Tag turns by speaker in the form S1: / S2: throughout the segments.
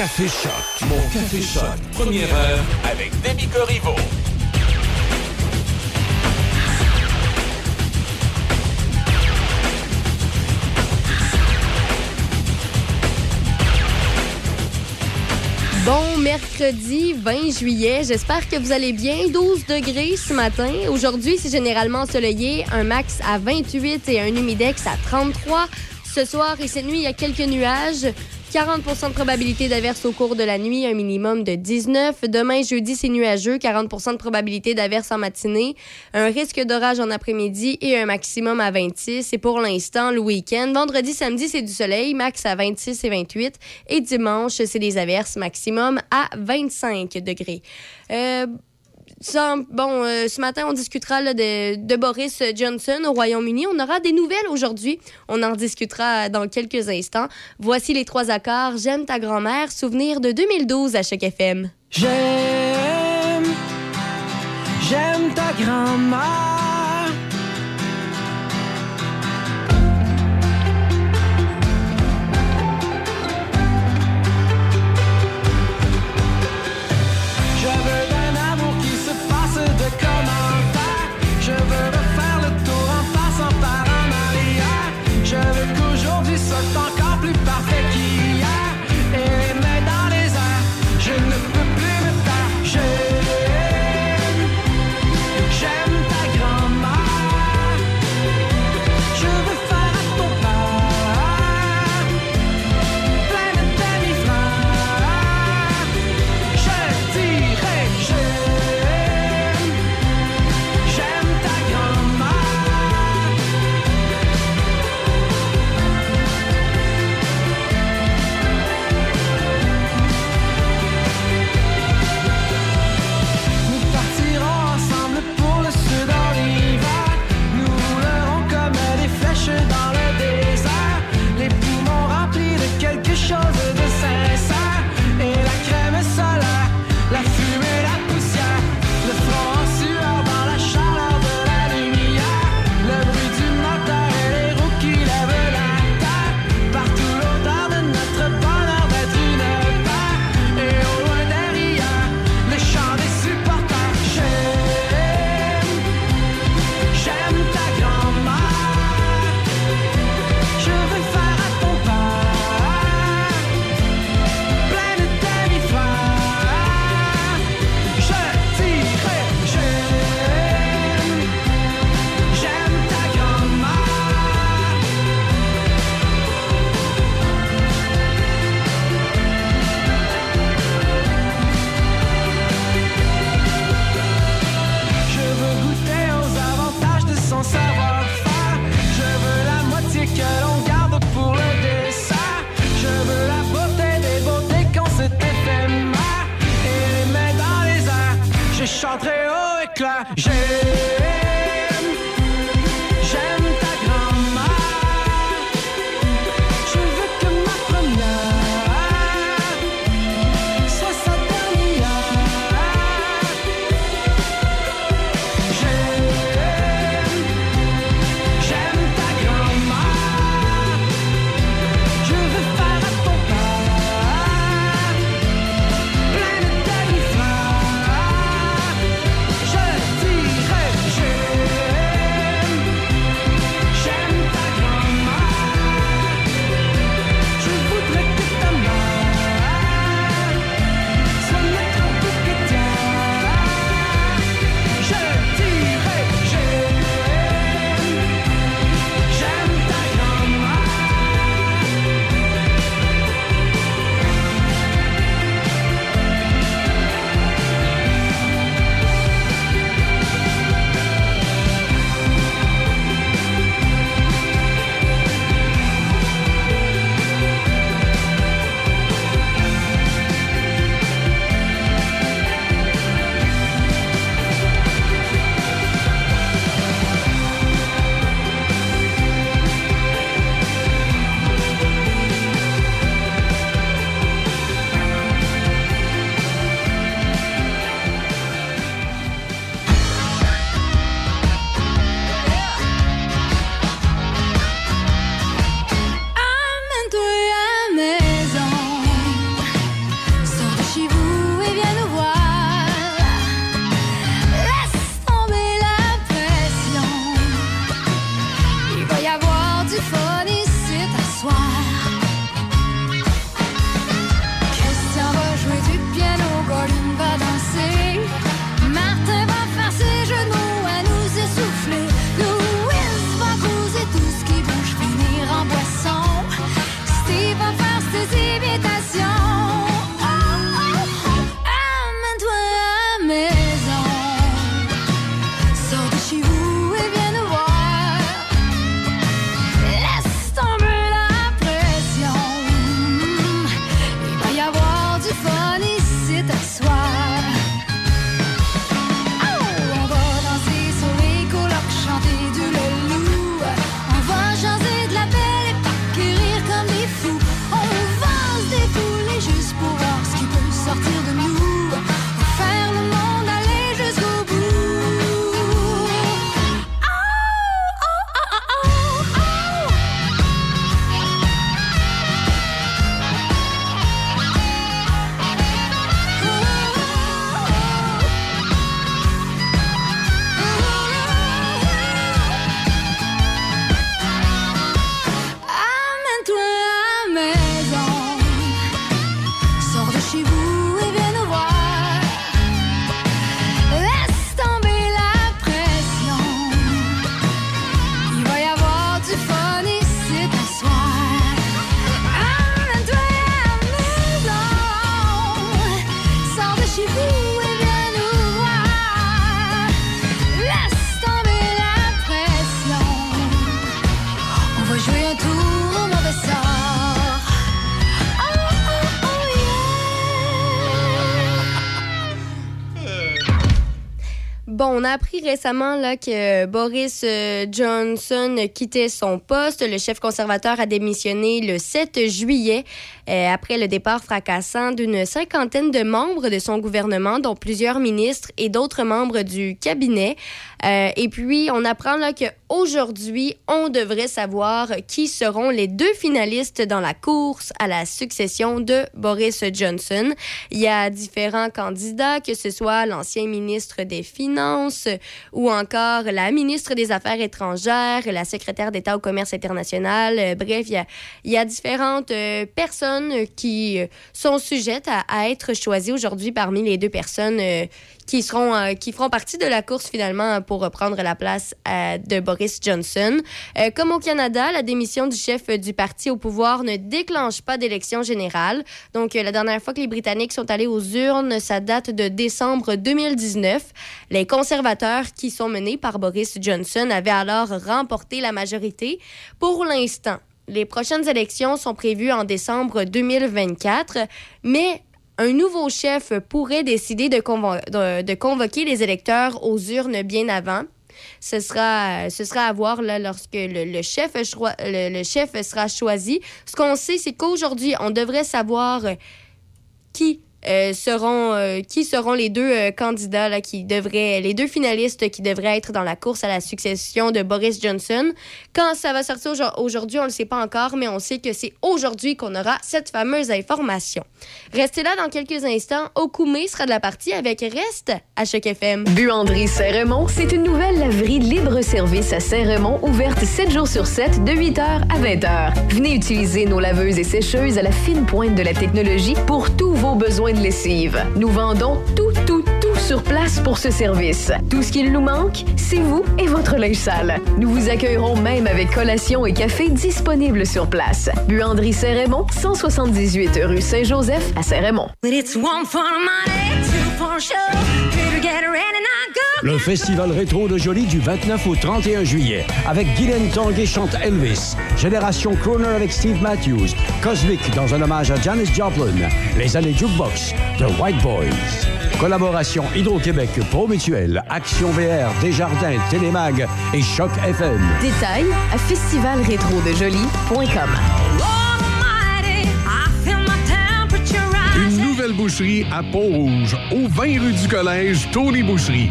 S1: Café Choc. Mon Café Choc. Première heure avec Demi Corriveau.
S2: Bon mercredi 20 juillet, j'espère que vous allez bien. 12 degrés ce matin. Aujourd'hui, c'est généralement ensoleillé, un max à 28 et un humidex à 33. Ce soir et cette nuit, il y a quelques nuages. 40% de probabilité d'averse au cours de la nuit, un minimum de 19. Demain, jeudi, c'est nuageux, 40% de probabilité d'averse en matinée, un risque d'orage en après-midi et un maximum à 26. Et pour l'instant, le week-end, vendredi, samedi, c'est du soleil, max à 26 et 28. Et dimanche, c'est des averses, maximum à 25 degrés. Euh, bon, euh, ce matin, on discutera de, Boris Johnson au Royaume-Uni. On aura des nouvelles aujourd'hui. On en discutera dans quelques instants. Voici les trois accords. J'aime ta grand-mère, souvenir de 2012 à chaque FM.
S3: J'aime, j'aime ta grand-mère.
S2: J'ai récemment là, que Boris euh, Johnson quittait son poste. Le chef conservateur a démissionné le 7 juillet après le départ fracassant d'une cinquantaine de membres de son gouvernement, dont plusieurs ministres et d'autres membres du cabinet. Euh, et puis, on apprend là qu'aujourd'hui, on devrait savoir qui seront les deux finalistes dans la course à la succession de Boris Johnson. Il y a différents candidats, que ce soit l'ancien ministre des Finances ou encore la ministre des Affaires étrangères, la secrétaire d'État au commerce international. Euh, bref, il y a, il y a différentes euh, personnes qui euh, sont sujettes à, être choisies aujourd'hui parmi les deux personnes euh, qui seront euh, qui feront partie de la course finalement pour reprendre la place euh, de Boris Johnson. Euh, comme au Canada, la démission du chef du parti au pouvoir ne déclenche pas d'élection générale. Donc euh, la dernière fois que les Britanniques sont allés aux urnes, ça date de décembre 2019. Les conservateurs qui sont menés par Boris Johnson avaient alors remporté la majorité. Pour l'instant, les prochaines élections sont prévues en décembre 2024, mais un nouveau chef pourrait décider de, convo- de- de convoquer les électeurs aux urnes bien avant. Ce sera, ce sera à voir là, lorsque le, chef, le, chef sera choisi. Ce qu'on sait, c'est qu'aujourd'hui, on devrait savoir qui euh, seront euh, qui seront les deux euh, candidats là, qui devraient les deux finalistes qui devraient être dans la course à la succession de Boris Johnson. Quand ça va sortir aujourd- aujourd'hui, on ne le sait pas encore, mais on sait que c'est aujourd'hui qu'on aura cette fameuse information. Restez là dans quelques instants. Okoumé sera de la partie avec Reste à Choc FM.
S4: Buanderie Saint-Raymond, c'est une nouvelle laverie libre-service à Saint-Raymond, ouverte 7 jours sur 7, de 8h à 20h. Venez utiliser nos laveuses et sécheuses à la fine pointe de la technologie pour tous vos besoins lessive. Nous vendons tout, tout, tout sur place pour ce service. Tout ce qu'il nous manque, c'est vous et votre linge sale. Nous vous accueillerons même avec collation et café disponibles sur place. Buanderie Saint-Raymond, 178 rue Saint-Joseph à Saint-Raymond.
S5: Le festival rétro de Jolie du 29 au 31 juillet avec Guylaine Tanguay chante Elvis, Génération Crooner avec Steve Matthews, Cosmic dans un hommage à Janis Joplin, Les années Jukebox, The White Boys. Collaboration Hydro-Québec, Pro Mutuel, Action VR, Desjardins, Télémag et Choc FM.
S4: Détails à festivalrétrodejoli.com.
S6: Une nouvelle boucherie à Pont-Rouge, au 20 rue du Collège, Tony Boucherie.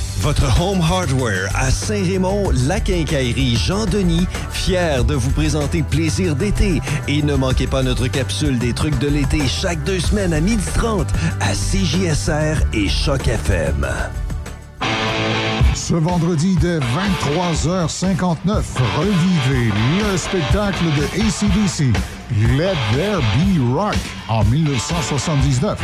S7: Votre Home Hardware à Saint-Raymond, la quincaillerie Jean-Denis, fier de vous présenter Plaisir d'été. Et ne manquez pas notre capsule des trucs de l'été chaque deux semaines à 12h30 à CJSR et Choc FM.
S8: Ce vendredi dès 23h59, revivez le spectacle de ACDC, Let There Be Rock, en 1979.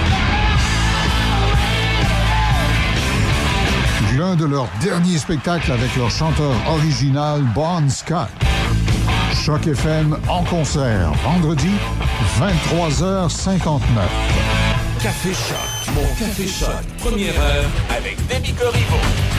S8: L'un de leurs derniers spectacles avec leur chanteur original Bon Scott. Choc FM en concert, vendredi, 23h59.
S1: Café Choc, mon Café Choc, première heure avec Demi Corriveau.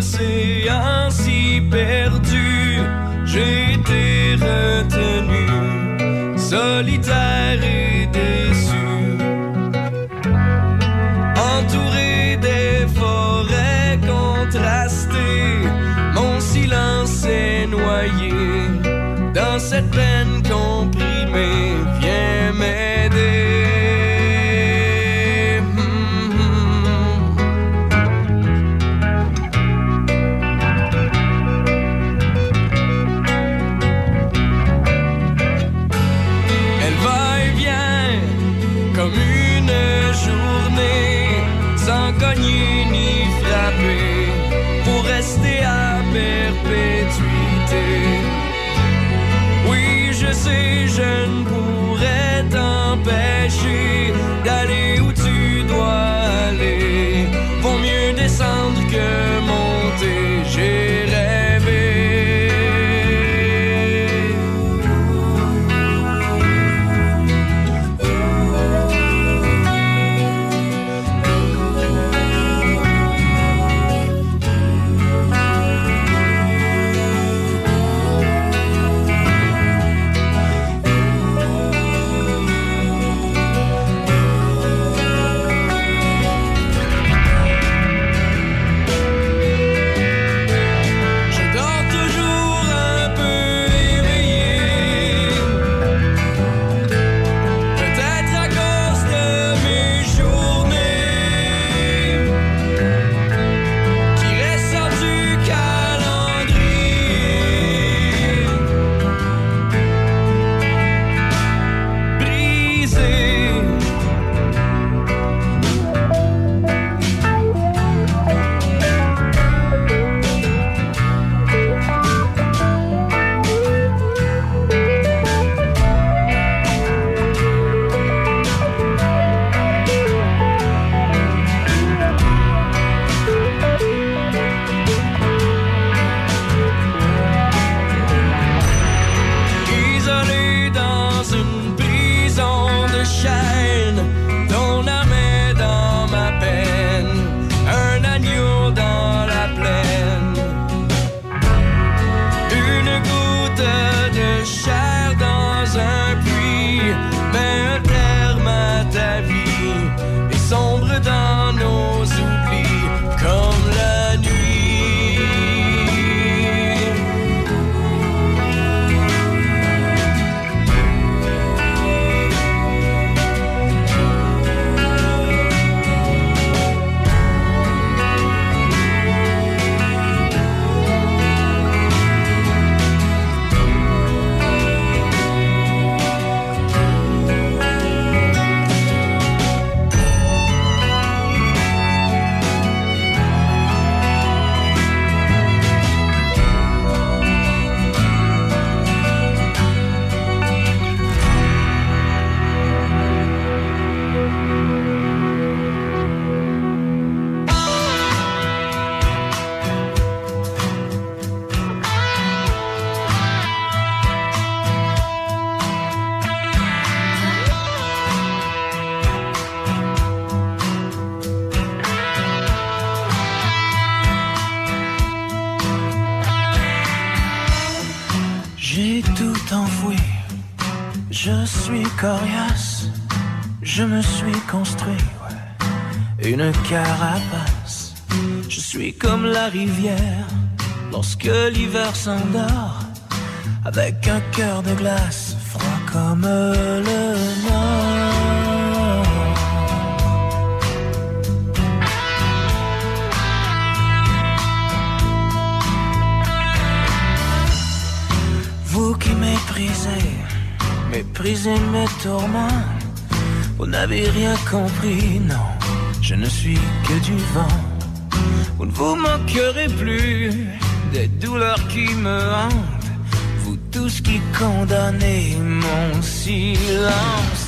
S9: Les océans si perdus, j'ai été retenu, solitaire et déçu. Entouré des forêts contrastées, mon silence est noyé dans cette peine comprimée. Viens m'aider. Carapace. Je suis comme la rivière lorsque l'hiver s'endort, avec un cœur de glace froid comme le nord. Vous qui méprisez, méprisez mes tourments. Vous n'avez rien compris, non, je ne suis que du vent. Vous ne vous moquerez plus des douleurs qui me hantent. Vous tous qui condamnez mon silence.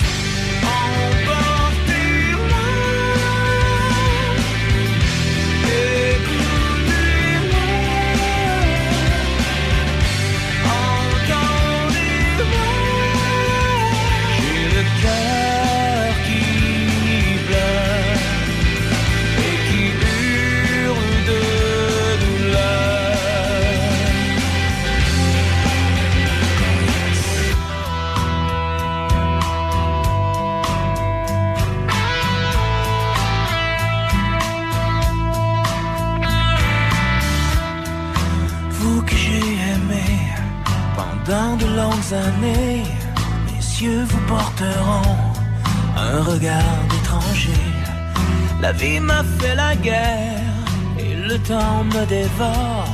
S9: Mes yeux vous porteront un regard d'étranger. La vie m'a fait la guerre et le temps me dévore.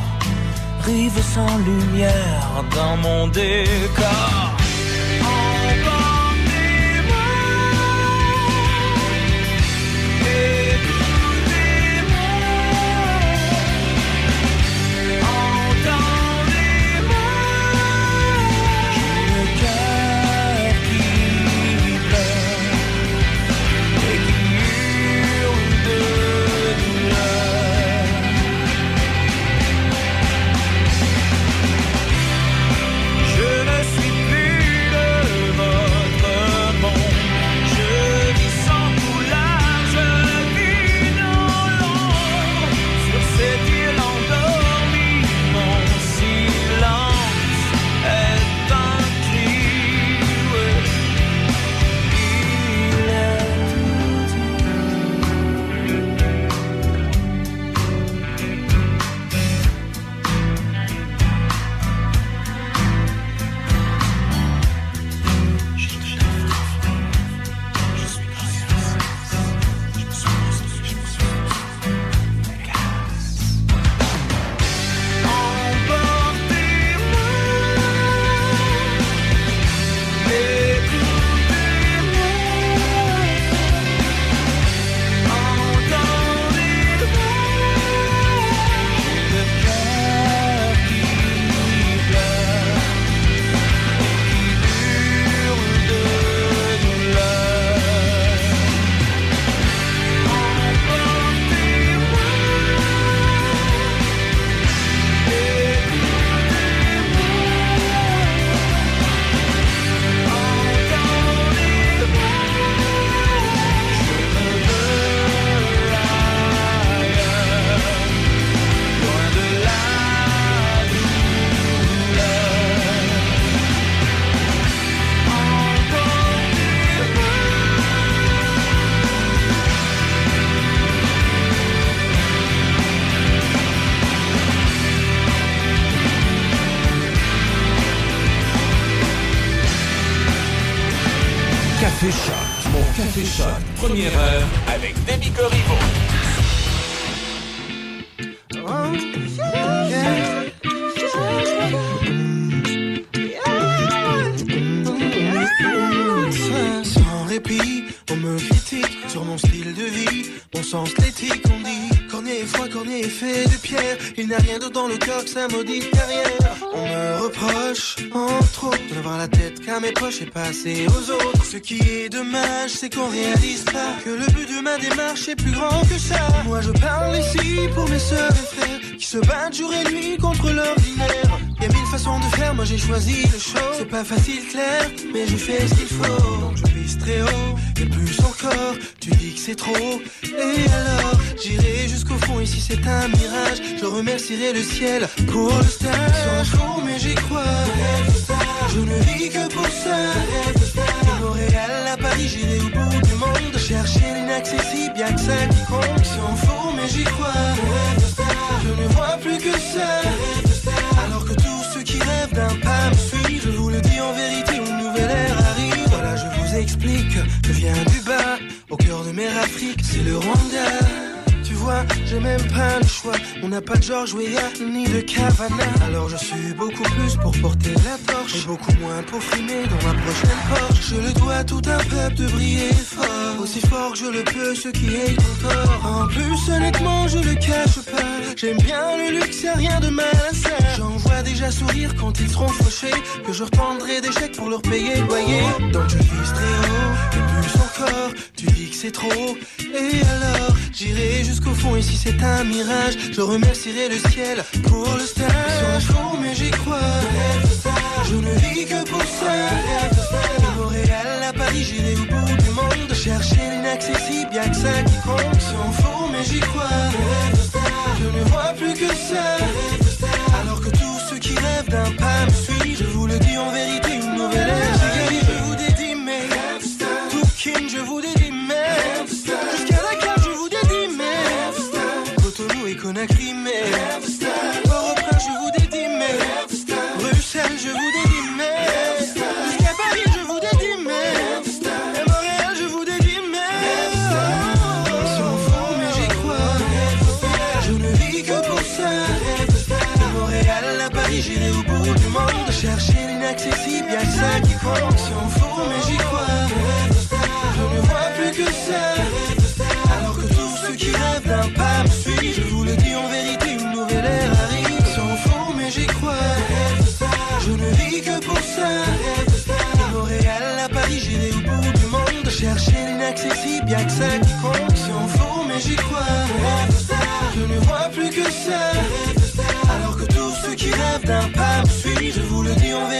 S9: Rive sans lumière dans mon décor.
S10: Maudite carrière. On me reproche, entre autres, de n'avoir la tête qu'à mes poches et passer aux autres. Ce qui est dommage, c'est qu'on réalise pas que le but de ma démarche est plus grand que ça. Moi je parle ici pour mes sœurs et frères qui se battent jour et nuit contre l'ordinaire. Y a mille façons de faire, moi j'ai choisi le show. C'est pas facile, clair, mais je fais ce qu'il faut. Donc je vise très haut, et plus encore. Tu dis que c'est trop, et alors j'irai jusqu'au fond. Ici c'est un mirage. Remercierai le ciel pour le. Sur un fond, mais j'y crois. Je ne vis que pour ça. De Montréal à Paris, j'irai au bout du monde. Chercher l'inaccessible, y'a que ça qui compte. Sans mais j'y crois. Je ne vois plus que ça. Alors que tous ceux qui rêvent d'un pas me suivent, je vous le dis en vérité, une nouvelle ère arrive. Voilà, je vous explique, je viens du bas, au cœur de mer Afrique, c'est le Rwanda. Tu vois, j'ai même pas le choix. On n'a pas de George Weah ni de Cavana. Alors je suis beaucoup plus pour porter la torche et beaucoup moins pour frimer dans ma prochaine Porsche. Je le dois à tout un peuple de briller fort, aussi fort que je le peux, ce qui est ton tort. En plus, honnêtement, je le cache pas. J'aime bien le luxe, y'a rien de mal déjà sourire quand ils seront fauchés. Que je retendrai des chèques pour leur payer le loyer. Donc je vise très haut, et plus encore. Tu dis que c'est trop. Et alors, j'irai jusqu'au fond. Et si c'est un mirage, je remercierai le ciel pour le stage. Fous, mais j'y crois. Je ne vis que pour ça. De Montréal à Paris, j'irai au bout du monde. Chercher l'inaccessible, y'a que ça qui compte. Sont fous, mais j'y crois. Je ne vois plus que ça. Montréal au bout du monde. Chercher l'inaccessible, y'a que ça qui compte. Sont fous, mais j'y crois. Je ne vois plus que ça. Alors que tous ceux qui rêvent d'un pas me suivent, je vous le dis en vérité,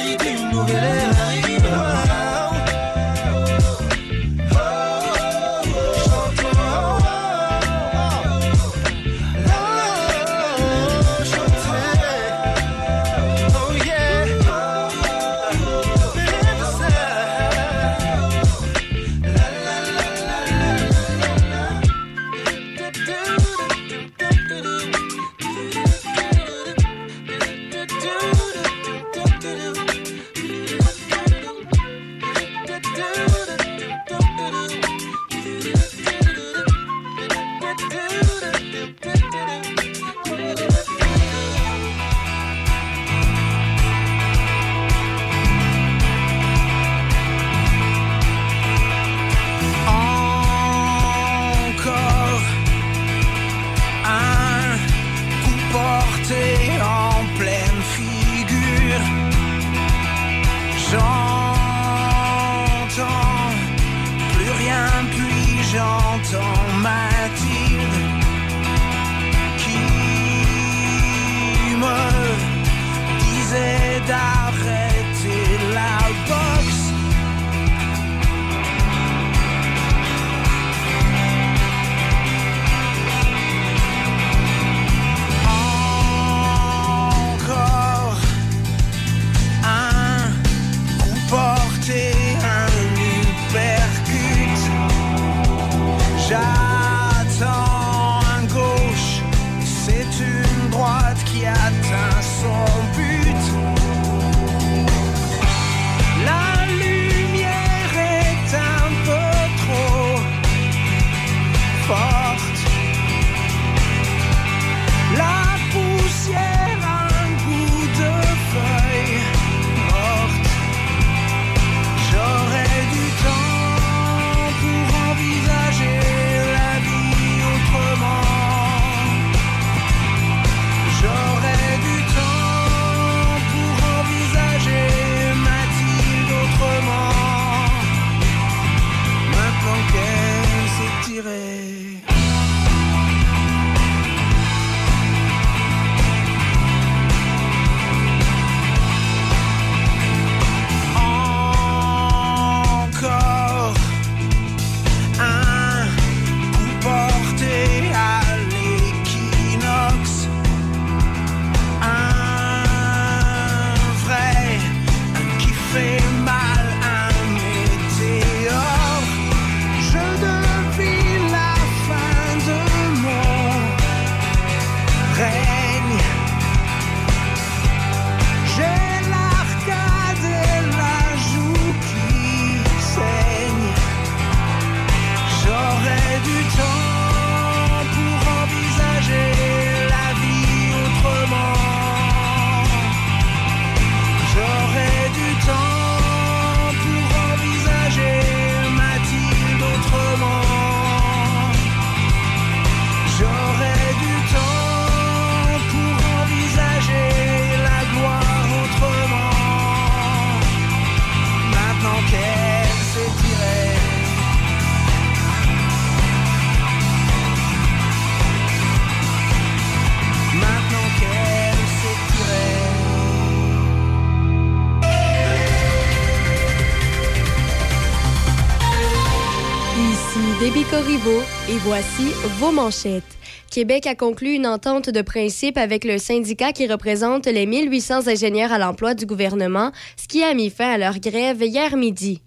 S2: Corriveau et voici vos manchettes. Québec a conclu une entente de principe avec le syndicat qui représente les 1800 ingénieurs à l'emploi du gouvernement, ce qui a mis fin à leur grève hier midi.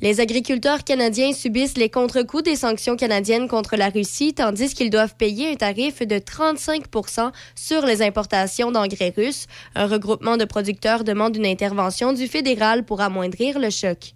S2: Les agriculteurs canadiens subissent les contre-coups des sanctions canadiennes contre la Russie, tandis qu'ils doivent payer un tarif de 35% sur les importations d'engrais russes. Un regroupement de producteurs demande une intervention du fédéral pour amoindrir le choc.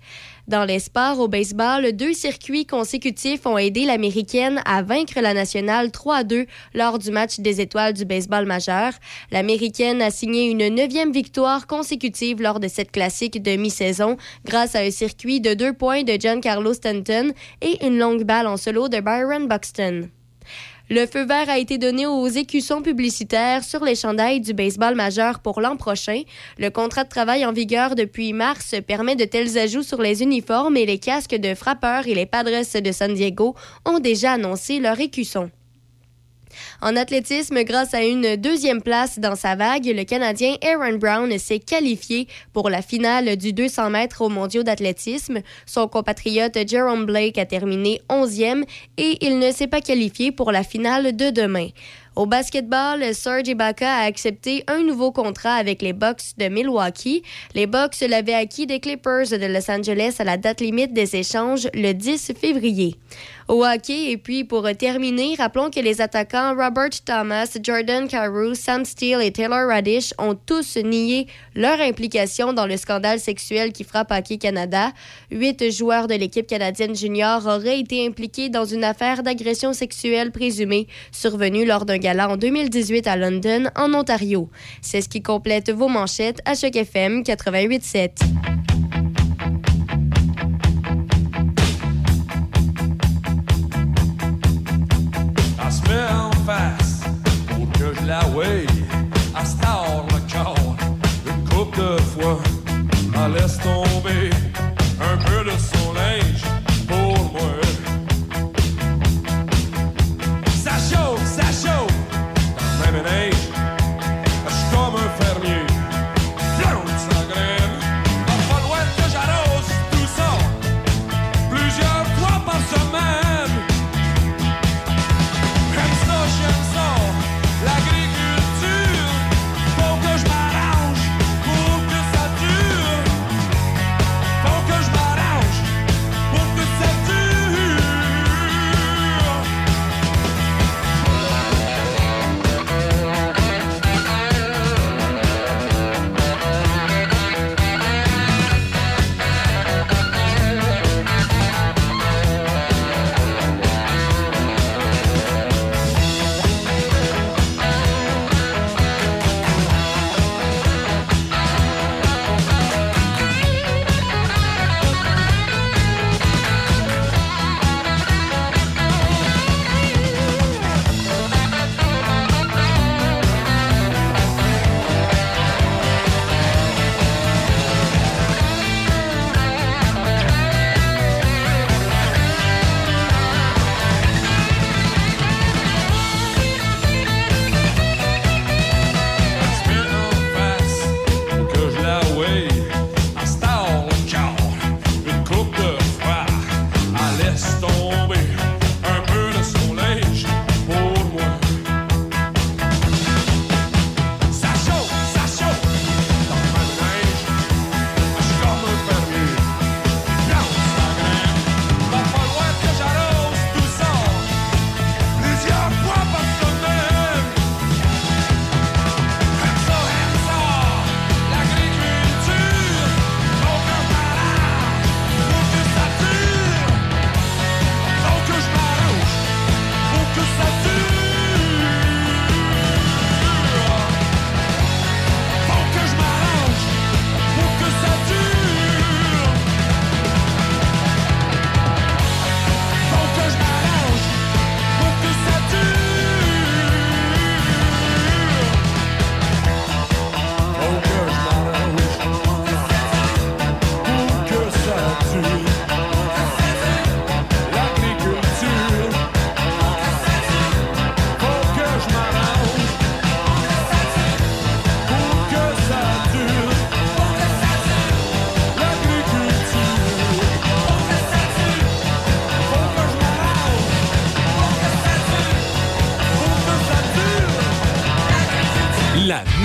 S2: Dans les sports, au baseball, deux circuits consécutifs ont aidé l'Américaine à vaincre la nationale 3 à 2 lors du match des étoiles du baseball majeur. L'Américaine a signé une neuvième victoire consécutive lors de cette classique de mi-saison grâce à un circuit de deux points de Giancarlo Stanton et une longue balle en solo de Byron Buxton. Le feu vert a été donné aux écussons publicitaires sur les chandails du baseball majeur pour l'an prochain. Le contrat de travail en vigueur depuis mars permet de tels ajouts sur les uniformes et les casques de frappeurs et les Padres de San Diego ont déjà annoncé leur écusson. En athlétisme, grâce à une deuxième place dans sa vague, le Canadien Aaron Brown s'est qualifié pour la finale du 200 mètres aux mondiaux d'athlétisme. Son compatriote Jerome Blake a terminé 11e et il ne s'est pas qualifié pour la finale de demain. Au basketball, Serge Ibaka a accepté un nouveau contrat avec les Bucks de Milwaukee. Les Bucks l'avaient acquis des Clippers de Los Angeles à la date limite des échanges le 10 février. Au hockey, et puis pour terminer, rappelons que les attaquants Robert Thomas, Jordan Carew, Sam Steele et Taylor Radish ont tous nié leur implication dans le scandale sexuel qui frappe Hockey Canada. Huit joueurs de l'équipe canadienne junior auraient été impliqués dans une affaire d'agression sexuelle présumée survenue lors d'un gala en 2018 à London, en Ontario. C'est ce qui complète vos manchettes à Choc FM 88.7.
S9: Elle se met en face pour que je la weigh. Se tord le corps une coupe de fois. Elle laisse tomber un peu de son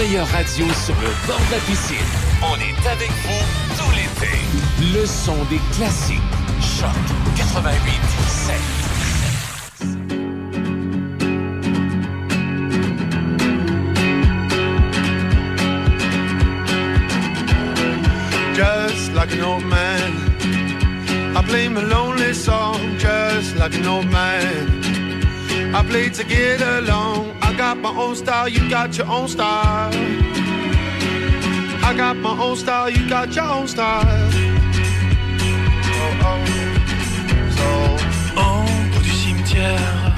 S1: meilleure radio sur le bord de la piscine. On est avec vous tout l'été. Le son des classiques. Choc 88
S11: just like an old man. I play my lonely song just like an old man. I play to get along. I got my own style, you got your own style. I got my own style, you got your own style. Oh, oh. So,
S12: Au bout du cimetière,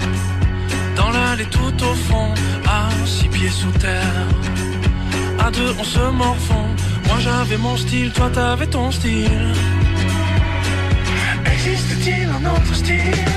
S12: dans l'allée tout au fond, à six pieds sous terre. À deux, on se morfond. Moi j'avais mon style, toi t'avais ton style. Existe-t-il un autre style?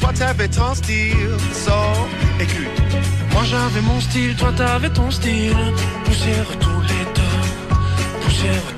S12: Toi
S11: t'avais ton style. So, écoute.
S12: Moi j'avais mon style, toi t'avais ton style. Poussière tous les deux, poussière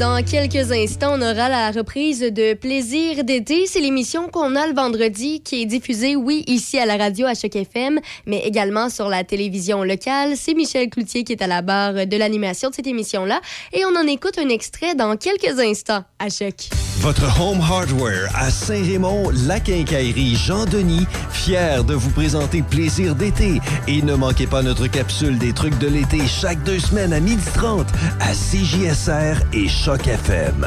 S2: dans quelques instants, on aura la reprise de Plaisir d'été. C'est l'émission qu'on a le vendredi qui est diffusée, oui, ici à la radio à Choc FM, mais également sur la télévision locale. C'est Michel Cloutier qui est à la barre de l'animation de cette émission-là. Et on en écoute un extrait dans quelques instants à Choc.
S7: Votre Home Hardware à Saint-Raymond, la quincaillerie Jean-Denis, fier de vous présenter Plaisir d'été. Et ne manquez pas notre capsule des trucs de l'été chaque deux semaines à 12h30 à CJSR et Choc FM.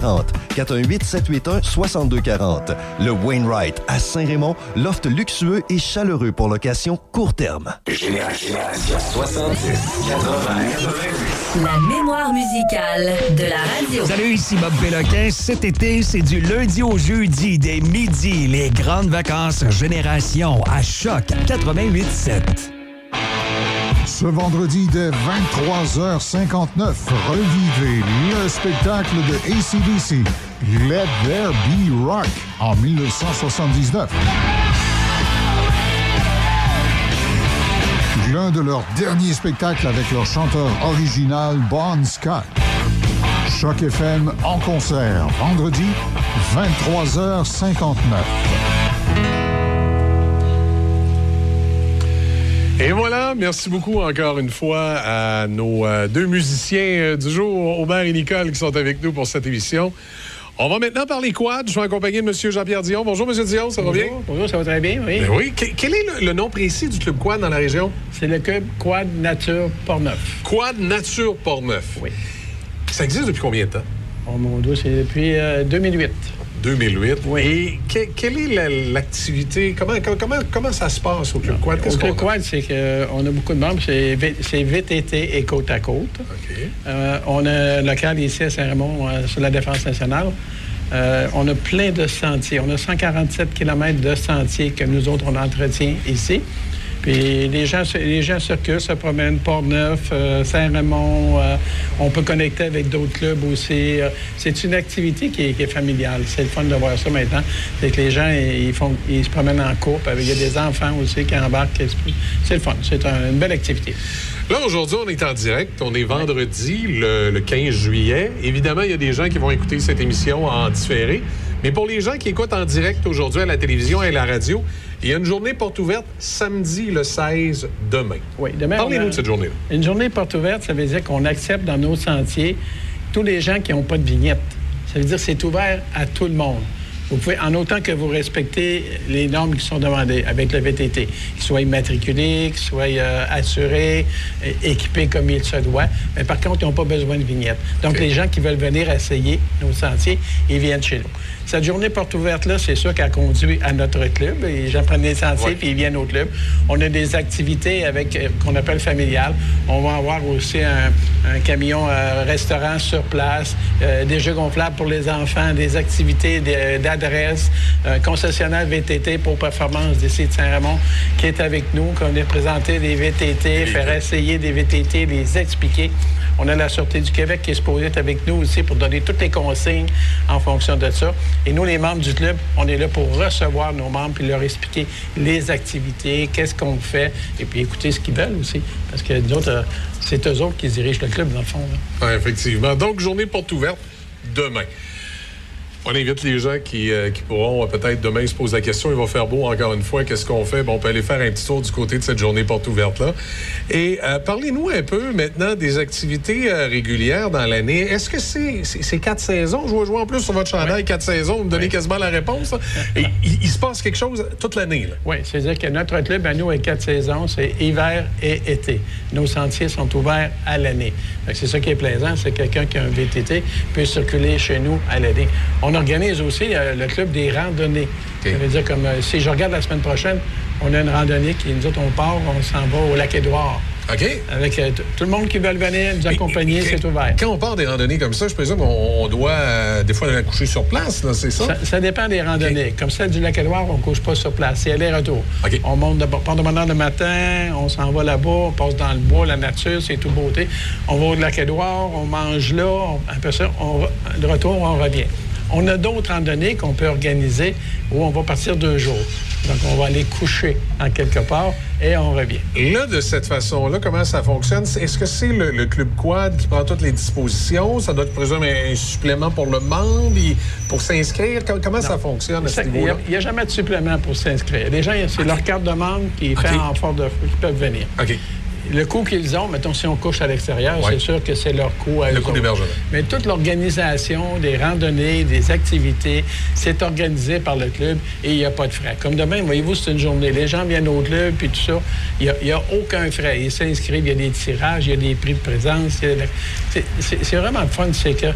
S7: 418 781 6240. Le Wainwright à Saint-Raymond, loft luxueux et chaleureux pour location court terme.
S1: Génération 70, 80,
S13: La mémoire musicale de la radio.
S5: Salut, ici Bob Péloquin. Cet été, c'est du lundi au jeudi, dès midi, les grandes vacances Génération à Choc 88.7.
S8: Ce vendredi dès 23h59, revivez le spectacle de ACDC, Let There Be Rock, en 1979. L'un de leurs derniers spectacles avec leur chanteur original Bon Scott. Choc FM en concert, vendredi, 23h59.
S14: Et voilà, merci beaucoup encore une fois à nos euh, deux musiciens euh, du jour, Aubert et Nicole, qui sont avec nous pour cette émission. On va maintenant parler quad. Je suis accompagné de M. Jean-Pierre Dion. Bonjour, M. Dion, ça va bien?
S15: Bonjour, ça va très bien, oui.
S14: Ben oui. Que- quel est le, le nom précis du club quad dans la région?
S15: C'est le club Quad Nature Portneuf.
S14: Quad Nature Portneuf.
S15: Oui.
S14: Ça existe depuis combien de temps?
S15: Oh mon Dieu, c'est depuis euh, 2008.
S14: 2008. Et que- quelle est la- l'activité? Comment, comment, comment ça se passe au club quad?
S15: Au club? Quad, c'est qu'on a beaucoup de membres. C'est VTT et côte à côte. Euh, on a un local ici à Saint-Raymond, euh, sur la Défense nationale. Euh, on a plein de sentiers. On a 147 km de sentiers que nous autres, on entretient ici. Puis les gens, les gens circulent, se promènent, Port-Neuf, euh, Saint-Raymond. euh, on peut connecter avec d'autres clubs aussi. Euh, c'est une activité qui est, familiale. C'est le fun de voir ça maintenant. C'est que les gens, ils, font, se promènent en couple. Il y a des enfants aussi qui embarquent. C'est le fun. C'est un- une belle activité.
S14: Là, aujourd'hui, on est en direct. On est vendredi, le, le 15 juillet. Évidemment, il y a des gens qui vont écouter cette émission en différé. Mais pour les gens qui écoutent en direct aujourd'hui à la télévision et à la radio, il y a une journée porte ouverte samedi le 16 demain.
S15: Oui, demain,
S14: Parlez-nous de cette journée-là.
S15: Une journée porte ouverte, ça veut dire qu'on accepte dans nos sentiers tous les gens qui n'ont pas de vignette. Ça veut dire que c'est ouvert à tout le monde. Vous pouvez, en autant que vous respectez les normes qui sont demandées avec le VTT, qu'ils soient immatriculés, qu'ils soient euh, assurés, équipés comme il se doit. Mais par contre, ils n'ont pas besoin de vignette. Donc, les gens qui veulent venir essayer nos sentiers, ils viennent chez nous. Cette journée porte ouverte-là, c'est sûr qu'elle conduit à notre club. Les gens prennent des sentiers puis ils viennent au club. On a des activités avec euh, qu'on appelle familiales. On va avoir aussi un, un camion euh, restaurant sur place, euh, des jeux gonflables pour les enfants, des activités d'adresse, un concessionnaire VTT pour performance d'ici de Saint-Raymond qui est avec nous, qu'on est présenté des VTT, faire essayer des VTT, les expliquer. On a la Sûreté du Québec qui est supposée être avec nous aussi pour donner toutes les consignes en fonction de ça. Et nous, les membres du club, on est là pour recevoir nos membres puis leur expliquer les activités, qu'est-ce qu'on fait, et puis écouter ce qu'ils veulent aussi. Parce que nous autres, euh, c'est eux autres qui dirigent le club, dans le fond.
S14: effectivement. Donc, journée porte ouverte demain. On invite les gens qui, euh, qui pourront euh, peut-être demain se poser la question. Il va faire beau encore une fois. Qu'est-ce qu'on fait? Bon, on peut aller faire un petit tour du côté de cette journée porte ouverte-là. Et euh, parlez-nous un peu maintenant des activités régulières dans l'année. Est-ce que c'est quatre saisons? Je vois jouer en plus sur votre chandail, quatre saisons. Vous me donnez quasiment la réponse. Et il, il se passe quelque chose toute l'année. là.
S15: Oui, c'est-à-dire que notre club, à nous, a quatre saisons, c'est hiver et été. Nos sentiers sont ouverts à l'année. C'est ça qui est plaisant, c'est que quelqu'un qui a un VTT peut circuler chez nous à l'année. On organise aussi euh, le club des randonnées. Ça veut dire comme euh, si je regarde la semaine prochaine, on a une randonnée qui nous autres, on part, on s'en va au lac Édouard.
S14: OK.
S15: Avec euh, tout le monde qui veut venir nous accompagner, c'est ouvert.
S14: Quand on part des randonnées comme ça, je présume qu'on on doit euh, des fois accoucher sur place, c'est ça?
S15: Ça, ça dépend des randonnées. Comme celle du lac Édouard, on ne couche pas sur place. C'est aller-retour. On monte de de le matin, on s'en va là-bas, on passe dans le bois, la nature, c'est tout beauté. On va au lac Édouard, on mange là, on, après ça, on, de retour, on revient. On a d'autres randonnées qu'on peut organiser où on va partir deux jours. Donc, on va aller coucher en quelque part et on revient.
S14: Là, de cette façon-là, comment ça fonctionne? Est-ce que c'est le, le Club Quad qui prend toutes les dispositions? Ça doit être, présume, un supplément pour le membre, pour s'inscrire? Com- Comment ça fonctionne à ce
S15: Ça, Il n'y
S14: niveau-là?
S15: a, jamais de supplément pour s'inscrire. Les gens, c'est leur carte de membre qui fait en fort de qui peuvent venir. Le coût qu'ils ont, mettons, si on couche à l'extérieur,
S14: Ouais.
S15: c'est sûr que c'est leur coût à
S14: Le
S15: eux
S14: coût d'hébergement.
S15: Mais toute l'organisation des randonnées, des activités, c'est organisé par le club et il n'y a pas de frais. Comme demain, voyez-vous, c'est une journée. Les gens viennent au club puis tout ça. Il n'y a, aucun frais. Ils s'inscrivent, il y a des tirages, il y a des prix de présence. c'est- vraiment fun, c'est que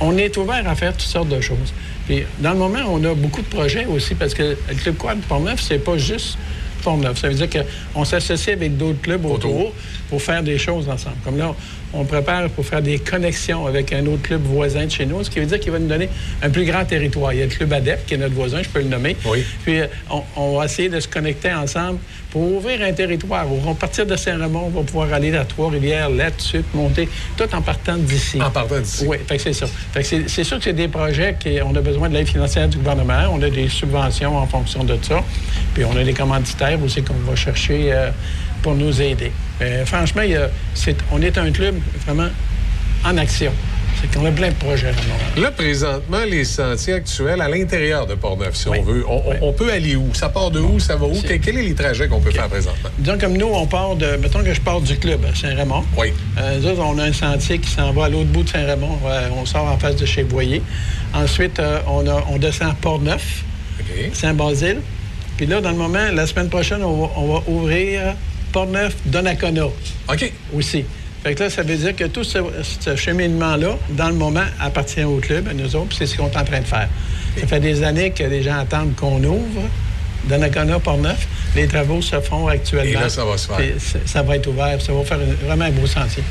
S15: on est ouvert à faire toutes sortes de choses. Puis, dans le moment, on a beaucoup de projets aussi parce que le Club Quad Port-Neuf, c'est pas juste Port-Neuf. Ça veut dire qu'on s'associe avec d'autres clubs autour pour faire des choses ensemble. Comme là, on prépare pour faire des connexions avec un autre club voisin de chez nous, ce qui veut dire qu'il va nous donner un plus grand territoire. Il y a le Club ADEP, qui est notre voisin, je peux le nommer. Puis, euh, on, on va essayer de se connecter ensemble pour ouvrir un territoire. On va partir de Saint-Raymond, on va pouvoir aller à Trois-Rivières, là-dessus, monter, tout en partant d'ici.
S14: En partant d'ici.
S15: Oui, c'est ça. C'est, sûr que c'est des projets qu'on a besoin de l'aide financière du gouvernement. On a des subventions en fonction de ça. Puis on a des commanditaires aussi qu'on va chercher euh, pour nous aider. Mais franchement, il y a- c'est- on est un club vraiment en action. C'est qu'on a plein de projets. Montréal.
S14: Là, présentement, les sentiers actuels à l'intérieur de Portneuf, si on veut, on, peut aller où? Ça part de où? Ça va où? Quels quels sont les trajets qu'on peut faire présentement?
S15: Disons comme nous, on part de. Mettons que je pars du club à Saint-Raymond.
S14: Oui.
S15: Euh, nous autres, on a un sentier qui s'en va à l'autre bout de Saint-Raymond. Euh, on sort en face de chez Boyer. Ensuite, euh, on, a- on descend à Port-Neuf, Saint-Basile. Puis là, dans le moment, la semaine prochaine, on va, on va ouvrir Port-Neuf, Donnacona.
S14: OK.
S15: Aussi. Fait que là, ça veut dire que tout ce, ce cheminement-là, dans le moment, appartient au club, à nous autres, c'est ce qu'on est en train de faire. Ça fait des années que les gens attendent qu'on ouvre Donnacona, Port-Neuf. Les travaux se font actuellement.
S14: Et là, ça va se faire.
S15: Ça va être ouvert. Ça va faire vraiment un beau sentier.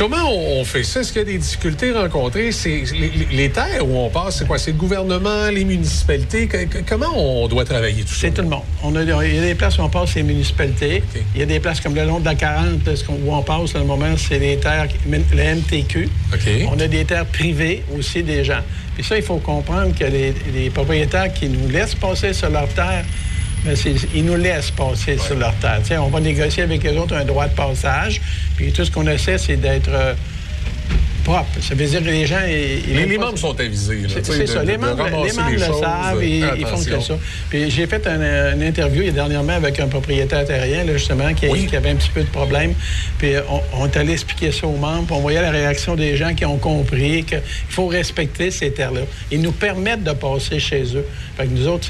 S14: Comment on, fait ça? Est-ce qu'il y a des difficultés rencontrées? C'est les, terres où on passe, c'est quoi? C'est le gouvernement, les municipalités? Que- que- comment on doit travailler tout ça?
S15: C'est tout le monde. On a, il y a des places où on passe, c'est les municipalités. Il y a des places comme le long de la 40, là, ce qu'on- où on passe, là, le moment, c'est les terres, le MTQ. On a des terres privées aussi des gens. Puis ça, il faut comprendre que les, les propriétaires qui nous laissent passer sur leur terre, ils nous laissent passer sur leur terre. On va négocier avec eux autres un droit de passage. Puis tout ce qu'on essaie, c'est d'être euh, propre. Ça veut dire que les gens... ils-
S14: Les, membres sont avisés.
S15: c'est ça. Les membres, les membres le savent et ils font que ça. Puis j'ai fait un, une interview il y a dernièrement avec un propriétaire terrien, là, justement, qui, qui avait un petit peu de problème. Puis on, on est allé expliquer ça aux membres. puis on voyait la réaction des gens qui ont compris qu'il faut respecter ces terres-là. Ils nous permettent de passer chez eux. Fait que nous autres,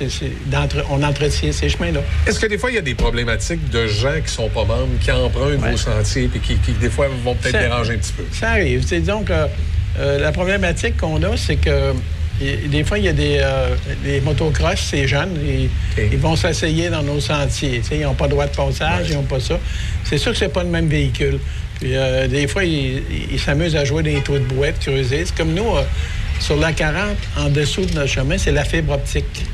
S15: on entretient ces chemins-là.
S14: Est-ce que des fois, il y a des problématiques de gens qui sont pas membres, qui empruntent vos sentiers, puis qui, qui, des fois, vont peut-être déranger un petit peu?
S15: Ça arrive. Disons euh, la problématique qu'on a, c'est que y- des fois, il y a des, euh, des motocross, ces jeunes, ils, ils vont s'essayer dans nos sentiers. Ils n'ont pas de droit de passage, ils n'ont pas ça. C'est sûr que c'est pas le même véhicule. Puis euh, des fois, ils s'amusent à jouer des trous de boîte, creuser. C'est comme nous, sur la 40, en dessous de notre chemin, c'est la fibre optique.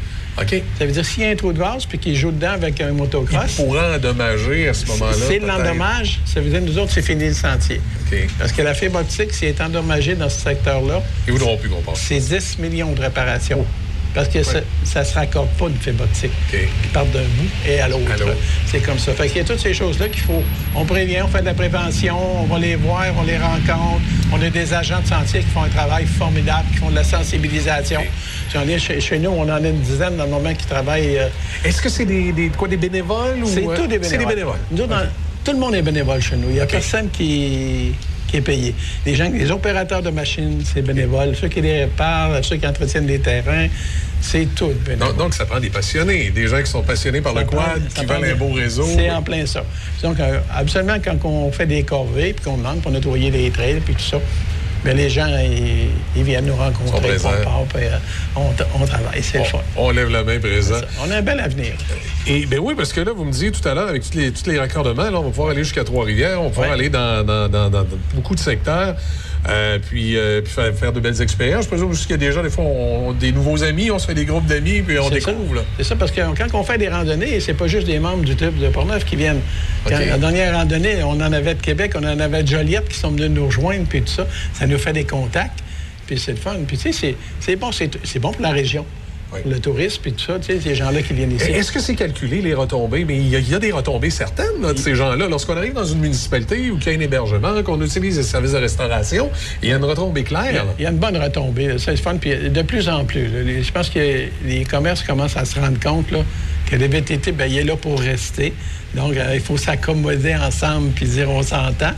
S14: OK.
S15: Ça veut dire s'il y a un trou de vase puis qu'ils jouent dedans avec un motocross.
S14: Ils pourraient endommager à ce moment-là. Peut-être.
S15: l'endommage, ça veut dire nous autres, c'est fini le sentier. Parce que la fibre optique, si elle est endommagée dans ce secteur-là,
S14: Ils voudront plus qu'on passe.
S15: c'est 10 millions de réparations. Parce que ça- ça ne se raccorde pas une fibre optique. Ils partent d'un bout et à l'autre. C'est comme ça. Fait qu'il y a toutes ces choses-là qu'il faut. On prévient, on fait de la prévention, on va les voir, on les rencontre. On a des agents de sentier qui font un travail formidable, qui font de la sensibilisation. J'en ai chez, chez nous, on en a une dizaine dans le moment qui travaillent. euh,
S14: Est-ce que c'est des, des- quoi, des bénévoles? ou,
S15: C'est
S14: euh,
S15: tout des
S14: C'est
S15: bénévoles.
S14: des bénévoles.
S15: Nous tout le monde est bénévole chez nous. Il n'y a personne qui, qui est payé. Les gens, les opérateurs de machines, c'est bénévole. Ceux qui les réparent, ceux qui entretiennent les terrains, c'est tout bénévole.
S14: Donc, donc, ça prend des passionnés, des gens qui sont passionnés par
S15: Ça
S14: le quad, qui veulent un beau réseau.
S15: C'est en plein ça. Donc, euh, absolument, quand on fait des corvées, puis qu'on demande pour nettoyer les trails, puis tout ça, bien, les gens, ils, ils viennent nous rencontrer,
S14: Sont
S15: on part, puis euh, on, t- on travaille. C'est le fun.
S14: On lève la main présent.
S15: On a un bel avenir.
S14: Et ben oui, parce que là, vous me disiez tout à l'heure, avec tous les, tous les raccordements, là, on va pouvoir aller jusqu'à Trois-Rivières, on va pouvoir
S15: Ouais.
S14: aller dans, dans- dans- dans beaucoup de secteurs, euh, puis, euh, puis faire, faire de belles expériences. Je présume aussi qu'il y a des gens, des fois, on, des nouveaux amis, on se fait des groupes d'amis, puis on découvre.
S15: C'est ça, parce que quand on fait des randonnées, c'est pas juste des membres du club de Portneuf qui viennent. Quand- la dernière randonnée, on en avait de Québec, on en avait de Joliette qui sont venus nous rejoindre, puis tout ça. Ça nous fait des contacts, puis c'est le fun. Puis tu sais, c'est- bon, bon pour la région. Le tourisme, puis tout ça, tu sais, ces gens-là qui viennent ici.
S14: Est-ce que c'est calculé, les retombées? Mais il y, a- il y a des retombées certaines là, de ces gens-là. Lorsqu'on arrive dans une municipalité où il y a un hébergement, qu'on utilise les services de restauration, il y a une retombée claire.
S15: il y a une bonne retombée. Ça, C'est fun. Puis de plus en plus. là, les- je pense que les commerces commencent à se rendre compte là, que le VTT, ben, il est là pour rester. Donc, euh, il faut s'accommoder ensemble puis dire on s'entend.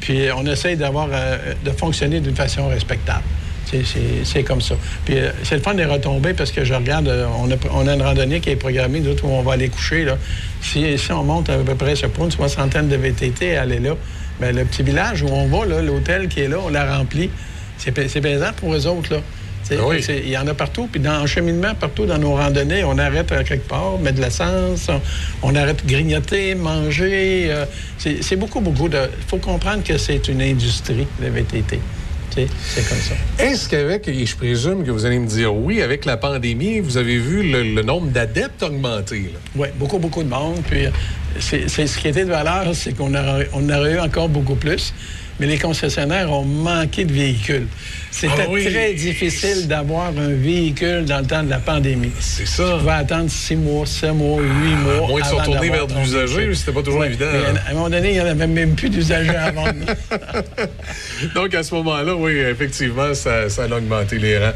S15: Puis on essaye d'avoir euh, de fonctionner d'une façon respectable. C'est- comme ça. Puis euh, c'est le fun des retombées parce que je regarde, euh, on a, on a une randonnée qui est programmée, nous autres, où on va aller coucher. Là. Si, si on monte à peu près, sais pas, une soixantaine de VTT à aller là, ben, le petit village où on va, l'hôtel qui est là, on l'a rempli. C'est plaisant pour eux autres, là.
S14: Oui.
S15: Il y en a partout. Puis dans le cheminement, partout dans nos randonnées, on arrête à quelque part, met de l'essence, on, on arrête de grignoter, manger. euh, c'est c'est beaucoup, beaucoup de... Il faut comprendre que c'est une industrie, le VTT. C'est comme ça.
S6: Est-ce qu'avec, et je présume que vous allez me dire oui, avec la pandémie, vous avez vu le, le nombre d'adeptes augmenter? là?
S15: Oui, beaucoup, beaucoup de monde. Puis, c'est, c'est- ce qui était de valeur, c'est qu'on aurait, on aurait eu encore beaucoup plus. Mais les concessionnaires ont manqué de véhicules. C'était
S6: Ah oui.
S15: très difficile d'avoir un véhicule dans le temps de la pandémie.
S6: C'est ça.
S15: Tu pouvais attendre six mois, sept mois, huit mois.
S6: À moins de se retourner vers de l'usager, c'était pas toujours
S15: Ouais,
S6: évident, hein.
S15: À un moment donné, il n'y en avait même plus d'usagers à vendre.
S6: Donc, à ce moment-là, oui, effectivement, ça, ça a augmenté les rangs.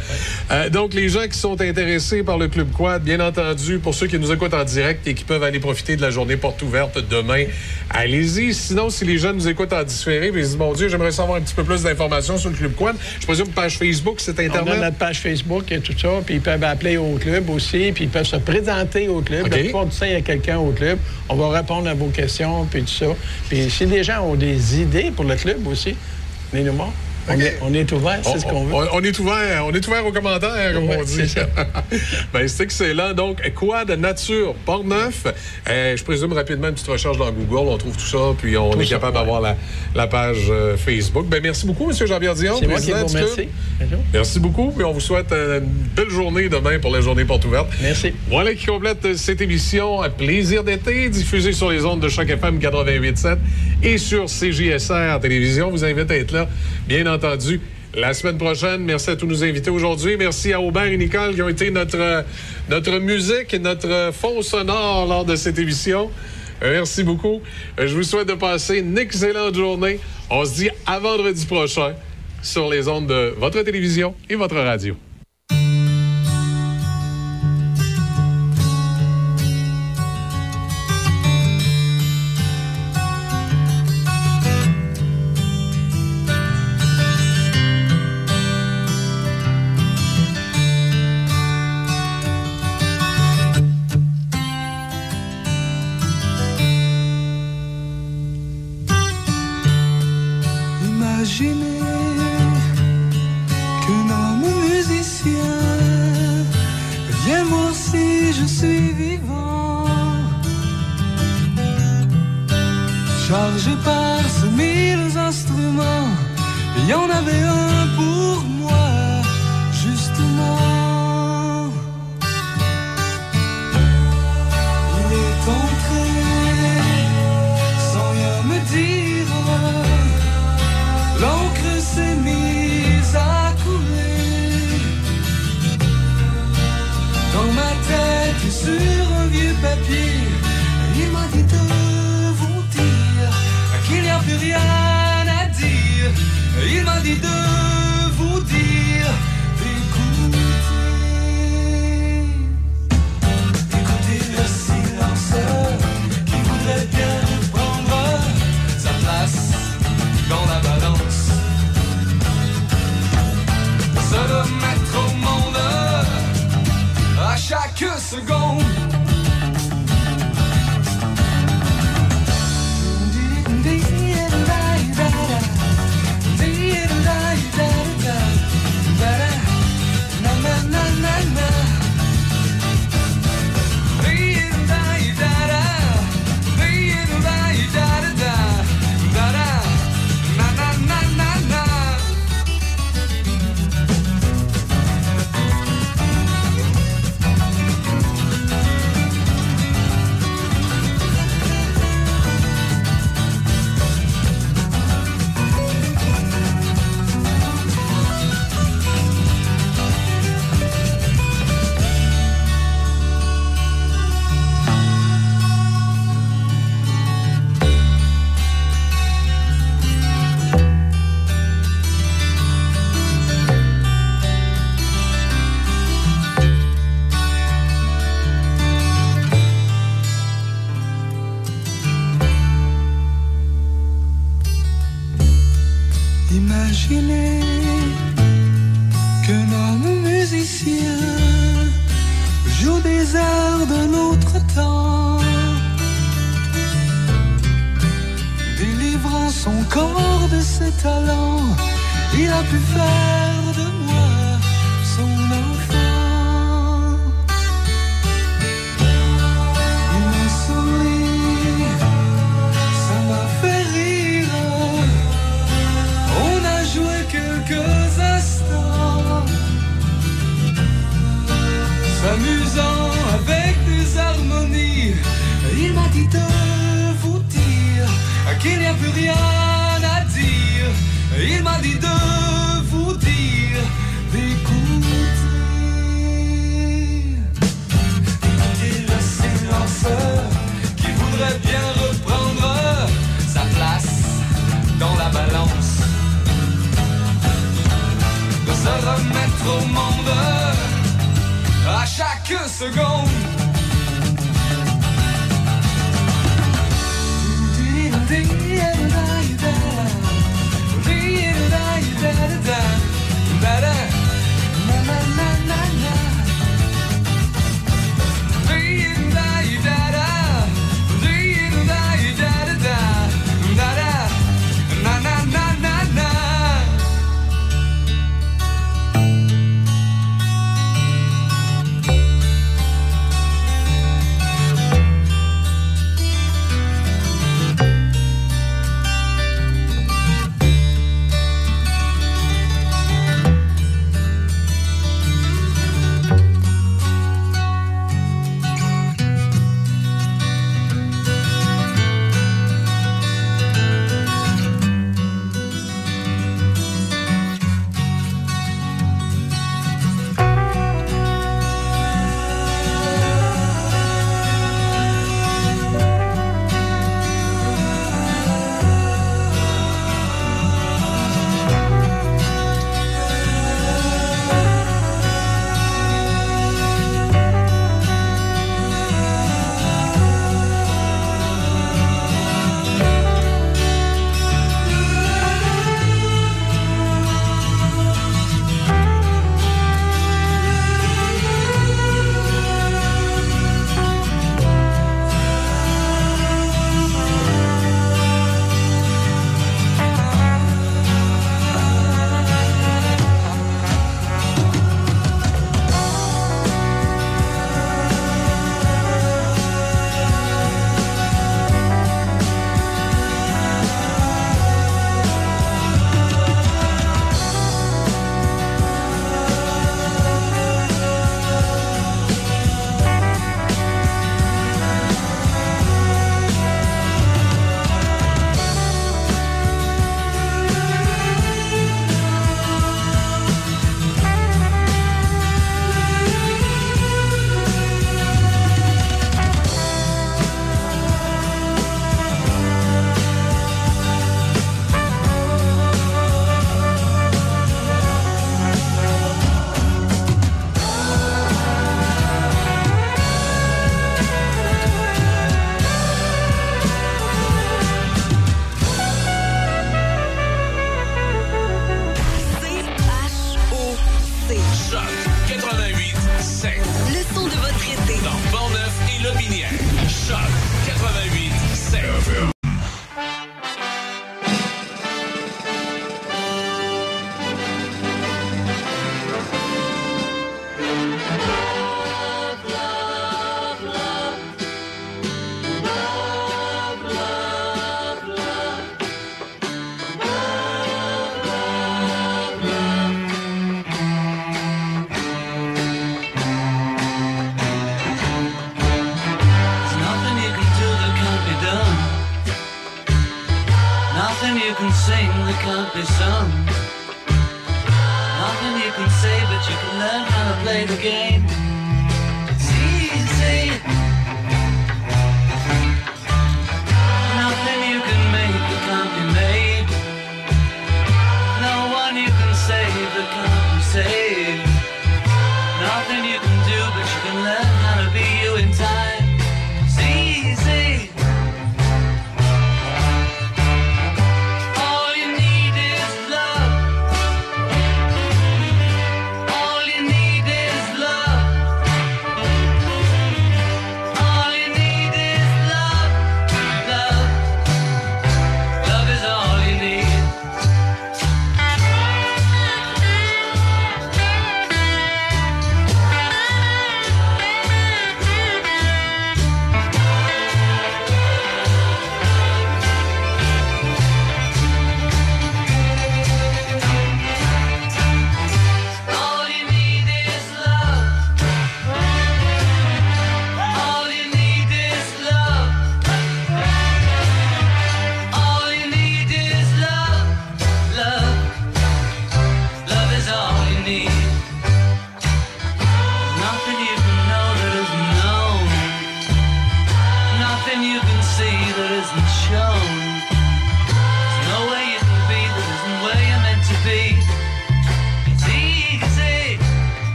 S6: Euh, donc, les gens qui sont intéressés par le Club Quad, bien entendu, pour ceux qui nous écoutent en direct et qui peuvent aller profiter de la journée porte ouverte demain, allez-y. Sinon, si les gens nous écoutent en différé, ils se disent, mon Dieu, j'aimerais savoir un petit peu plus d'informations sur le Club Quad. Je présume page Facebook, site
S15: On a
S6: Internet.
S15: notre page Facebook et tout ça, puis ils peuvent appeler au club aussi, puis ils peuvent se présenter au club.
S6: OK.
S15: La plupart du temps, il y a quelqu'un au club. On va répondre à vos questions, puis tout ça. Puis si les gens ont des idées pour le club aussi, venez nous voir. On, est, on est ouvert, c'est ce qu'on veut.
S6: on- on est ouvert, on est ouvert aux commentaires, comme
S15: Ouais,
S6: on dit.
S15: c'est ça.
S6: ben, c'est excellent. Donc, quoi de nature, Port-Neuf? Euh, je présume rapidement une petite recherche dans Google, on trouve tout ça, puis on
S15: Tout
S6: est
S15: ça,
S6: capable
S15: ouais.
S6: d'avoir la, la page euh, Facebook. Ben, merci beaucoup, M. Jean-Pierre Dion,
S15: C'est moi qui
S6: président
S15: vous remercie.
S6: Merci beaucoup, puis on vous souhaite euh, une belle journée demain pour la journée porte ouverte.
S15: Merci.
S6: Voilà qui complète euh, cette émission à Plaisir d'été, diffusée sur les ondes de Choc FM 88.7 et sur CJSR Télévision. Vous invite à être là, bien entendu, la semaine prochaine. Merci à tous nos invités aujourd'hui. Merci à Aubert et Nicole qui ont été notre, euh, notre musique et notre euh, fond sonore lors de cette émission. Euh, Merci beaucoup. Je vous souhaite de passer une excellente journée. On se dit à vendredi prochain sur les ondes de votre télévision et votre radio.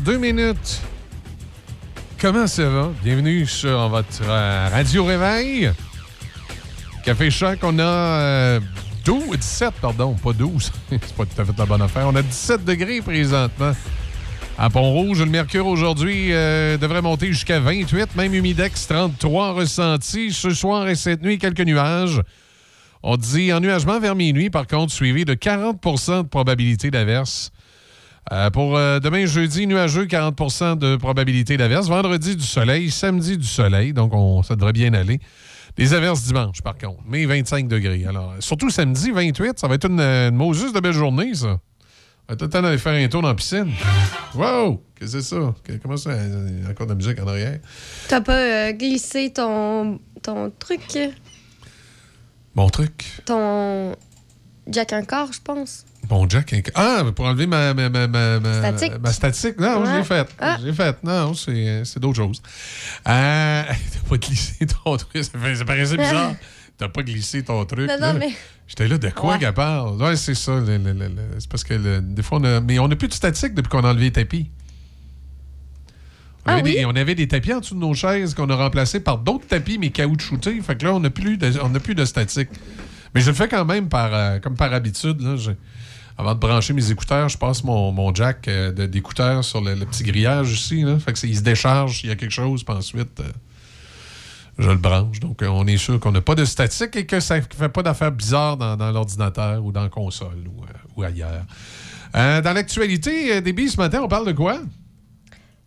S1: 7
S14: heures, 2 minutes. Comment ça va? Bienvenue sur votre euh, Radio Réveil. Café Choc, on a euh, 12, 17, pardon, pas 12. C'est pas tout à fait la bonne affaire. On a 17 degrés présentement. À Pont-Rouge, le mercure aujourd'hui euh, devrait monter jusqu'à 28, même humidex 33 ressenti. Ce soir et cette nuit, quelques nuages. On dit ennuagement vers minuit, par contre, suivi de 40% de probabilité d'averse. Euh, pour euh, demain, jeudi, nuageux, 40% de probabilité d'averse. Vendredi, du soleil. Samedi, du soleil. Donc, on, ça devrait bien aller. Des averses dimanche, par contre. Mais 25 degrés. Alors, surtout samedi, 28. Ça va être une, une Moses de belle journée, ça. On va tout le temps d'aller faire un tour dans la piscine. Wow! Qu'est-ce que c'est ça? Comment ça? Il y a encore de la musique en arrière?
S2: T'as pas euh, glissé ton, ton truc,
S14: Mon truc?
S2: ton jack encore, je pense.
S14: Bon, Jack. Ah, pour enlever ma, ma, ma, ma, ma-
S2: Statique.
S14: ma statique. Non, je
S2: Ouais.
S14: l'ai faite.
S2: Ah.
S14: Je l'ai faite. Non, c'est c'est d'autres choses. Euh, T'as pas glissé ton truc. Ça, fait- ça paraissait bizarre. T'as pas glissé ton truc.
S2: Non,
S14: là.
S2: non, mais.
S14: J'étais là, de quoi
S2: Ouais.
S14: qu'elle parle? Ouais, c'est ça. le- le- le- le- C'est parce que des fois, on a. Mais on n'a plus de statique depuis qu'on a enlevé les tapis. On,
S2: Ah
S14: avait
S2: oui?
S14: des, on avait des tapis en dessous de nos chaises qu'on a remplacés par d'autres tapis, mais caoutchoutés. Fait que là, on n'a plus, de- on n'a plus de statique. Mais je le fais quand même par, euh, comme par habitude. Là, Je- avant de brancher mes écouteurs, je passe mon, mon jack euh, d'écouteurs sur le, petit grillage ici. Il se décharge, il y a quelque chose, puis ensuite, euh, je le branche. Donc, euh, on est sûr qu'on n'a pas de statique et que ça ne fait pas d'affaires bizarres dans, l'ordinateur ou dans la console ou, euh, ailleurs. Dans l'actualité, Déby, ce matin, on parle de quoi?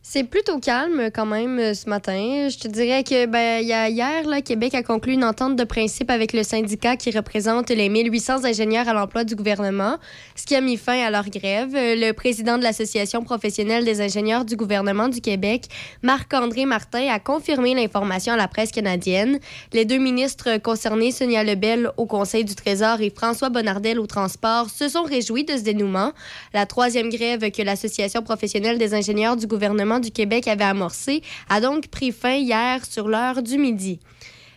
S2: C'est plutôt calme quand même euh, ce matin. Je te dirais que ben, y a hier, là, Québec a conclu une entente de principe avec le syndicat qui représente les 1800 ingénieurs à l'emploi du gouvernement, ce qui a mis fin à leur grève. Euh, Le président de l'Association professionnelle des ingénieurs du gouvernement du Québec, Marc-André Martin, a confirmé l'information à la presse canadienne. Les deux ministres concernés, Sonia Lebel au Conseil du Trésor et François Bonnardel au Transport, se sont réjouis de ce dénouement. La troisième grève que l'Association professionnelle des ingénieurs du gouvernement du Québec avait amorcée a donc pris fin hier sur l'heure du midi.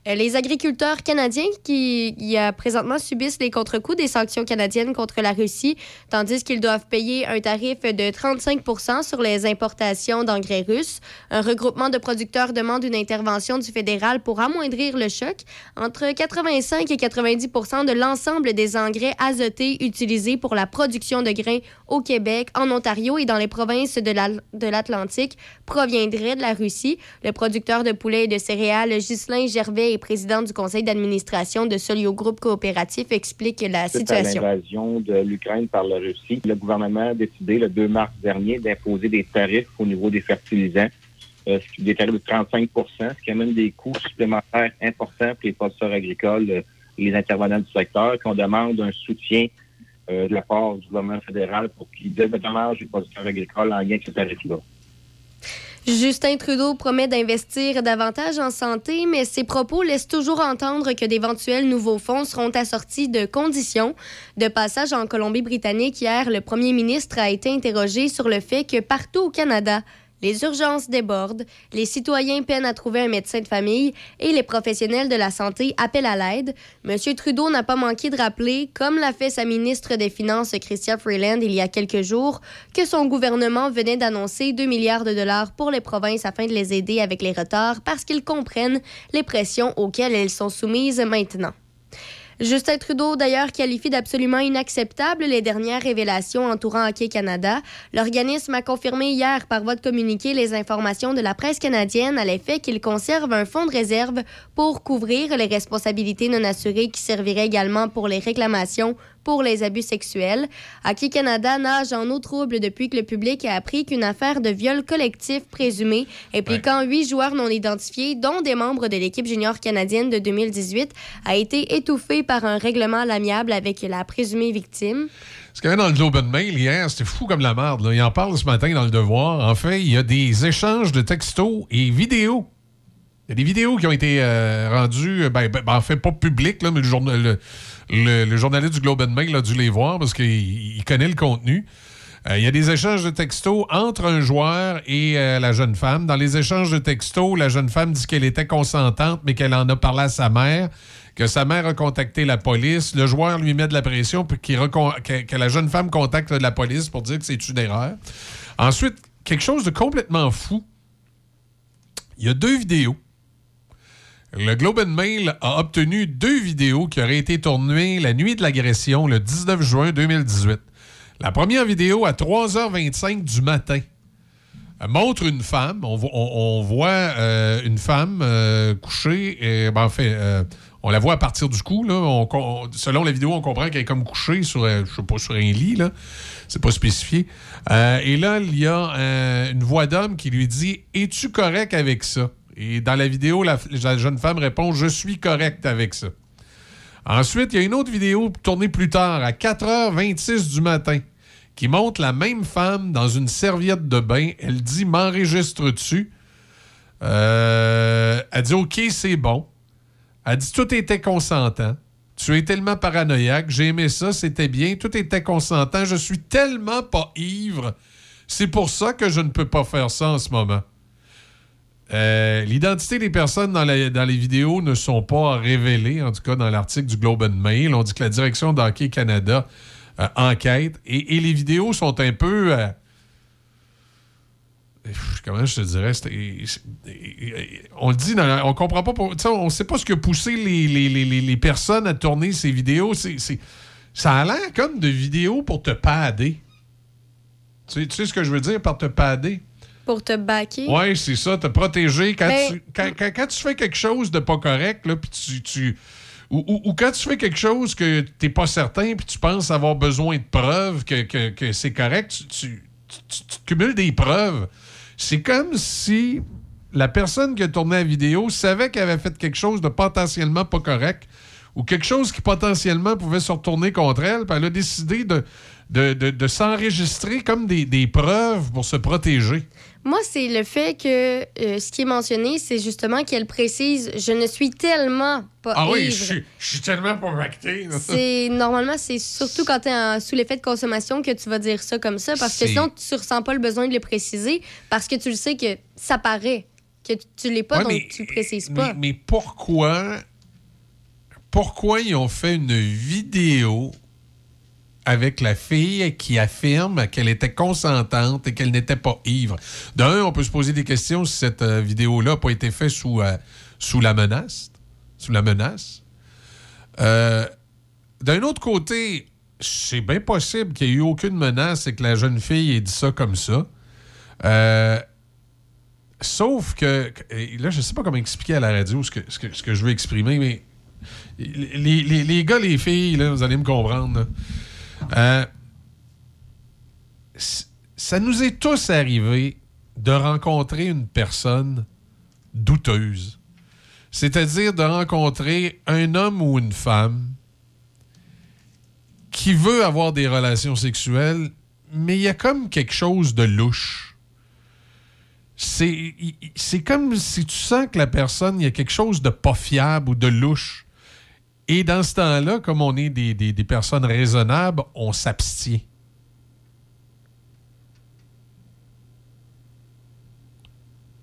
S2: Euh, Les agriculteurs canadiens qui, qui, euh, présentement subissent les contre-coups des sanctions canadiennes contre la Russie, tandis qu'ils doivent payer un tarif de 35 sur les importations d'engrais russes. Un regroupement de producteurs demande une intervention du fédéral pour amoindrir le choc. Entre 85 et 90 de l'ensemble des engrais azotés utilisés pour la production de grains au Québec, en Ontario et dans les provinces de la- de l'Atlantique proviendraient de la Russie. Le producteur de poulet et de céréales, Ghislain Gervais, et président du conseil d'administration de Solio Groupe Coopératif, explique la
S16: Suite à
S2: situation.
S16: l'invasion de l'Ukraine par la Russie, le gouvernement a décidé le 2 mars dernier d'imposer des tarifs au niveau des fertilisants, euh, des tarifs de 35 ce qui amène des coûts supplémentaires importants pour les producteurs agricoles euh, et les intervenants du secteur, qu'on demande un soutien euh, de la part du gouvernement fédéral pour qu'ils dédommagent les producteurs agricoles en lien avec ce tarif-là.
S2: Justin Trudeau promet d'investir davantage en santé, mais ses propos laissent toujours entendre que d'éventuels nouveaux fonds seront assortis de conditions. De passage en Colombie-Britannique hier, le premier ministre a été interrogé sur le fait que partout au Canada, les urgences débordent, les citoyens peinent à trouver un médecin de famille et les professionnels de la santé appellent à l'aide. M. Trudeau n'a pas manqué de rappeler, comme l'a fait sa ministre des Finances Chrystia Freeland il y a quelques jours, que son gouvernement venait d'annoncer 2 milliards de dollars pour les provinces afin de les aider avec les retards parce qu'ils comprennent les pressions auxquelles elles sont soumises maintenant. Justin Trudeau, d'ailleurs, qualifie d'absolument inacceptable les dernières révélations entourant Hockey Canada. L'organisme a confirmé hier par vote communiqué les informations de la presse canadienne à l'effet qu'il conserve un fonds de réserve pour couvrir les responsabilités non assurées qui servirait également pour les réclamations pour les abus sexuels. Hockey Canada nage en eau trouble depuis que le public a appris qu'une affaire de viol collectif présumé impliquant huit joueurs non identifiés, dont des membres de l'équipe junior canadienne de 2018, a été étouffée par un règlement à l'amiable avec la présumée victime.
S14: Ce qu'il y avait dans le Globe and Mail hier, c'était fou comme la merde. là. Il en parle ce matin dans le Devoir. En fait, il y a des échanges de textos et vidéos. Il y a des vidéos qui ont été euh, rendues, euh, ben, ben, en fait, pas publiques, là, mais le, journa- le- le- journaliste du Globe and Mail a dû les voir parce qu'il il connaît le contenu. Euh, il y a des échanges de textos entre un joueur et euh, la jeune femme. Dans les échanges de textos, la jeune femme dit qu'elle était consentante, mais qu'elle en a parlé à sa mère, que sa mère a contacté la police. Le joueur lui met de la pression pour que la jeune femme contacte la police pour dire que c'est une erreur. Ensuite, quelque chose de complètement fou. Il y a deux vidéos. Le Globe and Mail a obtenu deux vidéos qui auraient été tournées la nuit de l'agression, le 19 juin 2018. La première vidéo à 3h25 du matin montre une femme. On, vo- on- on voit euh, une femme euh, couchée. Et, ben, euh, on la voit à partir du cou. Selon la vidéo, on comprend qu'elle est comme couchée sur, je sais pas, sur un lit. Là. C'est pas spécifié. Et là, il y a une voix d'homme qui lui dit Es-tu correct avec ça Et dans la vidéo, la, jeune femme répond Je suis correct avec ça. Ensuite, il y a une autre vidéo tournée plus tard, à 4h26 du matin, qui montre la même femme dans une serviette de bain. Elle dit M'enregistres-tu Euh, Elle dit OK, c'est bon. Elle dit Tout était consentant. Tu es tellement paranoïaque. J'ai aimé ça, c'était bien. Tout était consentant. Je suis tellement pas ivre. C'est pour ça que je ne peux pas faire ça en ce moment. Euh, L'identité des personnes dans, les vidéos ne sont pas révélées, en tout cas dans l'article du Globe and Mail. On dit que la direction d'Hockey Canada euh, enquête et, les vidéos sont un peu. euh, comment je te dirais? on le dit, dans la- on comprend pas. pour- on sait pas ce qui a poussé les, personnes à tourner ces vidéos. Ça a l'air comme de vidéos pour te pader. Tu sais, tu sais ce que je veux dire par te pader?
S2: Pour te baquer.
S14: Oui, c'est ça, te protéger. Quand,
S2: Ben-
S14: tu, quand, quand- quand tu fais quelque chose de pas correct, là, puis tu, tu- ou, ou- ou quand tu fais quelque chose que t'es pas certain, puis tu penses avoir besoin de preuves que, que- que c'est correct, tu, tu- tu- tu cumules des preuves. C'est comme si la personne qui a tourné la vidéo savait qu'elle avait fait quelque chose de potentiellement pas correct ou quelque chose qui potentiellement pouvait se retourner contre elle, puis elle a décidé de, de, de- de s'enregistrer comme des, des preuves pour se protéger.
S2: Moi, c'est le fait que euh, ce qui est mentionné, c'est justement qu'elle précise Je ne suis tellement pas
S14: Ah oui, je suis- je suis tellement pas vacté.
S2: C'est normalement c'est surtout quand tu es sous l'effet de consommation que tu vas dire ça comme ça parce que sinon tu ressens pas le besoin de le préciser parce que tu le sais que ça paraît que tu- l'es pas
S14: Ouais,
S2: donc
S14: mais-
S2: tu le précises
S14: Mais,
S2: pas.
S14: mais pourquoi, pourquoi ils ont fait une vidéo avec la fille qui affirme qu'elle était consentante et qu'elle n'était pas ivre? D'un, on peut se poser des questions si cette euh, vidéo-là n'a pas été faite sous, euh, sous la menace. Sous la menace. Euh, D'un autre côté, c'est bien possible qu'il n'y ait eu aucune menace et que la jeune fille ait dit ça comme ça. Sauf que, là, je sais pas comment expliquer à la radio ce que, ce que, je veux exprimer, mais les, les- les gars, les filles, là, vous allez me comprendre. Euh, ça nous est tous arrivé de rencontrer une personne douteuse. C'est-à-dire de rencontrer un homme ou une femme qui veut avoir des relations sexuelles, mais il y a comme quelque chose de louche c'est comme si tu sens que la personne, il y a quelque chose de pas fiable ou de louche. Et dans ce temps-là, comme on est des, personnes raisonnables, on s'abstient.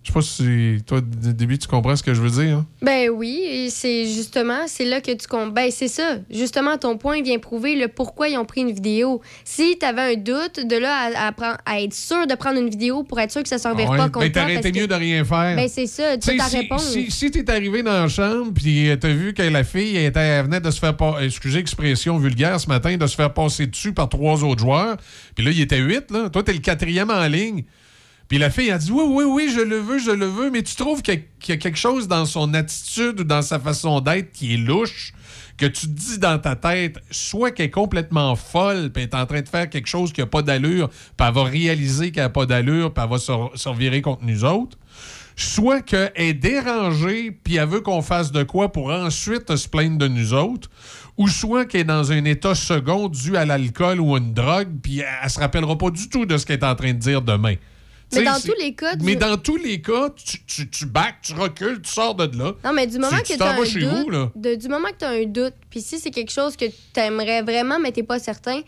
S14: Je sais pas si toi, début, tu comprends ce que je veux dire. hein?
S2: Ben oui, et c'est justement, c'est là que tu comptes. Ben c'est ça. Justement, ton point vient prouver le pourquoi ils ont pris une vidéo. Si tu avais un doute, de là à, à prendre- à être sûr de prendre une vidéo pour être sûr que ça ne s'en
S14: Ah ouais?
S2: pas contre
S14: Ben,
S2: toi,
S14: t'aurais été
S2: que-
S14: mieux de rien faire.
S2: Ben c'est ça, tu
S14: sais,
S2: ta
S14: si,
S2: réponse.
S14: Si, si t'es arrivé dans la chambre puis euh, t'as vu que la fille elle elle venait de se faire pas, excusez l'expression vulgaire ce matin, de se faire passer dessus par trois autres joueurs, puis là il était huit là, toi t'es le quatrième en ligne. Puis la fille a dit oui oui oui je le veux je le veux, mais tu trouves qu'il y a- quelque chose dans son attitude ou dans sa façon d'être qui est louche que tu dis dans ta tête, soit qu'elle est complètement folle, puis elle est en train de faire quelque chose qui n'a pas d'allure, puis elle va réaliser qu'elle n'a pas d'allure, puis elle va se, revirer contre nous autres, soit qu'elle est dérangée, puis elle veut qu'on fasse de quoi pour ensuite se plaindre de nous autres, ou soit qu'elle est dans un état second dû à l'alcool ou à une drogue, puis elle, elle se rappellera pas du tout de ce qu'elle est en train de dire demain.
S2: Mais
S14: Tu
S2: dans tous les cas, du-
S14: Mais dans tous les cas, tu, tu, tu back, tu recules, tu sors de là.
S2: Non, mais du moment
S14: Tu-
S2: que
S14: tu
S2: tu
S14: t'en
S2: as
S14: vas
S2: un
S14: chez
S2: doute,
S14: vous, là.
S2: de- du moment que tu as un doute, puis si c'est quelque chose que tu aimerais vraiment, mais tu pas certain,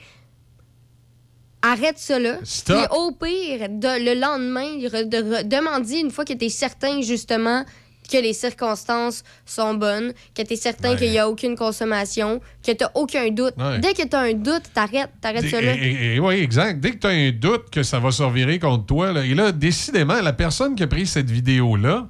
S2: arrête là.
S14: Stop.
S2: Puis au pire, de- le lendemain, de, re- demande-y une fois que tu es certain, justement, que les circonstances sont bonnes, que tu es certain
S14: Ouais.
S2: qu'il n'y a aucune consommation, que tu aucun doute.
S14: Ouais.
S2: Dès que tu as un doute, t'arrêtes, t'arrêtes ça là.
S14: oui, exact. Dès que tu as un doute que ça va se revirer contre toi, là, et là, décidément, la personne qui a pris cette vidéo-là,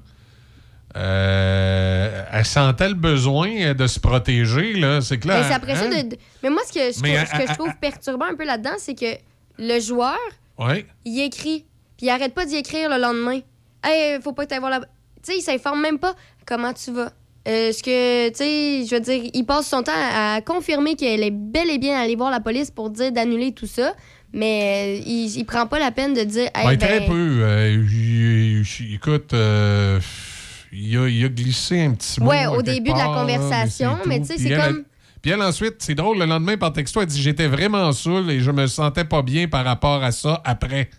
S14: euh, elle sentait le besoin de se protéger. là. C'est clair.
S2: Mais c'est après ça
S14: hein?
S2: de- de- Mais moi, ce que, que-
S14: Mais,
S2: ce que je trouve perturbant un peu là-dedans, c'est que le joueur,
S14: Ouais.
S2: il écrit, puis il arrête pas d'y écrire le lendemain. Hey, faut pas que tu voir la. Tu sais, il s'informe même pas comment tu vas. Euh, ce que, tu sais, je veux dire, il passe son temps à, à confirmer qu'elle est bel et bien allée voir la police pour dire d'annuler tout ça, mais euh, il, il prend pas la peine de dire. Hey,
S14: Ben,
S2: ben,
S14: très peu. Euh, écoute, euh, il, a, il a glissé un petit mot.
S2: Ouais, au début de la
S14: là,
S2: conversation, mais tu sais, c'est
S14: elle,
S2: comme-
S14: Puis elle, ensuite, c'est drôle, le lendemain, par texto, elle dit J'étais vraiment saoul et je me sentais pas bien par rapport à ça après.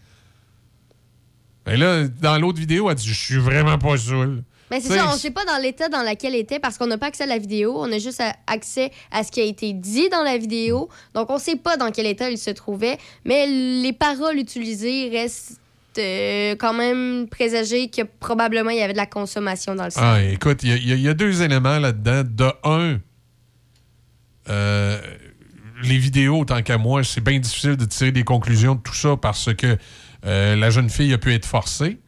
S14: Et là, dans l'autre vidéo, elle dit Je suis vraiment pas saoul.
S2: Mais c'est
S14: Tu sais,
S2: ça, on sait pas dans l'état dans lequel elle était parce qu'on n'a pas accès à la vidéo. On a juste accès à ce qui a été dit dans la vidéo. Donc, on sait pas dans quel état il se trouvait. Mais les paroles utilisées restent euh, quand même présagées que probablement il y avait de la consommation dans le sang.
S14: Ah, écoute, y y, il y a deux éléments là-dedans. De un, euh, les vidéos, tant qu'à moi, c'est bien difficile de tirer des conclusions de tout ça parce que euh, la jeune fille a pu être forcée.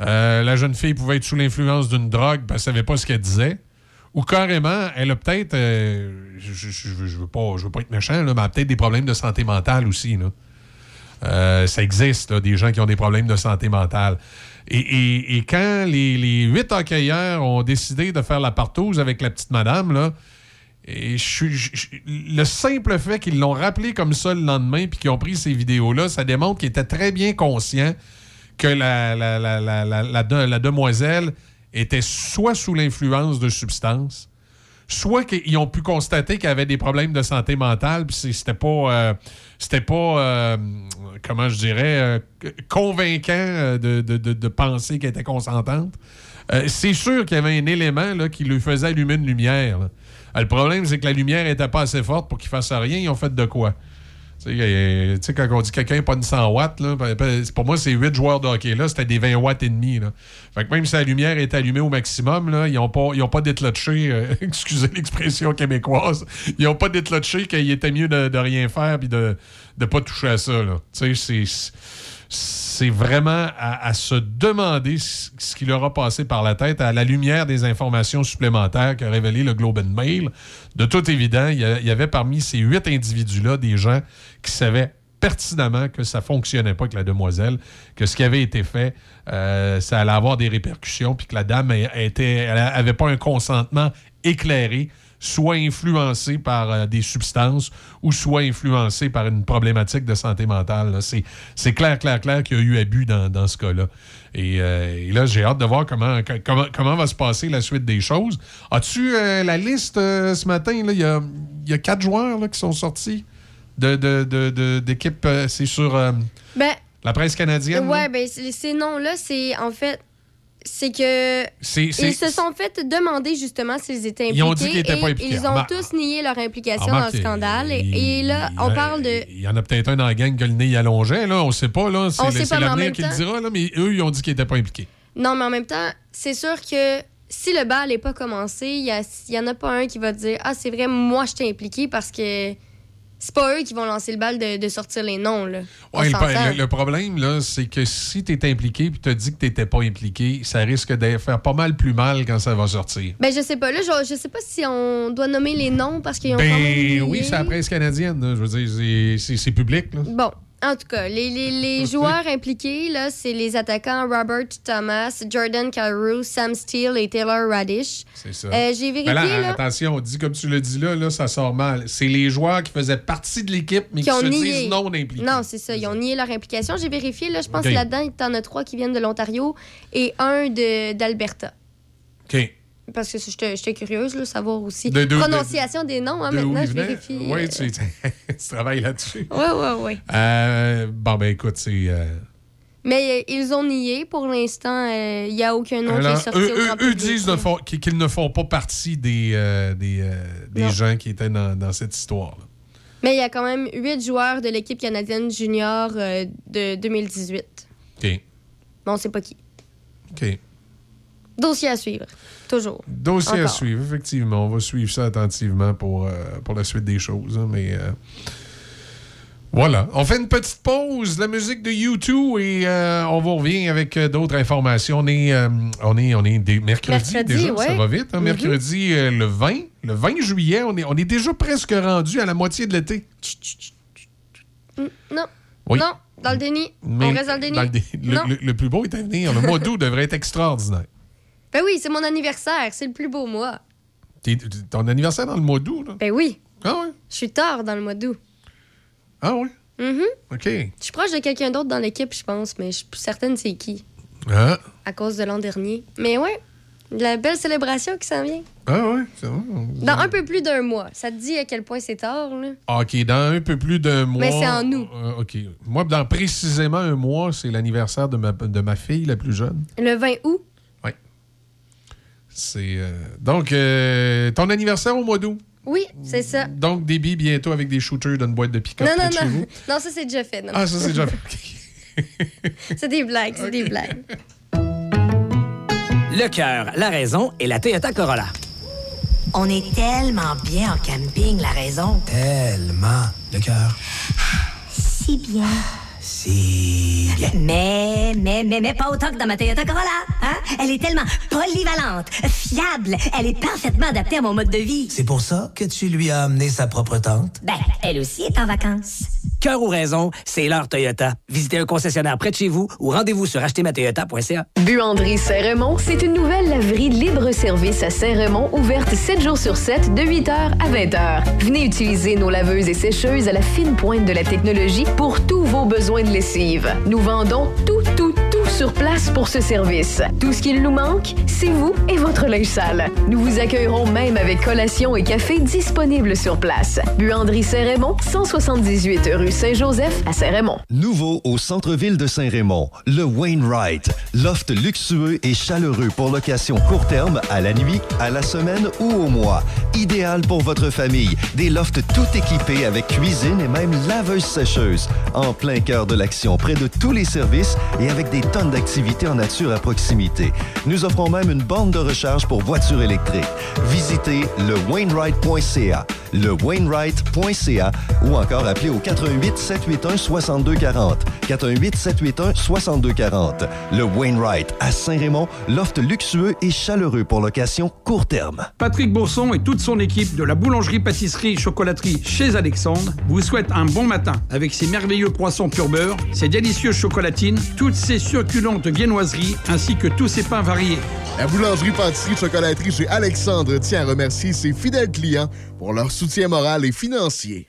S14: Euh, la jeune fille pouvait être sous l'influence d'une drogue, ben, elle savait pas ce qu'elle disait. Ou carrément, elle a peut-être, euh, je, je veux- pas, être méchant, mais elle a peut-être des problèmes de santé mentale aussi. Là. Ça existe, des gens qui ont des problèmes de santé mentale. Et, quand les, les huit hockeyeurs ont décidé de faire la partouze avec la petite madame, là, et le simple fait qu'ils l'ont rappelé comme ça le lendemain puis qu'ils ont pris ces vidéos-là, ça démontre qu'ils étaient très bien conscients que la, la, la, la, la- la de- la demoiselle était soit sous l'influence de substances, soit qu'ils ont pu constater qu'elle avait des problèmes de santé mentale, puis c'était pas, euh, c'était pas, euh, comment je dirais, euh, convaincant de, penser qu'elle était consentante. C'est sûr qu'il y avait un élément qui lui faisait allumer une lumière. Euh, le problème, c'est que la lumière n'était pas assez forte pour qu'il fasse rien. Ils ont fait de quoi? Tu sais, euh, quand on dit quelqu'un pas une 100 watts, là, ben, ben, pour moi, ces 8 joueurs de hockey là, c'était des 20 watts et demi. Là. Fait que même si la lumière est allumée au maximum, là, ils n'ont pas, ils pas déclenché, euh, excusez l'expression québécoise, ils n'ont pas déclenché qu'il était mieux de, de rien faire et de ne pas toucher à ça. Tu sais, c'est- c'est vraiment à, se demander ce qui leur a passé par la tête à la lumière des informations supplémentaires qu'a révélé le Globe and Mail. De tout évident, il y, avait parmi ces huit individus-là des gens qui savaient pertinemment que ça fonctionnait pas avec la demoiselle, que ce qui avait été fait, euh, ça allait avoir des répercussions, puis que la dame été- elle avait pas un consentement éclairé, soit influencée par euh, des substances ou soit influencée par une problématique de santé mentale. C'est c'est clair, clair, clair qu'il y a eu abus dans, dans ce cas-là. Et, euh, et là, j'ai hâte de voir comment, co- comment, comment va se passer la suite des choses. As-tu euh, la liste ce matin? Il y a, il y a quatre joueurs là, qui sont sortis de, de, de- de- d'équipe. c'est sur
S2: Ben,
S14: la presse canadienne.
S2: ouais, ben, ces noms-là, c'est en fait. C'est que. Ils se sont fait demander justement s'ils étaient impliqués.
S14: Ils ont dit qu'ils pas impliqués.
S2: Ils ont tous nié leur implication dans le scandale. Et, là, on parle de.
S14: Il y en a peut-être un dans la gang que le nez y allongeait, là. On sait pas, là. C'est,
S2: On
S14: le-
S2: sait
S14: c'est
S2: pas, mais en
S14: l'avenir qui le dira, là. Mais eux, ils ont dit qu'ils n'étaient pas impliqués.
S2: Non, mais en même temps, c'est sûr que si le bal n'est pas commencé, il y, a- il y en a pas un qui va dire Ah, c'est vrai, moi, je t'ai impliqué parce que c'est pas eux qui vont lancer le bal de, de sortir les noms. Là.
S14: Ouais, le, problème, là, c'est que si tu es impliqué et tu dit que tu n'étais pas impliqué, ça risque de faire pas mal plus mal quand ça va sortir.
S2: Ben, je sais pas. Là, je, je sais pas si on doit nommer les noms parce qu'ils ont.
S14: Ben oui, c'est la presse canadienne. là. Je veux dire, c'est public. Là.
S2: Bon, en tout cas, les, les- les joueurs impliqués, là, c'est les attaquants Robert Thomas, Jordan Carew, Sam Steele et Taylor Radish.
S14: C'est ça.
S2: Euh, J'ai vérifié,
S14: là,
S2: là,
S14: attention, on dit comme tu le dis là, là, ça sort mal. C'est les joueurs qui faisaient partie de l'équipe, mais qui,
S2: qui ont
S14: se
S2: nié.
S14: disent non impliqués.
S2: Non, c'est ça. Ils ont nié leur implication. J'ai vérifié, là, je pense que là-dedans, il y en a trois qui viennent de l'Ontario et un de- d'Alberta.
S14: OK.
S2: Parce que j'étais curieuse, là, savoir aussi.
S14: De- de- de-
S2: Prononciation des noms, hein,
S14: De
S2: maintenant, je vérifie.
S14: Oui,
S2: euh,
S14: tu, tu travailles là-dessus.
S2: Ouais, ouais, ouais.
S14: Euh, bon, ben écoute, c'est. euh,
S2: Mais euh, ils ont nié. Pour l'instant, il n'y a aucun nom qui est sorti
S14: eux,
S2: au
S14: eux-
S2: grand
S14: eux
S2: public,
S14: disent
S2: là.
S14: ne qu'ils ne font pas partie des, des, des gens qui étaient dans, dans cette histoire-là.
S2: Mais il y a quand même huit joueurs de l'équipe canadienne junior de 2018.
S14: OK.
S2: Mais on sait pas qui.
S14: OK.
S2: Dossier à suivre. Toujours.
S14: Dossier à suivre, effectivement. On va suivre ça attentivement pour, euh, pour la suite des choses. hein, mais euh, voilà. On fait une petite pause, la musique de U2, et euh, on vous revient avec d'autres informations. On est, on est, on est des- mercredi,
S2: Mercredi,
S14: déjà, ça va vite. hein,
S2: Mhm.
S14: Mercredi le 20, le 20 juillet, on est, on est déjà presque rendu à la moitié de l'été.
S2: Mm, Non.
S14: Oui.
S2: Non, dans le déni.
S14: Mais
S2: On reste dans le déni.
S14: dans le dé- le,
S2: non.
S14: le- le plus beau est à venir. Le mois d'août devrait être extraordinaire.
S2: Ben oui, c'est mon anniversaire. C'est le plus beau mois.
S14: T'es- ton anniversaire dans le mois d'août, là?
S2: Ben oui.
S14: Ah ouais?
S2: Je suis tard dans le mois d'août.
S14: Ah ouais?
S2: Mhm.
S14: OK.
S2: Je suis proche de quelqu'un d'autre dans l'équipe, je pense, mais je suis plus certaine c'est qui,
S14: Ah,
S2: à cause de l'an dernier. Mais ouais, la belle célébration qui s'en vient.
S14: ah ouais, c'est vrai.
S2: Dans un peu plus d'un mois. Ça te dit à quel point c'est tard, là?
S14: OK, dans un peu plus d'un mois.
S2: Mais c'est en août.
S14: Euh, OK. Moi, dans précisément un mois, c'est l'anniversaire de ma, de ma fille la plus jeune.
S2: Le 20 août?
S14: C'est. euh, Donc, euh, ton anniversaire au mois d'août.
S2: Oui, c'est ça.
S14: Donc, débit bientôt avec des shooters dans une boîte de pick-up
S2: Non, non,
S14: près de chez
S2: non.
S14: vous.
S2: Non, ça, c'est déjà fait. non.
S14: Ah, ça, c'est déjà fait.
S2: c'est des blagues, c'est des blagues.
S17: Le cœur, la raison et la Toyota Corolla.
S13: On est tellement bien en camping, la raison.
S17: Tellement. Le cœur.
S13: Si bien. Mais, mais, mais, mais pas autant que dans ma Toyota Corolla. Hein? Elle est tellement polyvalente, fiable. Elle est parfaitement adaptée à mon mode de vie.
S17: C'est pour ça que tu lui as amené sa propre tante.
S13: Ben, elle aussi est en vacances.
S17: Cœur ou raison, c'est l'heure Toyota. Visitez un concessionnaire près de chez vous ou rendez-vous sur achetermatoyota.ca.
S4: Buanderie Saint-Raymond, c'est une nouvelle laverie libre-service à Saint-Raymond, ouverte 7 jours sur 7, de 8h à 20h. Venez utiliser nos laveuses et sécheuses à la fine pointe de la technologie pour tous vos besoins de Nous vendons tout, tout, tout sur place pour ce service. Tout ce qu'il nous manque, c'est vous et votre linge sale. Nous vous accueillerons même avec collation et café disponibles sur place. Buanderie Saint-Raymond, 178 rue Saint-Joseph à Saint-Raymond.
S7: Nouveau au centre-ville de Saint-Raymond, le Wainwright. Loft luxueux et chaleureux pour location court terme, à la nuit, à la semaine ou au mois. Idéal pour votre famille. Des lofts tout équipés avec cuisine et même laveuse-sécheuse. En plein cœur de l'action, près de tous les services et avec des tonnes d'activités en nature à proximité. Nous offrons même une borne de recharge pour voitures électriques. Visitez le Wainwright.ca, le Wainwright.ca ou encore appelez au 88 781 6240. 88 781 6240. Le Wainwright à Saint-Raymond, loft luxueux et chaleureux pour location court terme.
S18: Patrick Bourson et toute son équipe de la boulangerie-pâtisserie chocolaterie chez Alexandre vous souhaitent un bon matin avec ses merveilleux croissants pur beurre, ses délicieuses chocolatines, toutes ses succulentes viennoiseries ainsi que tous ses pains variés.
S19: La boulangerie pâtisserie chocolaterie chez Alexandre tient à remercier ses fidèles clients pour leur soutien moral et financier.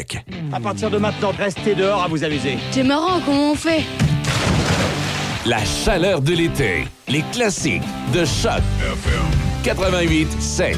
S20: À partir de maintenant, restez dehors à vous amuser.
S2: C'est marrant, comment on fait?
S1: La chaleur de l'été. Les classiques de Choc. 88 7.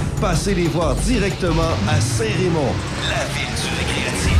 S7: Passez les voir directement à Saint-Raymond, la ville du récréatif.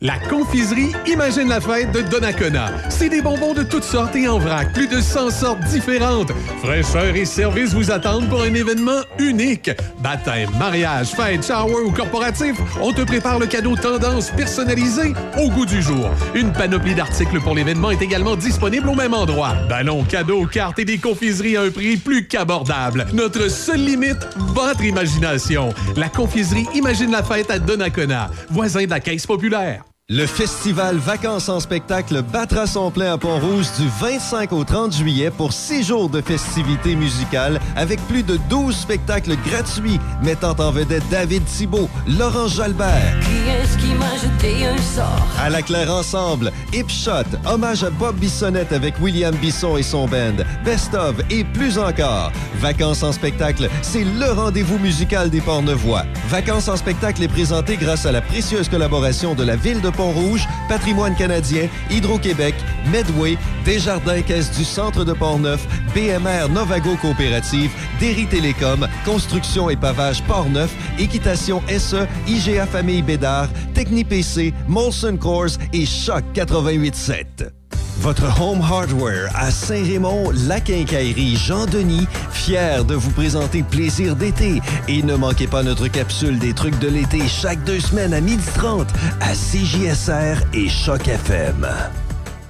S6: La confiserie Imagine la fête de Donnacona. C'est des bonbons de toutes sortes et en vrac, plus de 100 sortes différentes. Fraîcheur et service vous attendent pour un événement unique. Baptême, mariage, fête, shower ou corporatif, on te prépare le cadeau tendance personnalisé au goût du jour. Une panoplie d'articles pour l'événement est également disponible au même endroit. Ballons, cadeaux, cartes et des confiseries à un prix plus qu'abordable. Notre seule limite, votre imagination. La confiserie Imagine la fête à Donnacona, voisin de la Caisse populaire.
S7: Le festival Vacances en spectacle battra son plein à Pont-Rouge du 25 au 30 juillet pour six jours de festivités musicales avec plus de 12 spectacles gratuits mettant en vedette David Thibault, Laurent Jalbert.
S21: Qui est-ce qui m'a jeté un sort?
S7: À la Claire Ensemble, Hip Shot, hommage à Bob Bissonnette avec William Bisson et son band, Best of et plus encore. Vacances en spectacle, c'est le rendez-vous musical des Portnevoix. Vacances en spectacle est présenté grâce à la précieuse collaboration de la Ville de Pont-Rouge, Patrimoine canadien, Hydro-Québec, Medway, Desjardins Caisse du Centre de Port-Neuf, BMR Novago Coopérative, Derry Télécom, Construction et Pavage Port-Neuf, Équitation SE, IGA Famille Bédard, TechniPC, Molson Coors et Choc 88.7. Votre Home Hardware à Saint-Raymond, la quincaillerie Jean-Denis, fier de vous présenter Plaisir d'été. Et ne manquez pas notre capsule des trucs de l'été chaque deux semaines à 12h30 à CJSR et Choc FM.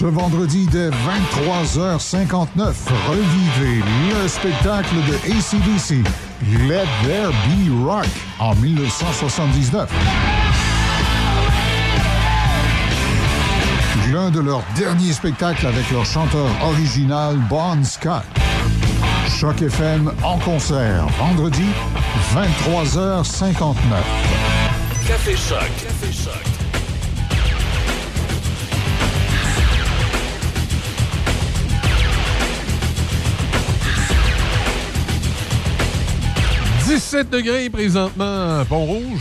S8: Ce vendredi dès 23h59, revivez le spectacle de ACDC, Let There Be Rock, en 1979. L'un de leurs derniers spectacles avec leur chanteur original Bon Scott. Choc FM en concert, vendredi, 23h59.
S1: Café Choc. Café Choc.
S14: « 17 degrés présentement Pont-Rouge.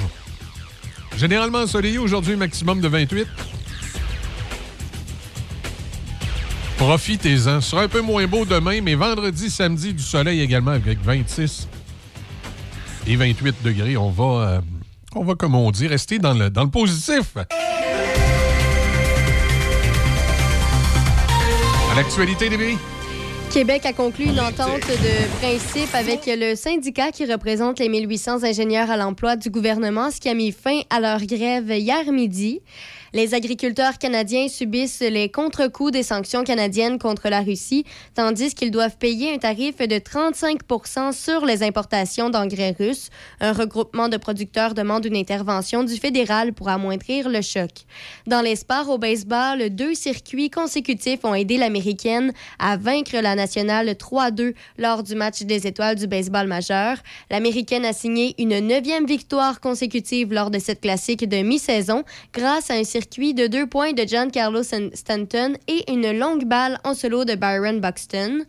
S14: Généralement ensoleillé aujourd'hui, maximum de 28. Profitez-en. Ce sera un peu moins beau demain, mais vendredi, samedi, du soleil également avec 26 et 28 degrés. On va, euh, on va comme on dit, rester dans le, dans le positif. À l'actualité, Déby.
S2: Québec a conclu une entente de principe avec le syndicat qui représente les 1800 ingénieurs à l'emploi du gouvernement, ce qui a mis fin à leur grève hier midi. Les agriculteurs canadiens subissent les contre-coups des sanctions canadiennes contre la Russie, tandis qu'ils doivent payer un tarif de 35% sur les importations d'engrais russes. Un regroupement de producteurs demande une intervention du fédéral pour amoindrir le choc. Dans les sports au baseball, deux circuits consécutifs ont aidé l'Américaine à vaincre la nationale 3-2 lors du match des étoiles du baseball majeur. L'Américaine a signé une neuvième victoire consécutive lors de cette classique de mi-saison grâce à un circuit de deux points de Giancarlo Stanton et une longue balle en solo de Byron Buxton.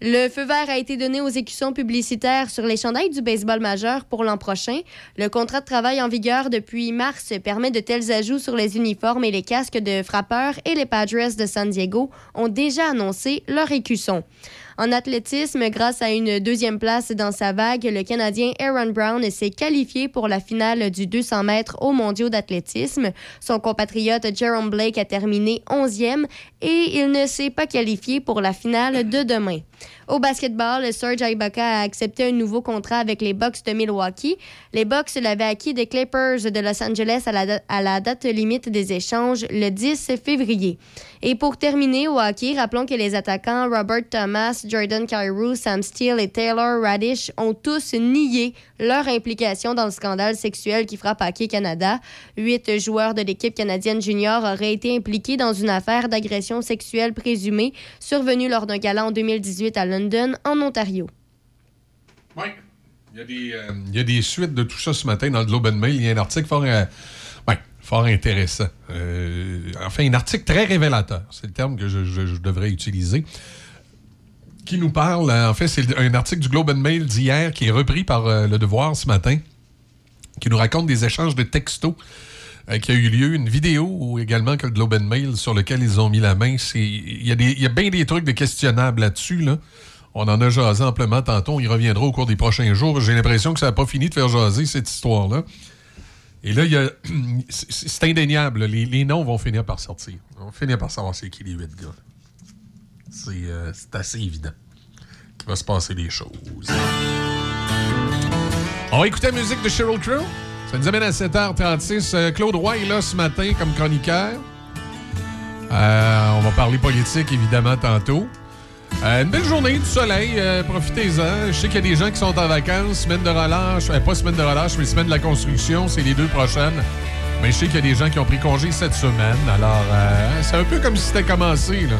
S2: Le feu vert a été donné aux écussons publicitaires sur les chandails du baseball majeur pour l'an prochain. Le contrat de travail en vigueur depuis mars permet de tels ajouts sur les uniformes et les casques de frappeurs et les Padres de San Diego ont déjà annoncé leur écusson. En athlétisme, grâce à une deuxième place dans sa vague, le Canadien Aaron Brown s'est qualifié pour la finale du 200 mètres aux mondiaux d'athlétisme. Son compatriote Jerome Blake a terminé 11e et il ne s'est pas qualifié pour la finale de demain. Au basketball, Serge Ibaka a accepté un nouveau contrat avec les Bucks de Milwaukee. Les Bucks l'avaient acquis des Clippers de Los Angeles à la, date limite des échanges le 10 février. Et pour terminer au hockey, rappelons que les attaquants Robert Thomas, Jordan Kyrou, Sam Steele et Taylor Radish ont tous nié leur implication dans le scandale sexuel qui frappe Hockey Canada. Huit joueurs de l'équipe canadienne junior auraient été impliqués dans une affaire d'agression sexuelle présumée survenue lors d'un gala en 2018 à London, en Ontario.
S14: Des, euh, il y a des suites de tout ça ce matin dans le Globe and Mail. Il y a un article fort, euh, fort intéressant. Euh, enfin, un article très révélateur. C'est le terme que je, je- devrais utiliser. Qui nous parle, euh, en fait, c'est un article du Globe and Mail d'hier qui est repris par Le Devoir ce matin, qui nous raconte des échanges de textos euh, qui a eu lieu, une vidéo également que le Globe and Mail sur lequel ils ont mis la main. Il y, a y a bien des trucs de questionnables là-dessus. Là. On en a jasé amplement tantôt. On y reviendra au cours des prochains jours. J'ai l'impression que ça n'a pas fini de faire jaser cette histoire-là. Et là, il c'est indéniable. Les, les noms vont finir par sortir. On va finir par savoir c'est qui les huit gars. C'est euh, c'est assez évident qu'il va se passer des choses. On va écouter la musique de Sheryl Crow? Ça nous amène à 7h36. Euh, Claude Roy est là ce matin comme chroniqueur. Euh, on va parler politique, évidemment, tantôt. Euh, une belle journée, du soleil, profitez-en. Je sais qu'il y a des gens qui sont en vacances, semaine de relâche, pas semaine de relâche, mais semaine de la construction, c'est les deux prochaines. Mais je sais qu'il y a des gens qui ont pris congé cette semaine, alors euh, c'est un peu comme si c'était commencé. Là.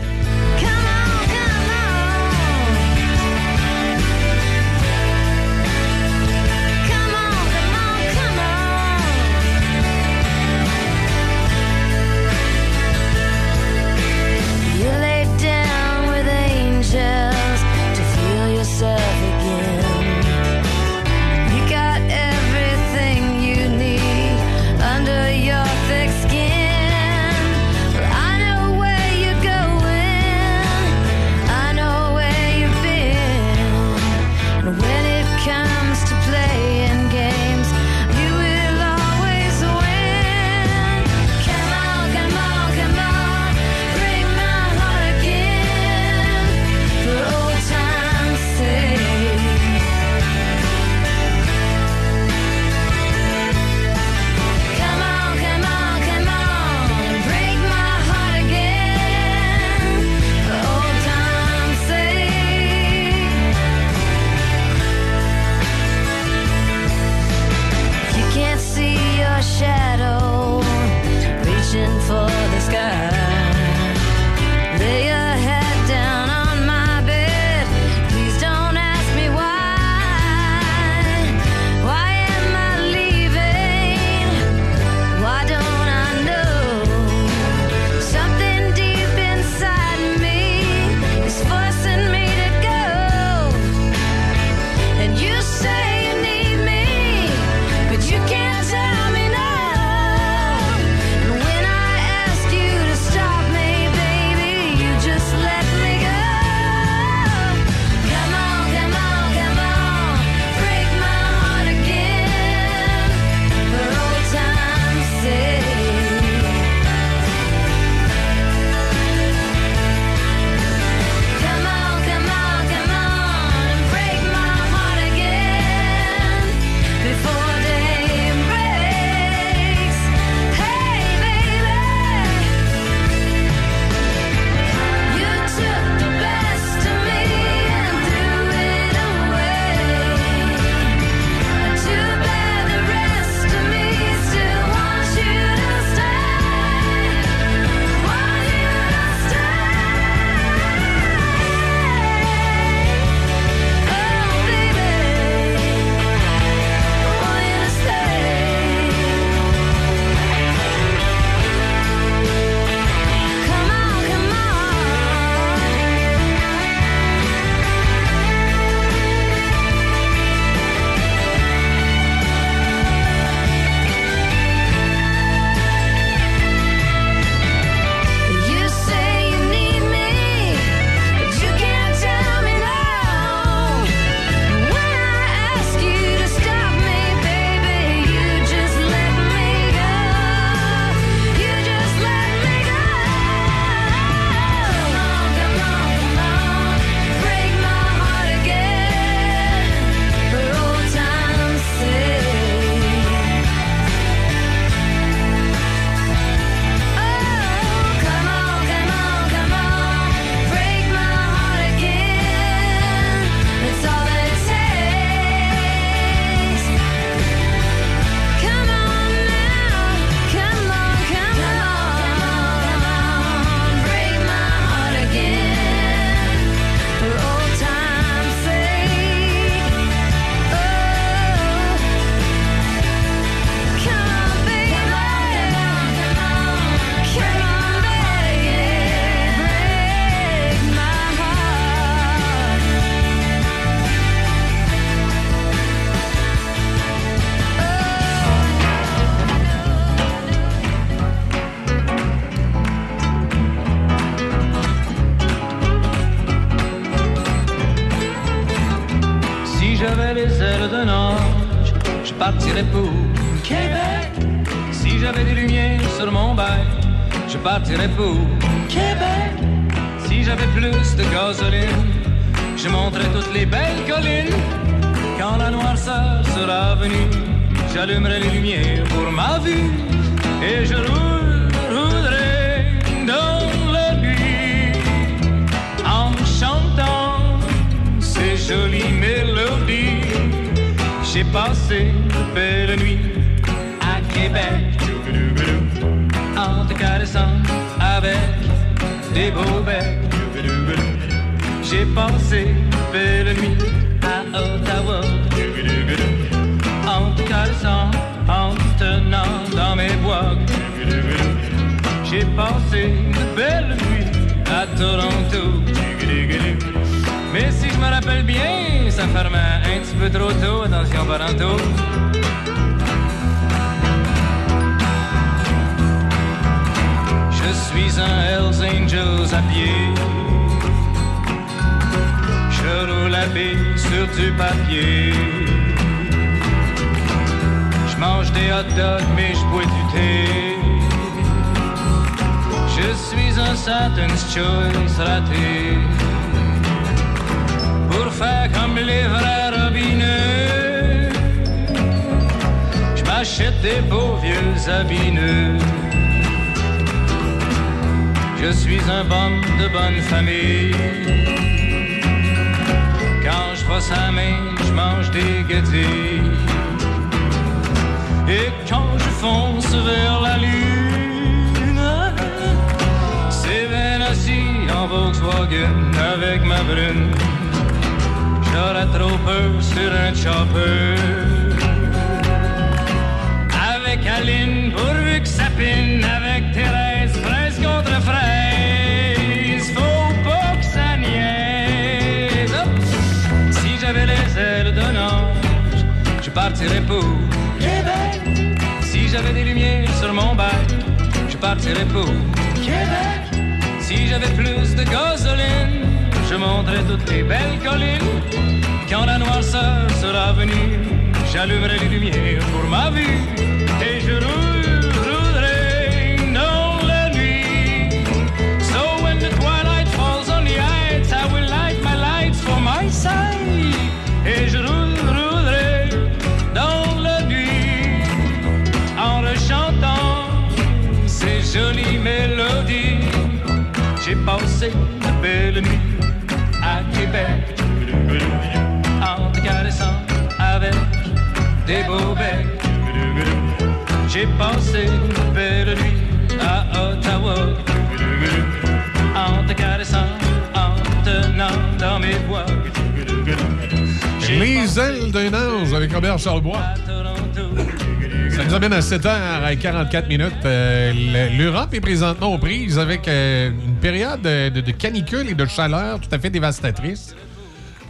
S14: 44 minutes. Euh, L'Europe est présentement aux prises avec euh, une période de, canicule et de chaleur tout à fait dévastatrice.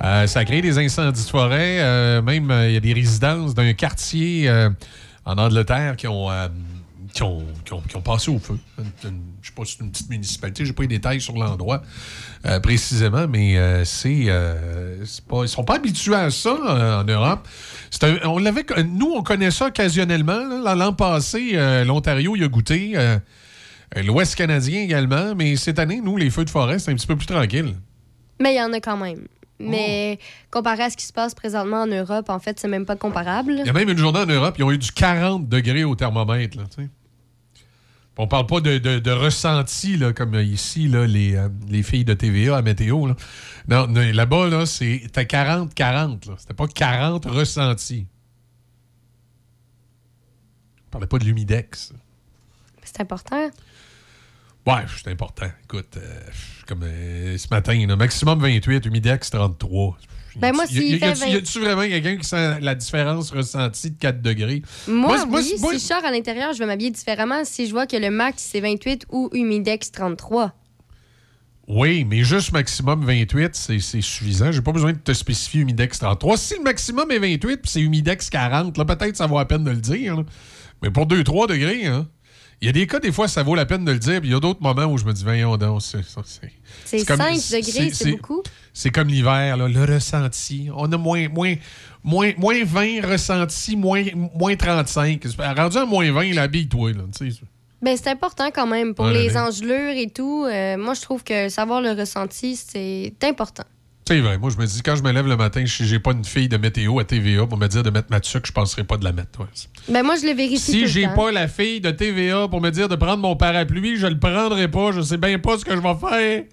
S14: Euh, ça a créé des incendies de forêt. même, il y a des résidences d'un quartier en Angleterre qui ont qui, ont, qui ont- qui ont passé au feu. Je ne sais pas si c'est une petite municipalité. Je n'ai pas les détails sur l'endroit euh, précisément, mais euh, c'est, euh, c'est pas, ils sont pas habitués à ça euh, en Europe. Un- on l'avait, nous, on connaît ça occasionnellement. L'an passé, l'Ontario y a goûté. L'Ouest canadien également. Mais cette année, nous, les feux de forêt, c'est un petit peu plus tranquille.
S2: Mais il y en a quand même. Mais comparé à ce qui se passe présentement en Europe, en fait, c'est même pas comparable.
S14: Il y a même une journée en Europe, ils ont eu du 40 degrés au thermomètre. Là. On parle pas de, de- de ressenti, là, comme ici, là, les, euh, les filles de TVA à météo. Là. Non, là-bas, là, c'était 40-40. là. C'était pas 40 ressentis. On parlait pas de l'humidex.
S2: C'est important.
S14: Ouais, c'est important. Écoute, euh, comme euh, ce matin, là, maximum 28, humidex 33.
S2: Ben moi, s'il
S14: y a-
S2: fait
S14: y a-
S2: 20
S14: y a-tu vraiment quelqu'un qui sent la différence ressentie de 4 degrés?
S2: Moi,
S14: moi,
S2: oui,
S14: moi-
S2: si je sors à l'intérieur, je vais m'habiller différemment si je vois que le max, c'est 28 ou humidex 33.
S14: Oui, mais juste maximum 28, c'est suffisant. J'ai pas besoin de te spécifier humidex 33. Si le maximum est 28 puis c'est humidex 40, là, peut-être ça vaut la peine de le dire. là. Mais pour 2-3 degrés, hein, Il y a des cas, des fois, ça vaut la peine de le dire, puis il y a d'autres moments où je me dis, voyons donc, c'est ça, c'est.
S2: C'est
S14: comme-
S2: 5
S14: c'est-
S2: degrés, c'est beaucoup?
S14: C'est comme l'hiver, le ressenti. On a moins, moins, moins, moins 20 ressenti, moins, moins 35. Rendu à moins 20, il habille-toi. Là, tu sais.
S2: Ben, c'est important quand même pour les
S14: ouais.
S2: engelures et tout. Euh, moi, je trouve que savoir le ressenti, c'est important.
S14: C'est vrai. Moi, je me dis, quand je me lève le matin, si j'ai pas une fille de météo à TVA pour me dire de mettre ma tuque, je penserai pas de la mettre. ouais.
S2: Ben, moi, je le vérifie
S14: Si j'ai pas la fille de TVA pour me dire de prendre mon parapluie, je le prendrai pas. Je sais bien pas ce que je vais faire.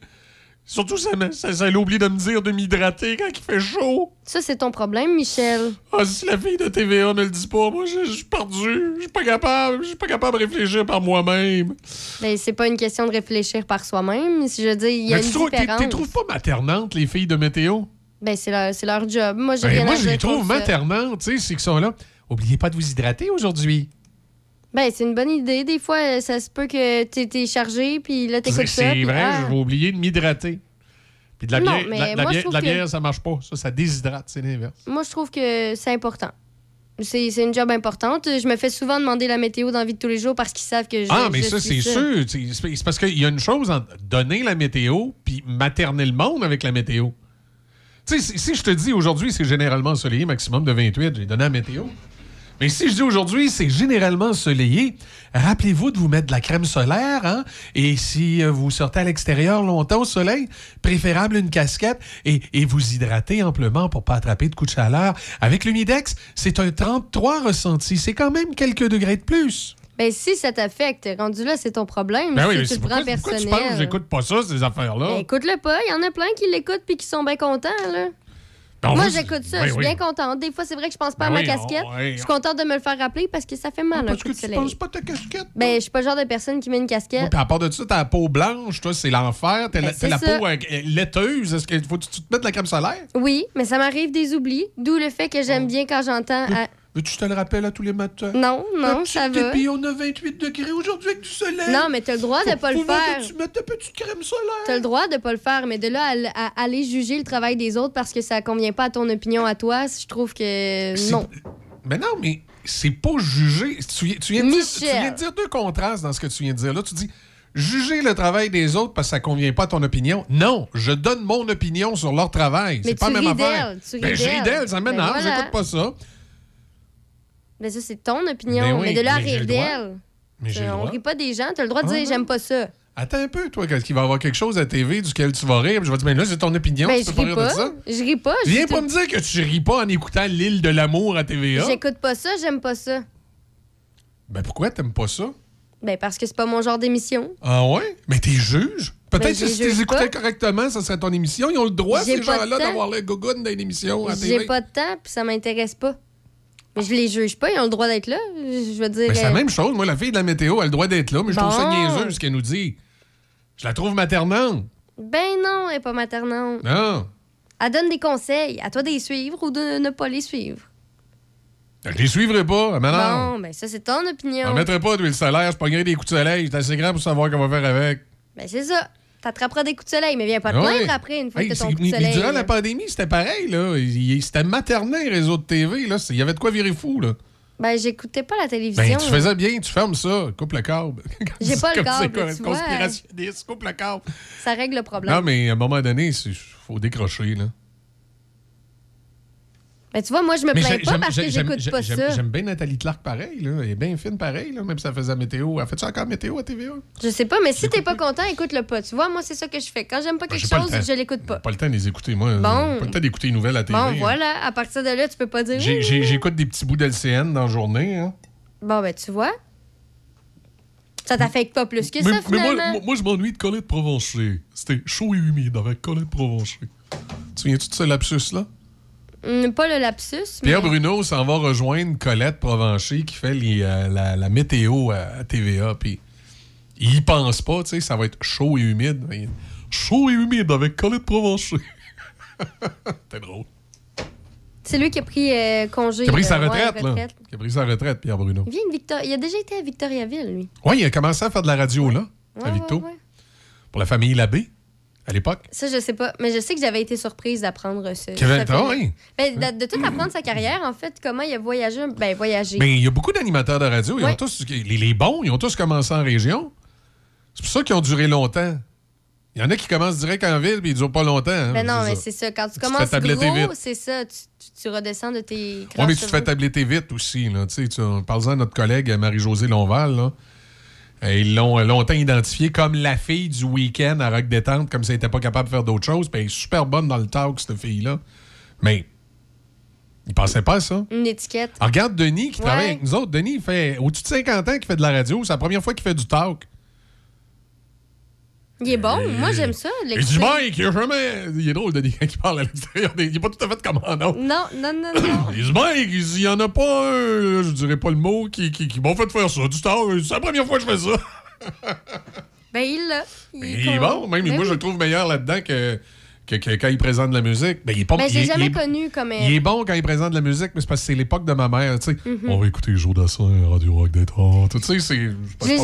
S14: Surtout, ça, ça, ça de me dire de m'hydrater quand il fait chaud.
S2: Ça, c'est ton problème, Michel.
S14: Ah, si la fille de TVA me le dit pas, moi, je suis perdu. Je suis pas capable. Je suis pas capable de réfléchir par moi-même.
S2: Ben, c'est pas une question de réfléchir par soi-même. Si je dire, il y a
S14: Mais
S2: une
S14: tu
S2: différence.
S14: t'es trouves pas maternantes, les filles de météo?
S2: Ben, c'est leur, leur job. Moi, j'ai
S14: Ben,
S2: rien
S14: moi,
S2: à
S14: je les trouve maternantes, tu sais, c'est qu'ils sont là. Oubliez pas de vous hydrater aujourd'hui.
S2: Ben, c'est une bonne idée. Des fois, euh, ça se peut que t'es t'es chargé, puis là, t'écoutes ça.
S14: c'est vrai,
S2: ah.
S14: je vais oublier de m'hydrater. Puis de la
S2: Non,
S14: bière,
S2: mais
S14: la, la
S2: moi, je
S14: bière,
S2: trouve
S14: la
S2: que-
S14: bière, ça marche pas. Ça, ça déshydrate, c'est l'inverse.
S2: Moi, je trouve que c'est important. C'est une job importante. Je me fais souvent demander la météo dans la vie de tous les jours parce qu'ils savent que je.
S14: Ah, mais
S2: je
S14: ça, c'est sûr. C'est c'est parce qu'il y a une chose entre donner la météo puis materner le monde avec la météo. Tu sais, si, si je te dis aujourd'hui, c'est généralement ensoleillé, maximum de 28, j'ai donné la météo. Mais si je dis aujourd'hui, c'est généralement ensoleillé, rappelez-vous de vous mettre de la crème solaire, hein? Et si euh, vous sortez à l'extérieur longtemps au soleil, préférable une casquette et, et vous hydrater amplement pour pas attraper de coups de chaleur. Avec l'humidex, c'est un 33 ressenti. C'est quand même quelques degrés de plus.
S2: Ben, si ça t'affecte, rendu là, c'est ton problème.
S14: Ben oui, mais
S2: tu
S14: c'est
S2: le
S14: pourquoi,
S2: prends
S14: pourquoi tu
S2: personnel.
S14: penses j'écoute pas ça, ces affaires-là?
S2: Ben, écoute-le pas. Il y en a plein qui l'écoutent puis qui sont bien contents, là.
S14: Ben,
S2: Moi, j'écoute ça.
S14: Oui,
S2: je suis
S14: oui.
S2: bien contente. Des fois, c'est vrai que je pense pas
S14: Ben
S2: à ma
S14: oui,
S2: casquette.
S14: on- ouais,
S2: je suis contente de me le faire rappeler parce que ça fait mal, un
S14: parce
S2: coup
S14: que
S2: de
S14: tu
S2: soleil.
S14: penses pas ta casquette.
S2: Ben, je suis pas le genre de personne qui met une casquette.
S14: Puis à part de ça, t'as la peau blanche, toi, c'est l'enfer. T'as
S2: Ben,
S14: la, peau euh, laiteuse. Est-ce qu'il faut que tu te mettes de la crème solaire?
S2: Oui, mais ça m'arrive des oublis. D'où le fait que j'aime bien quand j'entends. à-
S14: Mais tu te le rappelles à tous les matins?
S2: Non, non,
S14: La
S2: ça va.
S14: Puis on a 28 degrés aujourd'hui avec du soleil.
S2: Non, mais t'as le droit de
S14: Faut-
S2: pas le faire.
S14: que tu mettes ta petite crème solaire.
S2: T'as le droit de pas le faire, mais de là à, à aller juger le travail des autres parce que ça convient pas à ton opinion à toi, je trouve que non.
S14: Mais non, mais c'est pas juger. Tu, viens- tu viens de dire, tu viens de dire deux contrastes dans ce que tu viens de dire. Là, tu dis juger le travail des autres parce que ça convient pas à ton opinion. Non, je donne mon opinion sur leur travail. C'est pas la même affaire.
S2: tu
S14: Ben, je
S2: d'elle,
S14: ça
S2: Ben
S14: m'énerve,
S2: voilà.
S14: j'écoute pas ça.
S2: Mais ça, c'est ton opinion.
S14: Ben oui,
S2: mais de là à rire d'elle.
S14: Mais j'ai
S2: On rit pas des gens. T'as le droit de dire j'aime pas ça.
S14: Attends un peu, toi, quand il va y avoir quelque chose à TV duquel tu vas rire, je vais te dire, mais là, c'est ton opinion,
S2: Ben,
S14: tu peux pas rire
S2: pas.
S14: de ça.
S2: Je ris pas. je
S14: Viens pas me dire que tu ris pas en écoutant L'île de l'amour à TVA.
S2: J'écoute pas ça, j'aime pas ça.
S14: Ben pourquoi t'aimes pas ça?
S2: Ben parce que c'est pas mon genre d'émission.
S14: Ah ouais? Mais t'es juge? Peut-être
S2: Ben,
S14: que si
S2: les
S14: tu
S2: juge
S14: écoutais correctement, ça serait ton émission. Ils ont le droit, ces gens-là, d'avoir le gogoune dans une émission à.
S2: J'ai pas de temps, puis ça m'intéresse pas. Mais je les juge pas, ils ont le droit d'être là. Je veux dire.
S14: Mais c'est la
S2: euh,
S14: même chose. Moi, la fille de la météo a le droit d'être là, mais je trouve ça
S2: Bon.
S14: niaiseux ce qu'elle nous dit. Je la trouve maternante.
S2: Ben non, elle est pas maternante.
S14: Non.
S2: Elle donne des conseils. À toi de les suivre ou de ne pas les suivre.
S14: Je les suivrai pas. Mais non.
S2: Bon, ben ça, c'est ton
S14: Je
S2: opinion.
S14: n'en mettrai pas d'huile solaire. Je pognerai des coups de soleil. C'est assez grand pour savoir qu'on va faire avec.
S2: Ben c'est ça. T'attraperas des coups de soleil, mais viens pas te
S14: Ouais.
S2: plaindre après une fois
S14: Hey,
S2: que ton coup de soleil.
S14: durant
S2: là.
S14: la pandémie, c'était pareil. là. C'était maternel, les réseaux de TV. là. Il y avait de quoi virer fou. là.
S2: Ben j'écoutais pas la télévision.
S14: Ben, tu faisais bien, tu fermes ça, coupe le câble.
S2: J'ai pas le câble, tu vois.
S14: conspirationniste, coupe le câble.
S2: Ça règle le problème.
S14: Non, mais à un moment donné, il faut décrocher. Là.
S2: Ben tu vois, moi, je me plains pas parce que j'écoute pas ça.
S14: J'aime bien Nathalie Clark pareil. Là. Elle est bien fine pareil, là, même si elle faisait météo. Elle fait-tu encore météo à TVA?
S2: Je sais pas, mais si t'es pas content, écoute-le pas. Tu vois, moi, c'est ça que je fais. Quand j'aime pas quelque
S14: Ben, pas le
S2: chose, je l'écoute pas.
S14: Pas le temps de les écouter, moi.
S2: Bon.
S14: Pas le temps d'écouter les nouvelles à TV.
S2: Bon,
S14: hein.
S2: voilà. À partir de là, tu peux pas dire.
S14: J'écoute des petits bouts d'LCN dans la journée. Hein.
S2: Bon, ben, tu vois. Ça t'affecte pas plus que
S14: mais,
S2: ça,
S14: mais moi, moi, je m'ennuie de Colette Provencher. C'était chaud et humide avec Colette Provencher. Tu te souviens-tu de ce lapsus-là?
S2: Hum, pas le lapsus,
S14: Pierre
S2: mais...
S14: Bruno s'en va rejoindre Colette Provencher qui fait les, euh, la, la météo à, à TVA. Puis il y pense pas, tu sais, ça va être chaud et humide. Mais chaud et humide avec Colette Provencher. C'était drôle.
S2: C'est lui qui a pris euh, congé.
S14: Qui a pris sa
S2: euh, ouais,
S14: retraite, là.
S2: retraite.
S14: Qui a pris sa retraite, Pierre Bruno.
S2: Il vient de Victor... Il a déjà été à Victoriaville, lui.
S14: Oui, il a commencé à faire de la radio là, à Victo.
S2: ouais.
S14: Pour la famille Labbé. À l'époque?
S2: Ça, je sais pas. Mais je sais que j'avais été surprise d'apprendre ce.
S14: Kevin-
S2: ce
S14: oui?
S2: Ben, de, de tout apprendre sa carrière, en fait, comment il a voyagé. Ben, voyagé.
S14: Mais il y a beaucoup d'animateurs de radio. Ils ont tous, les, les bons, ils ont tous commencé en région. C'est pour ça qu'ils ont duré longtemps. Il y en a qui commencent direct en ville, puis ils durent pas longtemps. hein,
S2: Ben non, mais c'est ça. Quand tu
S14: fais
S2: commences gros, c'est ça. Tu, tu- tu redescends de tes
S14: Oui, mais tu te fais tabletter vite aussi. Là, tu sais, tu, parle-en à notre collègue Marie-Josée Lonval. Là. Ils l'ont euh, longtemps identifiée comme la fille du week-end à Rock Détente, comme si elle n'était pas capable de faire d'autres choses. Puis elle est super bonne dans le talk, cette fille-là. Mais il pensait pas à ça.
S2: Une étiquette.
S14: Ah, regarde Denis qui
S2: Ouais.
S14: travaille avec nous autres. Denis, il fait au-dessus de 50 ans qu'il fait de la radio. C'est la première fois qu'il fait du talk.
S2: Il est bon. Moi, j'aime ça.
S14: Il dit
S2: l'écouter.
S14: Mike, il a jamais. Il est drôle, Denis, quand il parle à l'extérieur. Il n'est pas tout à fait comme un autre.
S2: Non, non, non, non.
S14: Il dit Mike, il dit, il y en a pas un, je dirais pas le mot, qui, qui, qui m'ont fait faire ça. Du talk. C'est la première fois que je fais ça.
S2: ben, il l'a.
S14: Il est bon. Même
S2: Ben
S14: moi,
S2: oui.
S14: je le trouve meilleur là-dedans que, que, que quand il présente de la musique. Ben, il est pas
S2: Ben, l'ai
S14: il est-
S2: jamais
S14: il
S2: connu comme.
S14: Il est bon quand il présente de la musique, mais c'est parce que c'est l'époque de ma mère. Tu sais,
S2: Mhm.
S14: on va écouter Joe Dassin, Radio Rock Détente. Tu sais, c'est.
S2: Je l'ai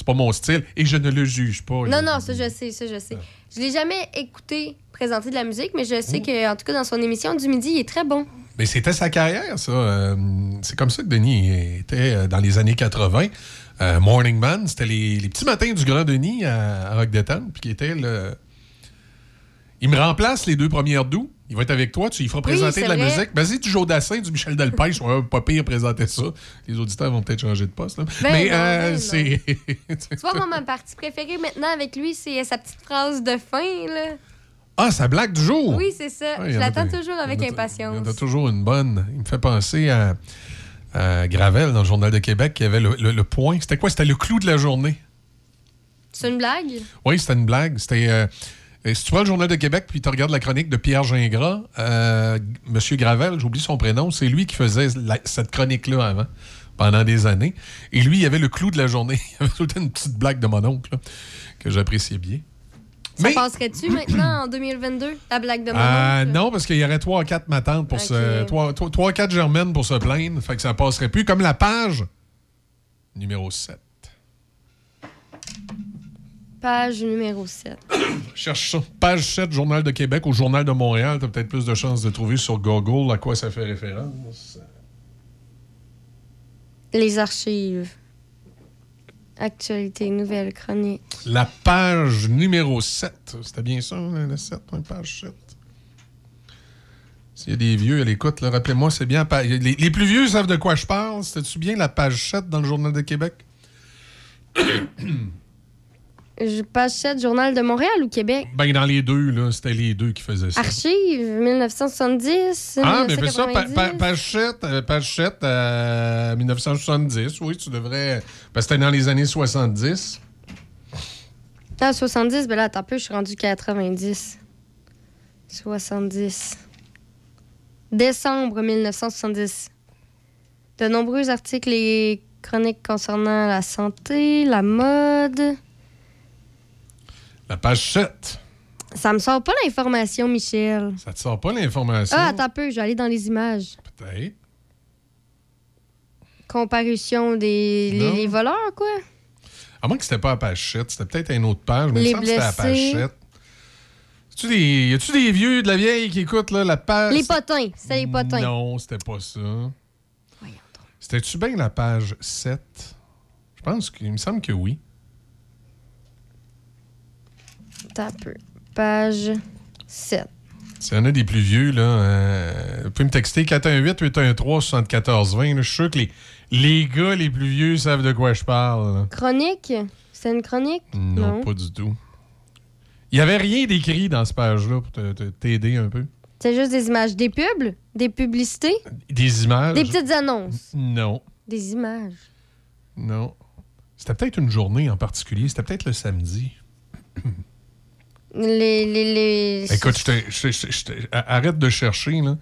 S14: c'est pas mon- style et je ne le juge pas.
S2: Non, non, ça, je sais, ça, je sais. Je l'ai jamais écouté présenter de la musique, mais je sais que, en tout cas, dans son émission du midi, il est très bon.
S14: Mais c'était sa carrière, ça. Euh, c'est comme ça que Denis était euh, dans les années 80. Euh, Morning Man, c'était les, les petits matins du Grand Denis à, à Rock puis qui était le. Il me remplace les deux premières doux. Il va être avec toi, tu lui feras présenter de la
S2: vrai.
S14: musique. Vas-y, du Joe Dassin, du Michel Delpech, ouais, pas pire présenter ça. Les auditeurs vont peut-être changer de poste. là.
S2: Ben
S14: Mais euh,
S2: ben
S14: c'est.
S2: Tu vois, moi, ma partie préférée maintenant avec lui, c'est sa petite phrase de fin, là.
S14: ah, sa blague du jour!
S2: Oui, c'est ça.
S14: Y
S2: je l'attends toujours avec
S14: en a- Il y
S2: impatience.
S14: en a toujours une bonne. Il me fait penser à, à Gravel dans le Journal de Québec qui avait le, le- le point. C'était quoi? C'était le clou de la journée.
S2: C'est une blague?
S14: Oui, c'était une blague. C'était. euh, euh, si tu vois le Journal de Québec puis tu regardes la chronique de Pierre Gingras, euh, Monsieur Gravel, j'oublie son prénom, c'est lui qui faisait la- cette chronique-là avant, pendant des années. Et lui, il avait le clou de la journée. Il avait tout le temps une petite blague de mon oncle là, que j'appréciais bien.
S2: Ça passerait-tu maintenant en 2022, la blague de mon
S14: Ah,
S2: oncle?
S14: non, parce qu'il y aurait 3 4 matantes pour se. 3 4 germaines pour se plaindre. Fait que ça passerait plus. Comme la page numéro 7.
S2: Page numéro 7.
S14: Cherche ça. Page 7, Journal de Québec ou Journal de Montréal. T'as peut-être plus de chances de trouver sur Google à quoi ça fait référence.
S2: Les archives. Actualité, nouvelles, chroniques.
S14: La page numéro 7. C'était bien ça, hein, le 7, ouais, page 7. S'il y a des vieux à l'écoute, rappelez-moi, c'est bien. les plus vieux savent de quoi je parle. C'était-tu bien la page 7 dans le Journal de Québec?
S2: Je- Page 7, Journal de Montréal ou Québec?
S14: Ben, dans les deux, là, c'était les deux qui faisaient ça.
S2: Archives, 1970.
S14: Ah, mais fais ça, pa-
S2: 1990.
S14: pa- page 7, euh, page 7 euh, 1970. Oui, tu devrais. Parce que c'était dans les années 70.
S2: Ah, 70, ben là, attends un peu, je suis rendu 90. 70. Décembre 1970. De nombreux articles et chroniques concernant la santé, la mode.
S14: La page 7.
S2: Ça me sort pas l'information, Michel.
S14: Ça te sort pas l'information?
S2: Ah, attends un peu, je vais aller dans les images.
S14: Peut-être.
S2: Comparution des les, les voleurs, quoi.
S14: À moins que c'était pas à page 7. C'était peut-être une autre page, mais
S2: Les
S14: il me que c'était à page
S2: blessés.
S14: 7. Y-tu des, y a-tu des vieux de la vieille qui écoutent là, la page?
S2: Les potins, c'était les potins.
S14: Non, c'était pas ça. C'était-tu bien la page 7? Je pense qu'il me semble que oui.
S2: Peu. Page 7.
S14: S'il y en a des plus vieux, là, euh, vous pouvez me texter 418-813-7420. là. Je suis sûr que les, les gars les plus vieux savent de quoi je parle. là.
S2: Chronique? C'est une chronique?
S14: Non, pas du tout. Il n'y avait rien d'écrit dans ce page-là pour t'aider un peu.
S2: C'est juste des images. Des pubs? Des publicités?
S14: Des images?
S2: Des petites annonces?
S14: Non,
S2: Des images.
S14: non. C'était peut-être une journée en particulier. C'était peut-être le samedi.
S2: Les. les, les...
S14: Écoute, je te- je te- je te- je te- arrête de chercher. là.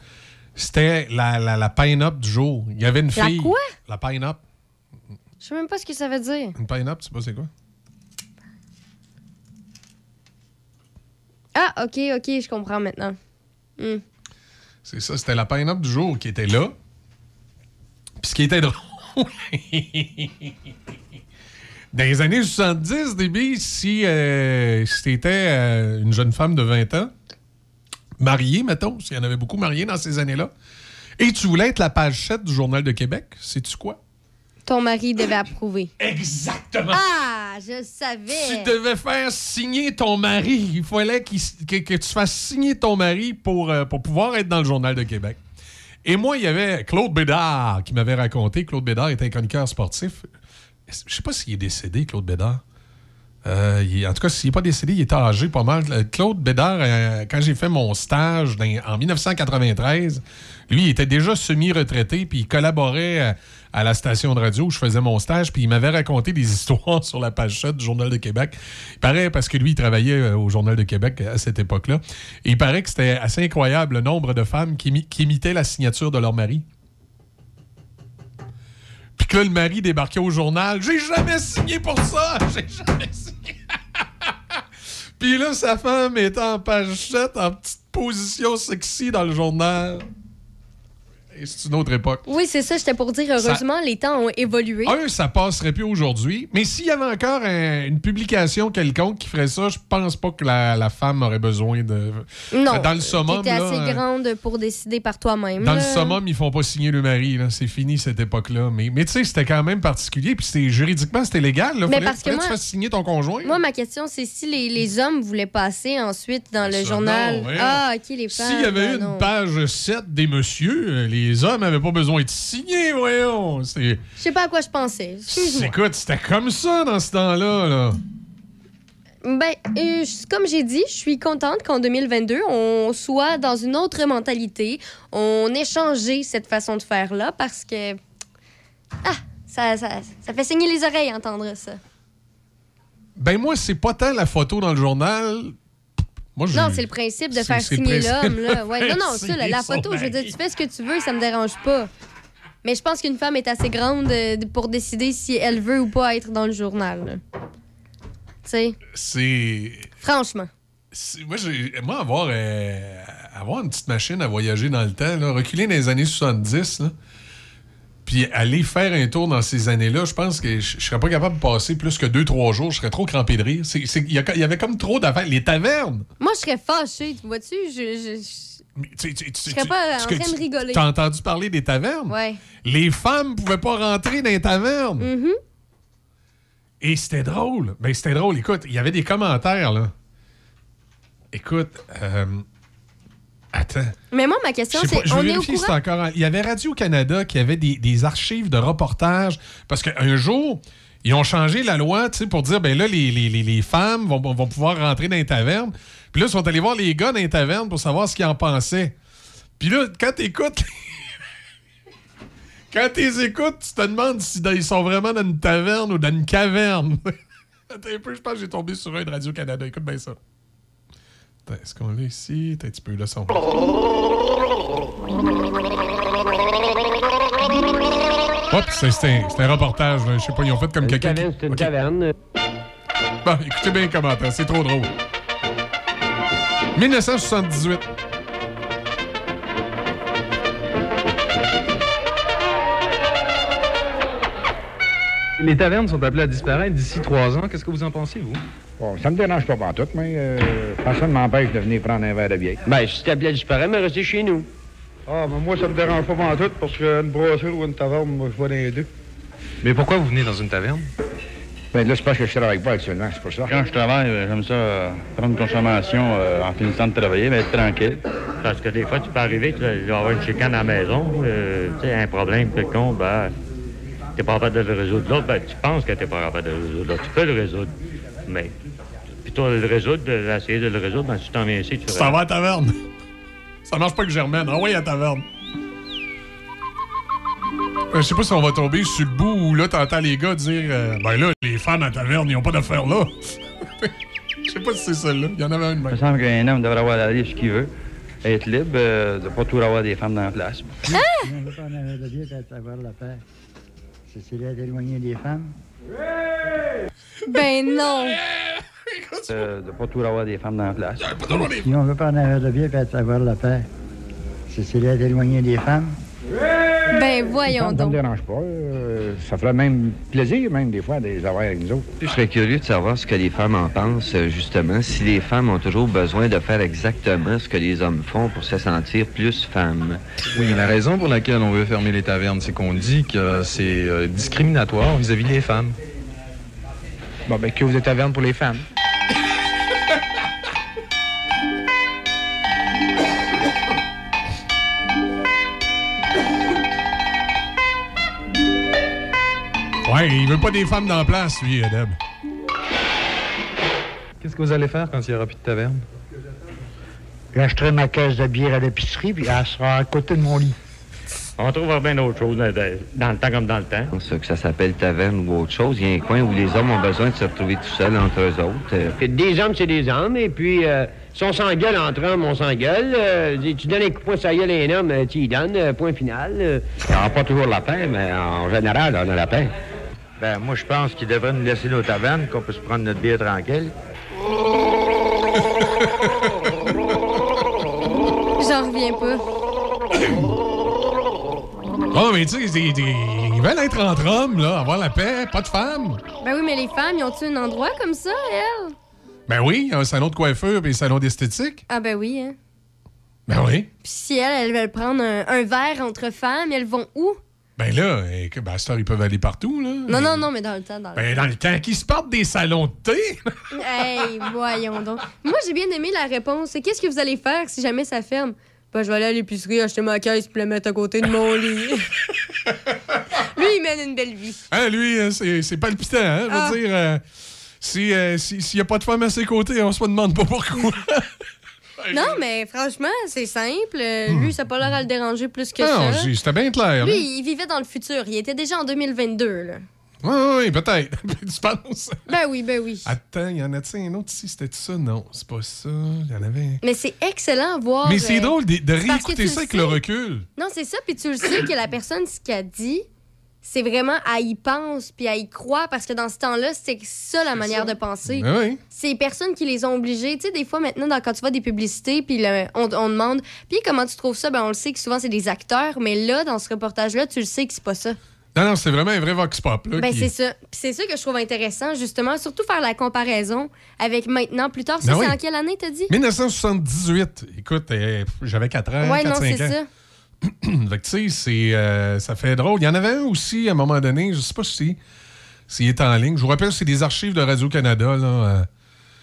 S14: C'était la, la, la pine-up du jour. Il y avait une
S2: La
S14: fille.
S2: quoi?
S14: La pine-up.
S2: Je sais même pas ce que ça veut dire.
S14: Une pine-up, tu sais pas c'est quoi?
S2: Ah, ok, ok, je comprends maintenant. Hmm.
S14: C'est ça, c'était la pine-up du jour qui était là. Puis ce qui était drôle, Dans les années 70, début, si, euh, si tu étais une jeune femme de 20 ans, mariée, mettons, s'il y en avait beaucoup mariés dans ces années-là, et tu voulais être la page 7 du Journal de Québec, sais-tu quoi?
S2: Ton mari devait approuver.
S14: Exactement.
S2: Ah, je savais.
S14: Tu devais faire signer ton mari. Il fallait que tu fasses signer ton mari pour, euh, pour pouvoir être dans le Journal de Québec. Et moi, il y avait Claude Bédard qui m'avait raconté. Claude Bédard était un chroniqueur sportif. Je sais pas s'il est décédé, Claude Bédard. Euh, est- en tout cas, s'il n'est pas décédé, il était âgé pas mal. Euh, Claude Bédard, euh, quand j'ai fait mon stage en 1993, lui, il était déjà semi-retraité, puis il collaborait à la station de radio où je faisais mon stage, puis il m'avait raconté des histoires sur la page 7 du Journal de Québec. Il paraît, parce que lui, il travaillait au Journal de Québec à cette époque-là, il paraît que c'était assez incroyable le nombre de femmes qui imitaient la signature de leur mari. Puis que là, le mari débarquait au journal. J'ai jamais signé pour ça! J'ai jamais signé! Puis là, sa femme était en page 7, en petite position sexy dans le journal. C'est une autre époque.
S2: Oui, c'est ça, j'étais pour dire, heureusement, les temps ont évolué.
S14: Un, ça passerait plus aujourd'hui. Mais s'il y avait encore un- une publication quelconque qui ferait ça, je pense pas que la, la femme aurait besoin de.
S2: Non.
S14: Dans le summum,
S2: T'étais assez
S14: euh,
S2: grande pour décider par toi-même.
S14: Dans le summum, ils font pas signer le mari. C'est fini cette époque-là. Mais, mais tu sais, c'était quand même particulier. Puis juridiquement, c'était légal. Là.
S2: Mais
S14: Fallait,
S2: parce que moi-
S14: tu fasses signer ton conjoint.
S2: Moi, ma question, c'est si les, les hommes voulaient passer ensuite dans le
S14: Ça,
S2: journal.
S14: non,
S2: ah, OK, les femmes.
S14: S'il y avait
S2: ah,
S14: une
S2: non.
S14: page 7 des messieurs, euh, les hommes n'avaient pas besoin de signer, voyons.
S2: Je sais pas à quoi je pensais. Excuse-moi.
S14: Écoute, c'était comme ça dans ce temps-là. Là?
S2: Ben, euh, comme j'ai dit, je suis contente qu'en 2022, on soit dans une autre mentalité. On ait changé cette façon de faire-là parce que. Ah, ça, ça, ça fait saigner les oreilles entendre ça.
S14: Ben moi, c'est pas tant la photo dans le journal. Moi,
S2: Non, c'est le principe de faire signer l'homme. là. Ouais, non, non, ça, la, photo, je veux dire, tu fais ce que tu veux, ça me dérange pas. Mais je pense qu'une femme est assez grande euh, pour décider si elle veut ou pas être dans le journal. Tu sais,
S14: C'est.
S2: franchement.
S14: Moi, j'ai- moi avoir, euh, avoir une petite machine à voyager dans le temps, là, reculer dans les années 70, là, puis aller faire un tour dans ces années-là, je pense que je je serais pas capable de passer plus que deux, trois jours. Je serais trop crampé de rire. Il y, avait comme trop d'affaires. Les tavernes.
S2: Moi, je serais fâchée, tu vois-tu? Je, je, je- Je serais pas en train de
S14: tu-
S2: rigoler.
S14: T'as entendu parler des tavernes?
S2: Ouais.
S14: Les femmes pouvaient pas rentrer dans les tavernes.
S2: Mhm.
S14: Et c'était drôle. Ben, c'était drôle. Écoute, il y avait des commentaires, là. Écoute, euh, attends.
S2: Mais moi, ma question, c'est
S14: je vais
S2: on est au
S14: vérifier si c'est
S2: courant?
S14: encore. en- Il y avait Radio-Canada qui avait des, des archives de reportages. Parce qu'un jour, ils ont changé la loi pour dire ben là, les, les- les- femmes vont, vont pouvoir rentrer dans les tavernes. Puis là, ils sont allés voir les gars dans les tavernes pour savoir ce qu'ils en pensaient. Puis là, quand t'écoutes. quand t'es écoutes, tu te demandes si ils sont vraiment dans une taverne ou dans une caverne. Attends un peu, je pense que j'ai tombé sur un de Radio-Canada. Écoute bien ça. Est-ce qu'on l'a ici? Attends un petit peu le son. Hop, c'est un, un reportage. Je sais pas, ils ont fait comme quelqu'un.
S22: c'est une
S14: Ok.
S22: taverne.
S14: Bon, écoutez bien les commentaires, c'est trop drôle. 1978.
S23: Les tavernes sont appelées à disparaître d'ici trois ans. Qu'est-ce que vous en pensez, vous?
S24: Bon, ça me dérange pas en tout, mais euh, personne ne m'empêche de venir prendre un verre de bière.
S22: Ben, je suis appelé à disparaître, mais restez chez nous.
S24: Ah, mais moi, ça me dérange pas en tout, parce qu'une brasserie ou une taverne, moi, je vois dans les deux.
S23: Mais pourquoi vous venez dans une taverne?
S24: Ben là, c'est parce que je travaille pas actuellement, c'est pour ça.
S25: Quand je travaille, euh, j'aime ça euh, prendre une consommation euh, en finissant de travailler, mais être tranquille.
S26: Parce que des fois, tu peux arriver, tu vas avoir une chicane à la maison, euh, tu sais, un problème quelconque, ben, t'es pas capable de le résoudre. L'autre, ben, tu penses que t'es pas capable de le résoudre. L'autre, tu peux le résoudre. Mais, de le résoudre, d'essayer de le résoudre, ben, si tu t'en viens ici, tu
S14: t'en vas à taverne. Ça marche pas que Germaine. Envoie à taverne. Euh, Je sais pas si on va tomber sur le bout où là, t'entends les gars dire euh, Ben là, les femmes à taverne, ils ont pas d'affaires là. Je sais pas si c'est celle-là. Il y en avait une
S25: Il me semble qu'un homme devrait avoir la ce qu'il veut, être libre, euh, de pas toujours avoir des femmes dans la place.
S27: Paix. Cécilia est éloignée des femmes.
S2: Ben non!
S25: Euh, de pas toujours avoir des femmes dans la place.
S27: Si on veut pas en avoir de bien pour avoir la paix. Cécilia est éloignée des femmes.
S2: Ben voyons
S24: Ça me
S2: donc.
S24: dérange pas. euh, ça ferait même plaisir, même des fois, de les avoir avec nous autres.
S25: Je serais curieux de savoir ce que les femmes en pensent, euh, justement, si les femmes ont toujours besoin de faire exactement ce que les hommes font pour se sentir plus femmes.
S23: Oui, la raison pour laquelle on veut fermer les tavernes, c'est qu'on dit que c'est discriminatoire vis-à-vis des femmes.
S24: Bon, ben, que vous êtes taverne pour les femmes.
S14: Ouais, il veut pas des femmes dans la place, lui, Deb.
S23: Qu'est-ce que vous allez faire quand il n'y aura plus de taverne?
S27: J'achèterai ma caisse de bière à l'épicerie, puis elle sera à côté de mon lit.
S26: On trouvera bien d'autres choses dans, dans- le temps comme dans le temps.
S25: Ça, que ça s'appelle taverne ou autre chose, il y a un coin où les hommes ont besoin de se retrouver tout seuls entre eux autres. euh.
S22: Des hommes, c'est des hommes, et puis euh, si on s'engueule entre hommes, on s'engueule. Euh, tu donnes un coup de poing sur la gueule à un homme, euh, tu y donnes, euh, point final. euh.
S25: On n'a pas toujours la paix, mais en général, on a la paix.
S20: Ben, moi, je pense qu'il devrait nous laisser nos tavernes, qu'on peut se prendre notre bière tranquille.
S2: J'en reviens pas.
S14: Oh, mais tu sais, ils- ils ils veulent être entre hommes, là, avoir la paix, pas de femmes.
S2: Ben oui, mais les femmes, ils ont-tu un endroit comme ça, elles?
S14: Ben oui, un salon de coiffure et un salon d'esthétique.
S2: Ah ben oui, hein.
S14: Ben oui.
S2: Puis si elles, elles veulent prendre un, un verre entre femmes, elles vont où?
S14: Ben là, et que, ben, ils peuvent aller partout, là.
S2: Non, non, non, mais dans le temps, dans le
S14: Ben, dans le temps qu'ils se partent des salons de thé.
S2: Hey, voyons donc. Moi, j'ai bien aimé la réponse. Qu'est-ce que vous allez faire si jamais ça ferme? Ben, je vais aller à l'épicerie, acheter ma caisse puis la mettre à côté de mon lit. Lui, il mène une belle vie.
S14: Hein, lui, euh, c'est palpitant, hein? Je veux
S2: Ah.
S14: dire, euh, si, euh, si- s'il n'y a pas de femme à ses côtés, on se demande pas pourquoi.
S2: Non, mais franchement, c'est simple. Euh, Lui, ça n'a pas l'air à le déranger plus que
S14: non,
S2: ça.
S14: j'ai- c'était bien clair. là.
S2: Lui, il vivait dans le futur. Il était déjà en 2022, là.
S14: Oui, oui, peut-être. tu penses?
S2: Ben oui, ben oui.
S14: Attends, il y en a-tu un autre ici? C'était ça? Non, c'est pas ça. Il y en avait.
S2: Mais c'est excellent à voir.
S14: Mais c'est
S2: euh,
S14: drôle de, réécouter ça avec le recul.
S2: Non, c'est ça. Puis tu le sais que la personne, ce qu'elle dit, c'est vraiment, elle y pense, puis elle y croit, parce que dans ce temps-là, c'est ça la manière de penser.
S14: Ben oui.
S2: C'est les personnes qui les ont obligés. Tu sais, des fois, maintenant, dans- quand tu vois des publicités, puis le- on, on demande, puis comment tu trouves ça? Ben, on le sait que souvent, c'est des acteurs, mais là, dans ce reportage-là, tu le sais que c'est pas ça.
S14: Non, non, c'est vraiment un vrai vox pop. Là,
S2: Ben,
S14: qui-
S2: c'est ça. Puis c'est ça que je trouve intéressant, justement, surtout faire la comparaison avec maintenant, plus tard. Ça,
S14: Ben
S2: c'est
S14: oui.
S2: en quelle année, t'as dit?
S14: 1978. Écoute, euh, j'avais 4 ans,
S2: ouais,
S14: 4,
S2: non,
S14: 5
S2: c'est
S14: ans.
S2: ça.
S14: fait tu sais, euh, ça fait drôle. Il y en avait un aussi, à un moment donné, je sais pas si s'il est en ligne. Je vous rappelle, c'est des archives de Radio-Canada. Là, euh,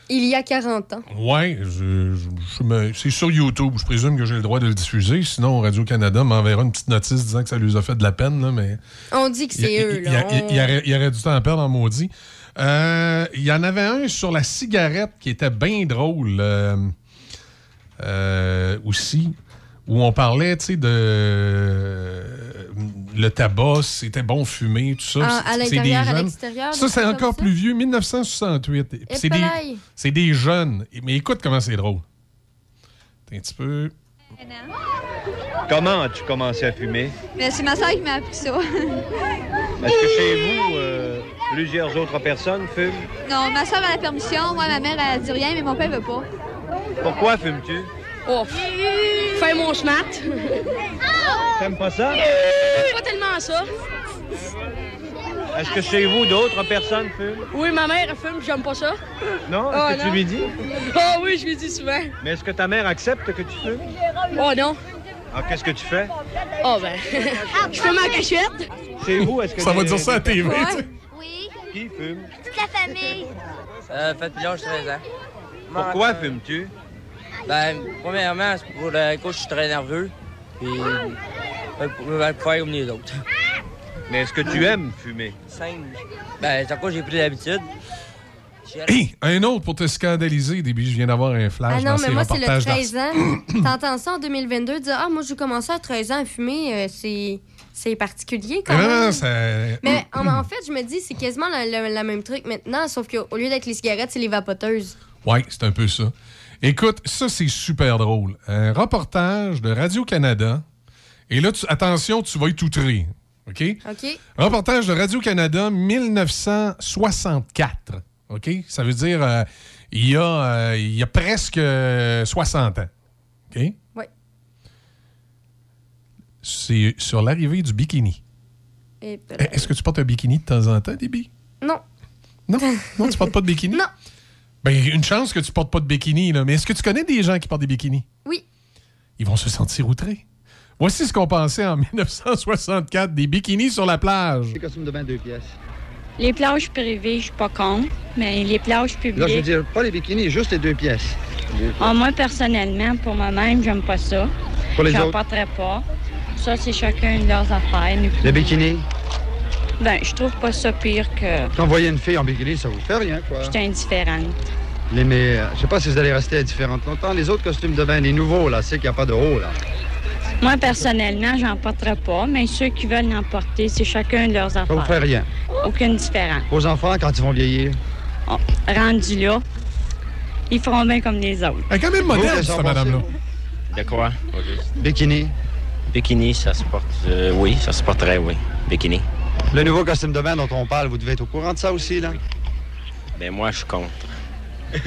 S2: Il y a 40 ans.
S14: Ouais, je- je- je me- c'est sur YouTube. Je présume que j'ai le droit de le diffuser. Sinon, Radio-Canada m'enverra une petite notice disant que ça lui a fait de la peine. Là, mais
S2: On dit que c'est eux,
S14: il y
S2: On-
S14: aurait, y du temps à perdre en maudit. Euh, Il y en avait un sur la cigarette qui était bien drôle euh, euh, aussi, où on parlait, tu sais, de euh, le tabac, c'était bon fumer, tout ça.
S2: Ah, à
S14: des
S2: l'intérieur, à
S14: jeunes.
S2: l'extérieur,
S14: Ça, c'est encore
S2: ça?
S14: plus vieux, 1968. Puis C'est des, des jeunes. Mais écoute comment c'est drôle. T'es un petit peu.
S20: Comment as-tu commencé à fumer?
S28: Mais c'est ma soeur qui m'a appris ça.
S20: Est-ce que chez vous, euh, plusieurs autres personnes fument?
S28: non, ma soeur a la permission, moi, ma mère, elle dit rien, mais mon père veut pas.
S20: Pourquoi fumes-tu?
S29: Oh, faire mon snack.
S20: T'aimes pas ça?
S29: Pas tellement ça.
S20: Est-ce que chez vous, d'autres personnes fument?
S29: Oui, ma mère, elle fume, j'aime pas ça.
S20: Non? Est-ce
S29: Oh,
S20: que tu lui dis?
S29: Ah oui, je lui dis souvent.
S20: Mais est-ce que ta mère accepte que tu fumes?
S29: Oh non.
S20: Ah, qu'est-ce que tu fais?
S29: Oh ben, je fume en cachette.
S20: Chez vous, est-ce que...
S14: Ça va dire ça à TV,
S29: Ouais.
S14: tu sais.
S20: Qui fume?
S28: Toute la famille.
S30: Euh, l'âge de 13 ans.
S20: Pourquoi fumes-tu?
S30: Ben, premièrement, c'est pour le coup, je suis très nerveux. Puis, euh, pour, pour faire comme les autres.
S20: Mais est-ce que tu aimes fumer?
S30: Ben, c'est quoi j'ai pris l'habitude.
S14: Hé, un autre pour te scandaliser, Déby. Je viens d'avoir un flash
S2: Ah non,
S14: dans
S2: mais
S14: ces
S2: moi, c'est le
S14: reportages
S2: 13 ans. T'entends ça en 2022, dire Ah, moi, j'ai commencé à 13 ans à fumer, euh, c'est c'est particulier quand
S14: Ah, non,
S2: même.
S14: non.
S2: Mais en, en fait, je me dis, c'est quasiment la, la- la même truc maintenant, sauf qu'au lieu d'être les cigarettes, c'est les vapoteuses.
S14: Ouais, c'est un peu ça. Écoute, ça, c'est super drôle. Un reportage de Radio-Canada. Et là, tu- attention, tu vas être outré. OK?
S2: OK?
S14: Reportage de Radio-Canada 1964. OK? Ça veut dire euh, il, y a, euh, il y a presque euh, 60 ans. OK?
S2: Oui.
S14: c'est sur l'arrivée du bikini. Eh, Est-ce que tu portes un bikini de temps en temps, Déby?
S2: Non.
S14: Non? Non, tu portes pas de bikini?
S2: Non.
S14: Ben, une chance que tu portes pas de bikini, là. Mais est-ce que tu connais des gens qui portent des bikinis?
S2: Oui.
S14: Ils vont se sentir outrés. Voici ce qu'on pensait en 1964, des bikinis sur la plage.
S24: Les costumes de bain deux pièces.
S31: Les plages privées, je suis pas contre, mais les plages publiques.
S24: Là, je veux dire, pas les bikinis, juste les deux pièces.
S31: Ah, moi, personnellement, pour moi-même, j'aime pas ça.
S24: Pour les
S31: J'en
S24: autres?
S31: porterais pas. Ça, c'est chacun de leurs affaires.
S24: Les bikinis?
S31: Ben, je trouve pas ça pire que.
S24: Quand vous voyez une fille en bikini, ça vous fait rien, quoi.
S31: J'étais indifférente.
S24: Les, mais, euh, je sais pas si vous allez rester indifférente longtemps. Les autres costumes de bain, les nouveaux, là, c'est qu'il n'y a pas de haut, là.
S31: Moi, personnellement, j'en porterais pas, mais ceux qui veulent en porter, c'est chacun de leurs
S24: Ça
S31: affaires.
S24: vous fait rien?
S31: Aucune différence.
S24: Vos enfants, quand ils vont vieillir?
S31: Rendu là, ils feront bien comme les autres.
S14: Elle est quand même moderne, cette madame-là.
S32: De quoi?
S24: Bikini?
S32: Bikini, ça se porte. euh, oui, ça se porterait, oui. Bikini.
S24: Le nouveau costume de bain dont on parle, vous devez être au courant de ça aussi, là?
S32: Ben moi, je compte.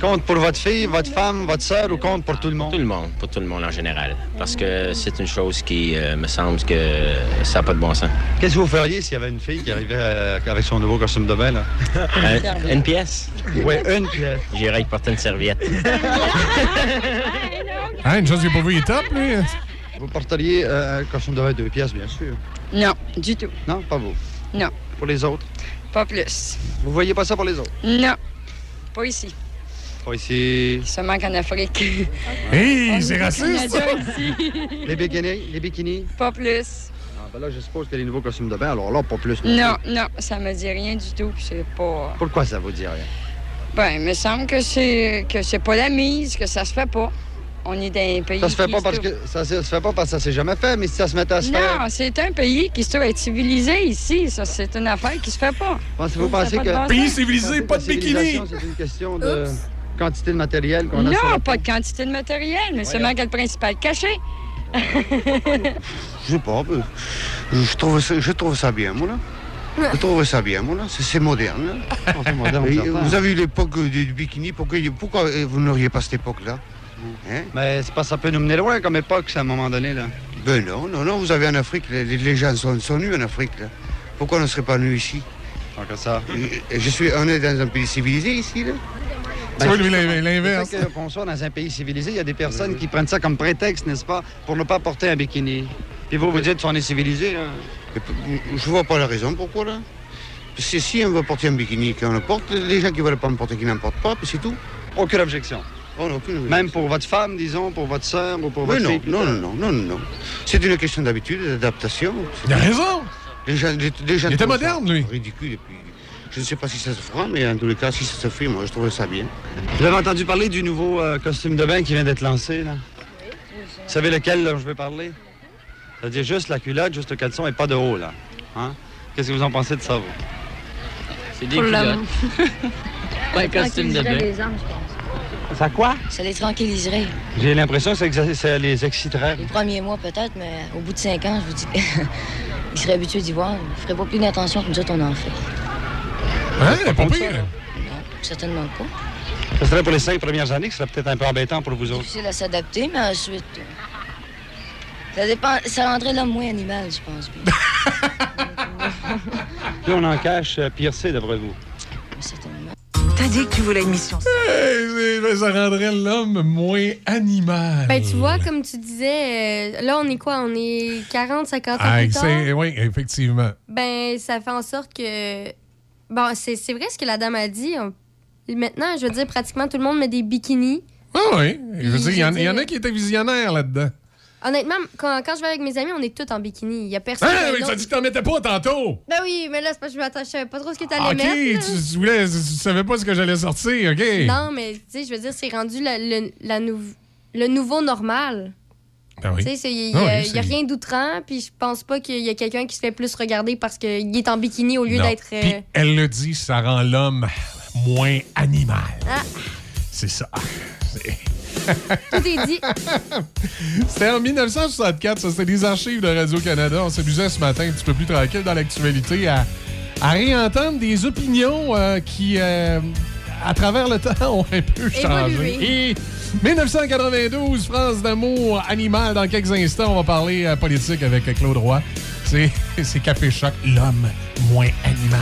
S24: Compte pour votre fille, votre femme, votre sœur ou compte pour tout le monde?
S32: Tout le monde, pour tout le monde en général. Parce que c'est une chose qui euh, me semble que ça n'a pas de bon sens.
S24: Qu'est-ce que vous feriez s'il y avait une fille qui arrivait euh, avec son nouveau costume de bain, là?
S32: Un- une pièce?
S24: Oui, une pièce.
S32: J'irais y porter une serviette.
S14: Hein, une chose qu'il n'a pas vu, il est top, lui.
S24: Vous porteriez euh, un costume de bain deux pièces, bien sûr.
S31: Non, du tout.
S24: Non, pas vous.
S31: Non,
S24: Pour les autres?
S31: pas plus.
S24: Vous voyez pas ça pour les autres?
S31: Non, pas ici.
S24: Pas ici.
S31: Seulement qu'en Afrique.
S14: Hey,
S31: On
S14: c'est
S31: est
S14: raciste.
S24: Les bikinis? Les bikinis?
S31: Pas plus.
S24: Ah, ben là, je suppose que les nouveaux costumes de bain, alors là, pas plus. non
S31: Non,
S24: plus.
S31: non, ça me dit rien du tout. puis C'est pas.
S24: Pourquoi ça vous dit rien?
S31: Ben, il me semble que c'est que c'est pas la mise, que ça se fait pas. On est dans un pays.
S24: Ça se fait
S31: qui
S24: pas parce
S31: trouve-
S24: que ça se se fait pas parce que ça s'est jamais fait, mais si ça se mettait à se faire.
S31: Non, c'est un pays qui se trouve être civilisé ici. Ça, c'est une affaire qui se fait pas.
S24: Pensez-vous pensez
S31: pas
S24: que.
S31: de
S14: Pays civilisé, pas de bikini.
S24: C'est une question de quantité de matériel qu'on a sur
S31: Non,
S24: la
S31: pas de quantité de matériel, mais seulement que le principal caché.
S24: Je sais pas. euh, Je trouve ça, je trouve ça bien, moi, là. Je trouve ça bien, moi, là. C'est moderne, là. vous avez eu l'époque du, bikini. Pourquoi, pourquoi euh, vous n'auriez pas cette époque-là? Hein? Mais c'est pas ça peut nous mener loin comme époque, à un moment donné, là. Ben non, non, non. Vous avez en Afrique, les, les gens sont, sont nus en Afrique, là. Pourquoi on ne serait pas nus ici? Tant que ça. Je, je suis, on est dans un pays civilisé ici, là.
S14: Lui, l'in- l'inverse.
S24: Que- Qu'on soit dans un pays civilisé, il y a des personnes qui prennent ça comme prétexte, n'est-ce pas, pour ne pas porter un bikini. Puis vous, vous dites qu'on est civilisé, là. Je vois pas la raison pourquoi, là. Parce que si on veut porter un bikini, qu'on le porte, les gens qui veulent pas le porter, qui n'en portent pas, puis c'est tout. Aucune objection. Oh, non, Même pour votre femme, disons, pour votre sœur ou pour Oui, votre non, fille. non, non, non, non, non. C'est une question d'habitude, d'adaptation.
S14: Il a raison.
S24: Les gens
S14: Il était moderne, lui.
S24: Ridicule, et puis... Je ne sais pas si ça se fera, mais en tous les cas, si ça se fait, moi, je trouve ça bien. Vous avez entendu parler du nouveau euh, costume de bain qui vient d'être lancé, là? Vous savez lequel, là, je vais parler? C'est-à-dire juste la culotte, juste le caleçon et pas de haut, là. Hein? Qu'est-ce que vous en pensez de ça, vous?
S30: C'est des
S31: Pour
S30: culottes. un costume de bain.
S31: les hommes, je pense.
S24: Ça quoi?
S31: Ça les tranquilliserait.
S24: J'ai l'impression que ça, les exciterait.
S31: Les premiers mois, peut-être, mais au bout de cinq ans, je vous dis, ils seraient habitués d'y voir. Ils feraient pas plus d'attention que nous autres, on en fait.
S14: Hein, pas pire.
S31: Non, certainement pas.
S24: Ça serait pour les cinq premières années, que ce serait peut-être un peu embêtant pour vous autres.
S31: Difficile à s'adapter, mais ensuite. euh, Ça dépend. Ça rendrait l'homme moins animal, je pense.
S24: Puis on en cache euh, pire c'est, d'après vous.
S33: T'as dit que tu voulais une mission.
S14: Hey, c'est- ça rendrait l'homme moins animal.
S2: Ben, tu vois, comme tu disais, euh, là, on est quoi? On est 40, 50 ans
S14: Ah,
S2: plus tard?
S14: c'est- oui, effectivement.
S2: Ben, ça fait en sorte que. Bon, c'est vrai ce que la dame a dit. Maintenant, je veux dire, pratiquement tout le monde met des bikinis.
S14: Ah oui. Je veux
S2: Puis,
S14: dire, il y, y en a qui étaient visionnaires là-dedans.
S2: Honnêtement, quand, quand je vais avec mes amis, on est tous en bikini. Il y a personne.
S14: Ah,
S2: un
S14: mais tu as
S2: autre-
S14: dit que t'en mettais pas tantôt.
S2: Ben oui, mais là, c'est parce que je m'attachais pas trop ce que t'allais
S14: Ah, OK,
S2: mettre.
S14: tu,
S2: là.
S14: tu voulais, tu, tu savais pas ce que j'allais sortir, OK?
S2: Non, mais tu sais, je veux dire, c'est rendu la- le, la nou- le nouveau normal.
S14: Ah oui.
S2: Tu sais, il
S14: Ah
S2: n'y
S14: oui,
S2: a,
S14: c'est-
S2: rien d'outrant, puis je pense pas qu'il y a quelqu'un qui se fait plus regarder parce qu'il est en bikini au lieu d'être. euh,
S14: Puis elle le dit, ça rend l'homme moins animal.
S2: Ah,
S14: C'est ça.
S2: Tout est dit.
S14: C'était en 1964, ça c'était des archives de Radio-Canada. On s'amusait ce matin un petit peu plus tranquille dans l'actualité à, à réentendre des opinions euh, qui euh,
S21: à travers le temps, ont un peu changé. Et 1992, France d'amour, animal. Dans quelques instants, on va parler euh, politique avec Claude Roy. C'est Café Choc, l'homme moins. Animal,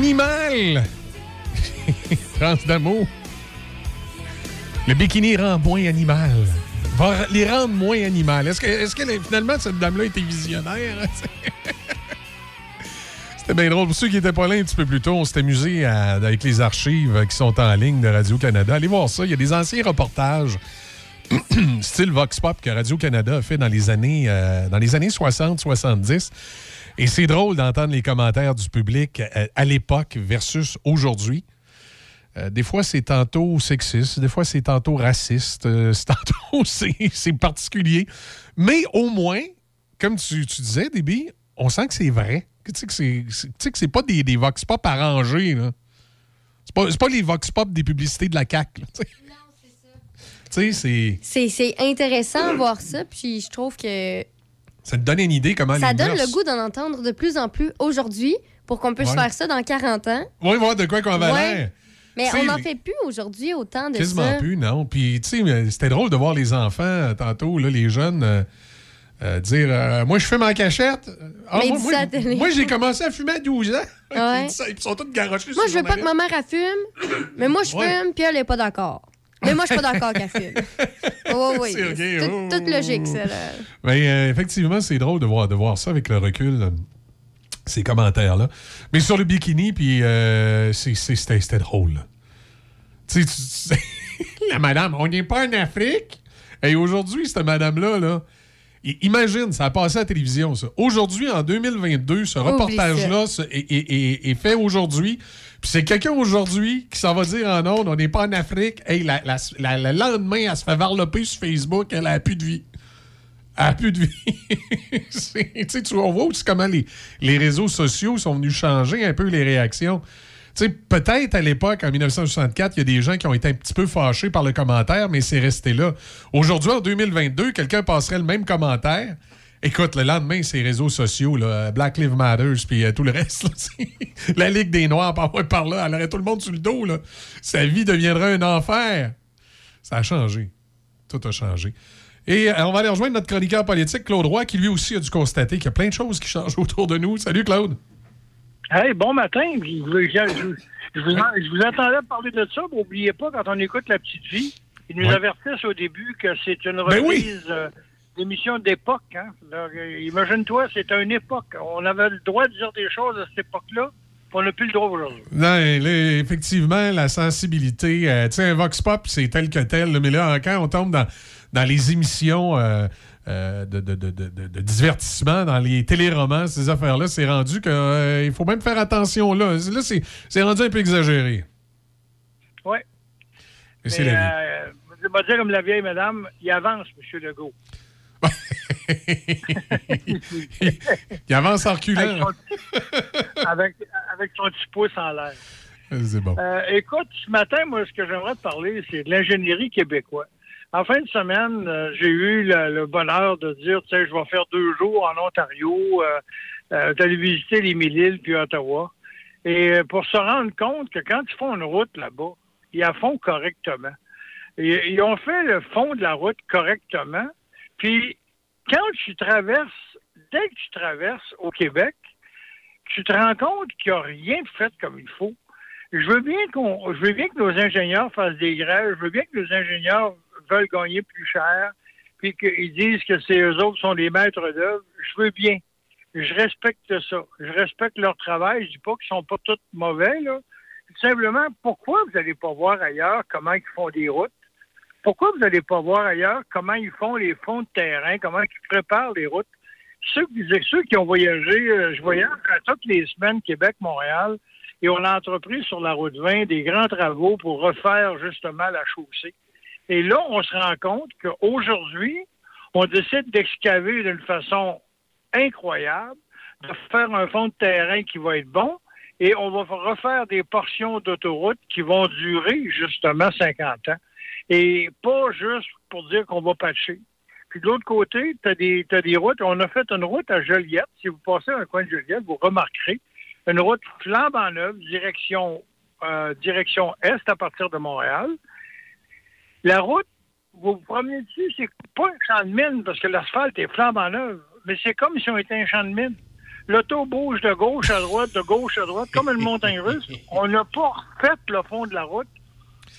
S14: Animal!
S21: France d'amour. Le bikini rend moins animal. Va les rendre moins animal. Est-ce que, finalement cette dame-là était visionnaire? C'était bien drôle. Pour ceux qui n'étaient pas là un petit peu plus tôt, on s'est amusé avec les archives qui sont en ligne de Radio-Canada. Allez voir ça. Il y a des anciens reportages style Vox Pop que Radio-Canada a fait dans les années, euh, dans les années 60-70. Et c'est drôle d'entendre les commentaires du public euh, à l'époque versus aujourd'hui. Euh, des fois, c'est tantôt sexiste, des fois, c'est tantôt raciste, euh, c'est tantôt c'est particulier. Mais au moins, comme tu, tu disais, Déby, on sent que c'est vrai. Tu sais que c'est- c'est tu sais que c'est pas des, des vox pop arrangés. là. C'est pas, c'est pas les vox pop des publicités de la CAQ. là. C'est
S2: c'est intéressant de voir ça, puis je trouve que
S21: Ça te donne une idée comment
S2: ça
S21: les
S2: donne
S21: mœurs-
S2: le goût d'en entendre de plus en plus aujourd'hui pour qu'on puisse
S21: Ouais.
S2: faire ça dans 40 ans.
S21: Oui, voir de quoi qu'on avait
S2: Ouais. Mais on n'en fait plus aujourd'hui autant de
S21: Quasiment
S2: ça.
S21: plus, non. Puis, tu sais, mais c'était drôle de voir les enfants, euh, tantôt, là, les jeunes, euh, euh, dire euh, Moi, je fume en cachette. Ah, moi, j'ai commencé à fumer à 12 ans.
S2: Ouais.
S21: Ils sont tous garochés.
S2: Moi, je veux pas que ma mère elle fume, mais moi, je fume, puis elle est pas d'accord. Mais moi, je suis pas d'accord qu'elle fume. Oui, oui.
S21: C'est ok,
S2: C'est tout,
S21: oh,
S2: toute logique, ça. Là.
S21: Mais euh, effectivement, c'est drôle de voir, de voir ça avec le recul.
S14: ces commentaires-là. Mais sur le bikini, puis euh, c'était drôle. là. Tu sais, la madame, on n'est pas en Afrique. Et aujourd'hui, cette madame-là, là, imagine, ça a passé à la télévision, ça. Aujourd'hui, en 2022, ce reportage-là est, est- est- est fait aujourd'hui. Puis c'est quelqu'un aujourd'hui qui s'en va dire en ondes, on n'est pas en Afrique. Hey, la- la- la- le lendemain, elle se fait varloper sur Facebook, elle a plus de vie. Elle a plus de vie. Tu vois, on voit aussi comment les, les réseaux sociaux sont venus changer un peu les réactions. Peut-être à l'époque, en 1964, il y a des gens qui ont été un petit peu fâchés par le commentaire, mais c'est resté là. Aujourd'hui, en 2022, quelqu'un passerait le même commentaire. Écoute, le lendemain, ces réseaux sociaux, Black Lives Matter, puis euh, tout le reste, la Ligue des Noirs, par, par là, elle aurait tout le monde sur le dos. Sa vie deviendrait un enfer. Ça a changé. Tout a changé. Et euh, on va aller rejoindre notre chroniqueur politique, Claude Roy, qui lui aussi a dû constater qu'il y a plein de choses qui changent autour de nous. Salut, Claude.
S34: Hey, bon matin. Je, je- je- je vous, je vous entendais parler de ça, mais n'oubliez pas, quand on écoute La Petite Vie, ils nous
S14: Ouais.
S34: avertissent au début que c'est une
S14: Ben oui.
S34: reprise euh, d'émission d'époque. Hein? Euh, Imagine-toi, c'est une époque. On avait le droit de dire des choses à cette époque-là, puis on n'a plus le droit aujourd'hui.
S14: Non, effectivement, la sensibilité, euh, tu sais, un Vox Pop, c'est tel que tel, mais là, quand on tombe dans, dans les émissions euh, euh, de, de- de- de- divertissement, dans les téléromans, ces affaires-là, c'est rendu qu'il faut même faire attention là. Là, c'est rendu un peu exagéré.
S34: Oui.
S14: Et c'est la vie.
S34: euh, je vais dire comme la vieille madame, il avance, M. Legault.
S14: Il avance en reculant.
S34: Avec son, avec, avec son petit pouce en l'air.
S14: C'est bon.
S34: Euh, écoute, ce matin, moi, ce que j'aimerais te parler, c'est de l'ingénierie québécoise. En fin de semaine, euh, j'ai eu le, bonheur de dire, tu sais, je vais faire deux jours en Ontario, euh, euh, d'aller visiter les mille puis Ottawa. Et pour se rendre compte que quand ils font une route là-bas, ils la font correctement. Ils ont fait le fond de la route correctement. Puis, quand tu traverses, dès que tu traverses au Québec, tu te rends compte qu'il n'y a rien fait comme il faut. Je veux bien qu'on, je veux bien que nos ingénieurs fassent des grèves. Je veux bien que nos ingénieurs veulent gagner plus cher, puis qu'ils disent que c'est eux autres sont les maîtres d'œuvre. Je veux bien. Je respecte ça. Je respecte leur travail. Je dis pas qu'ils sont pas tous mauvais, là. Simplement, pourquoi vous n'allez pas voir ailleurs comment ils font des routes? Pourquoi vous n'allez pas voir ailleurs comment ils font les fonds de terrain, comment ils préparent les routes? Ceux, qui- ont voyagé, euh, je voyage toutes les semaines Québec-Montréal et on a entrepris sur la route 20 des grands travaux pour refaire justement la chaussée. Et là, on se rend compte qu'aujourd'hui, on décide d'excaver d'une façon incroyable, de faire un fond de terrain qui va être bon, et on va refaire des portions d'autoroute qui vont durer justement 50 ans. Et pas juste pour dire qu'on va patcher. Puis de l'autre côté, tu as des, des routes. On a fait une route à Joliette. Si vous passez un coin de Joliette, vous remarquerez une route flambant neuve, direction, euh, direction est à partir de Montréal. La route, vous vous promenez dessus, c'est pas un champ de mine parce que l'asphalte est flambant neuve, mais c'est comme si on était un champ de mine. L'auto bouge de gauche à droite, de gauche à droite, comme une montagne russe. On n'a pas refait le fond de la route.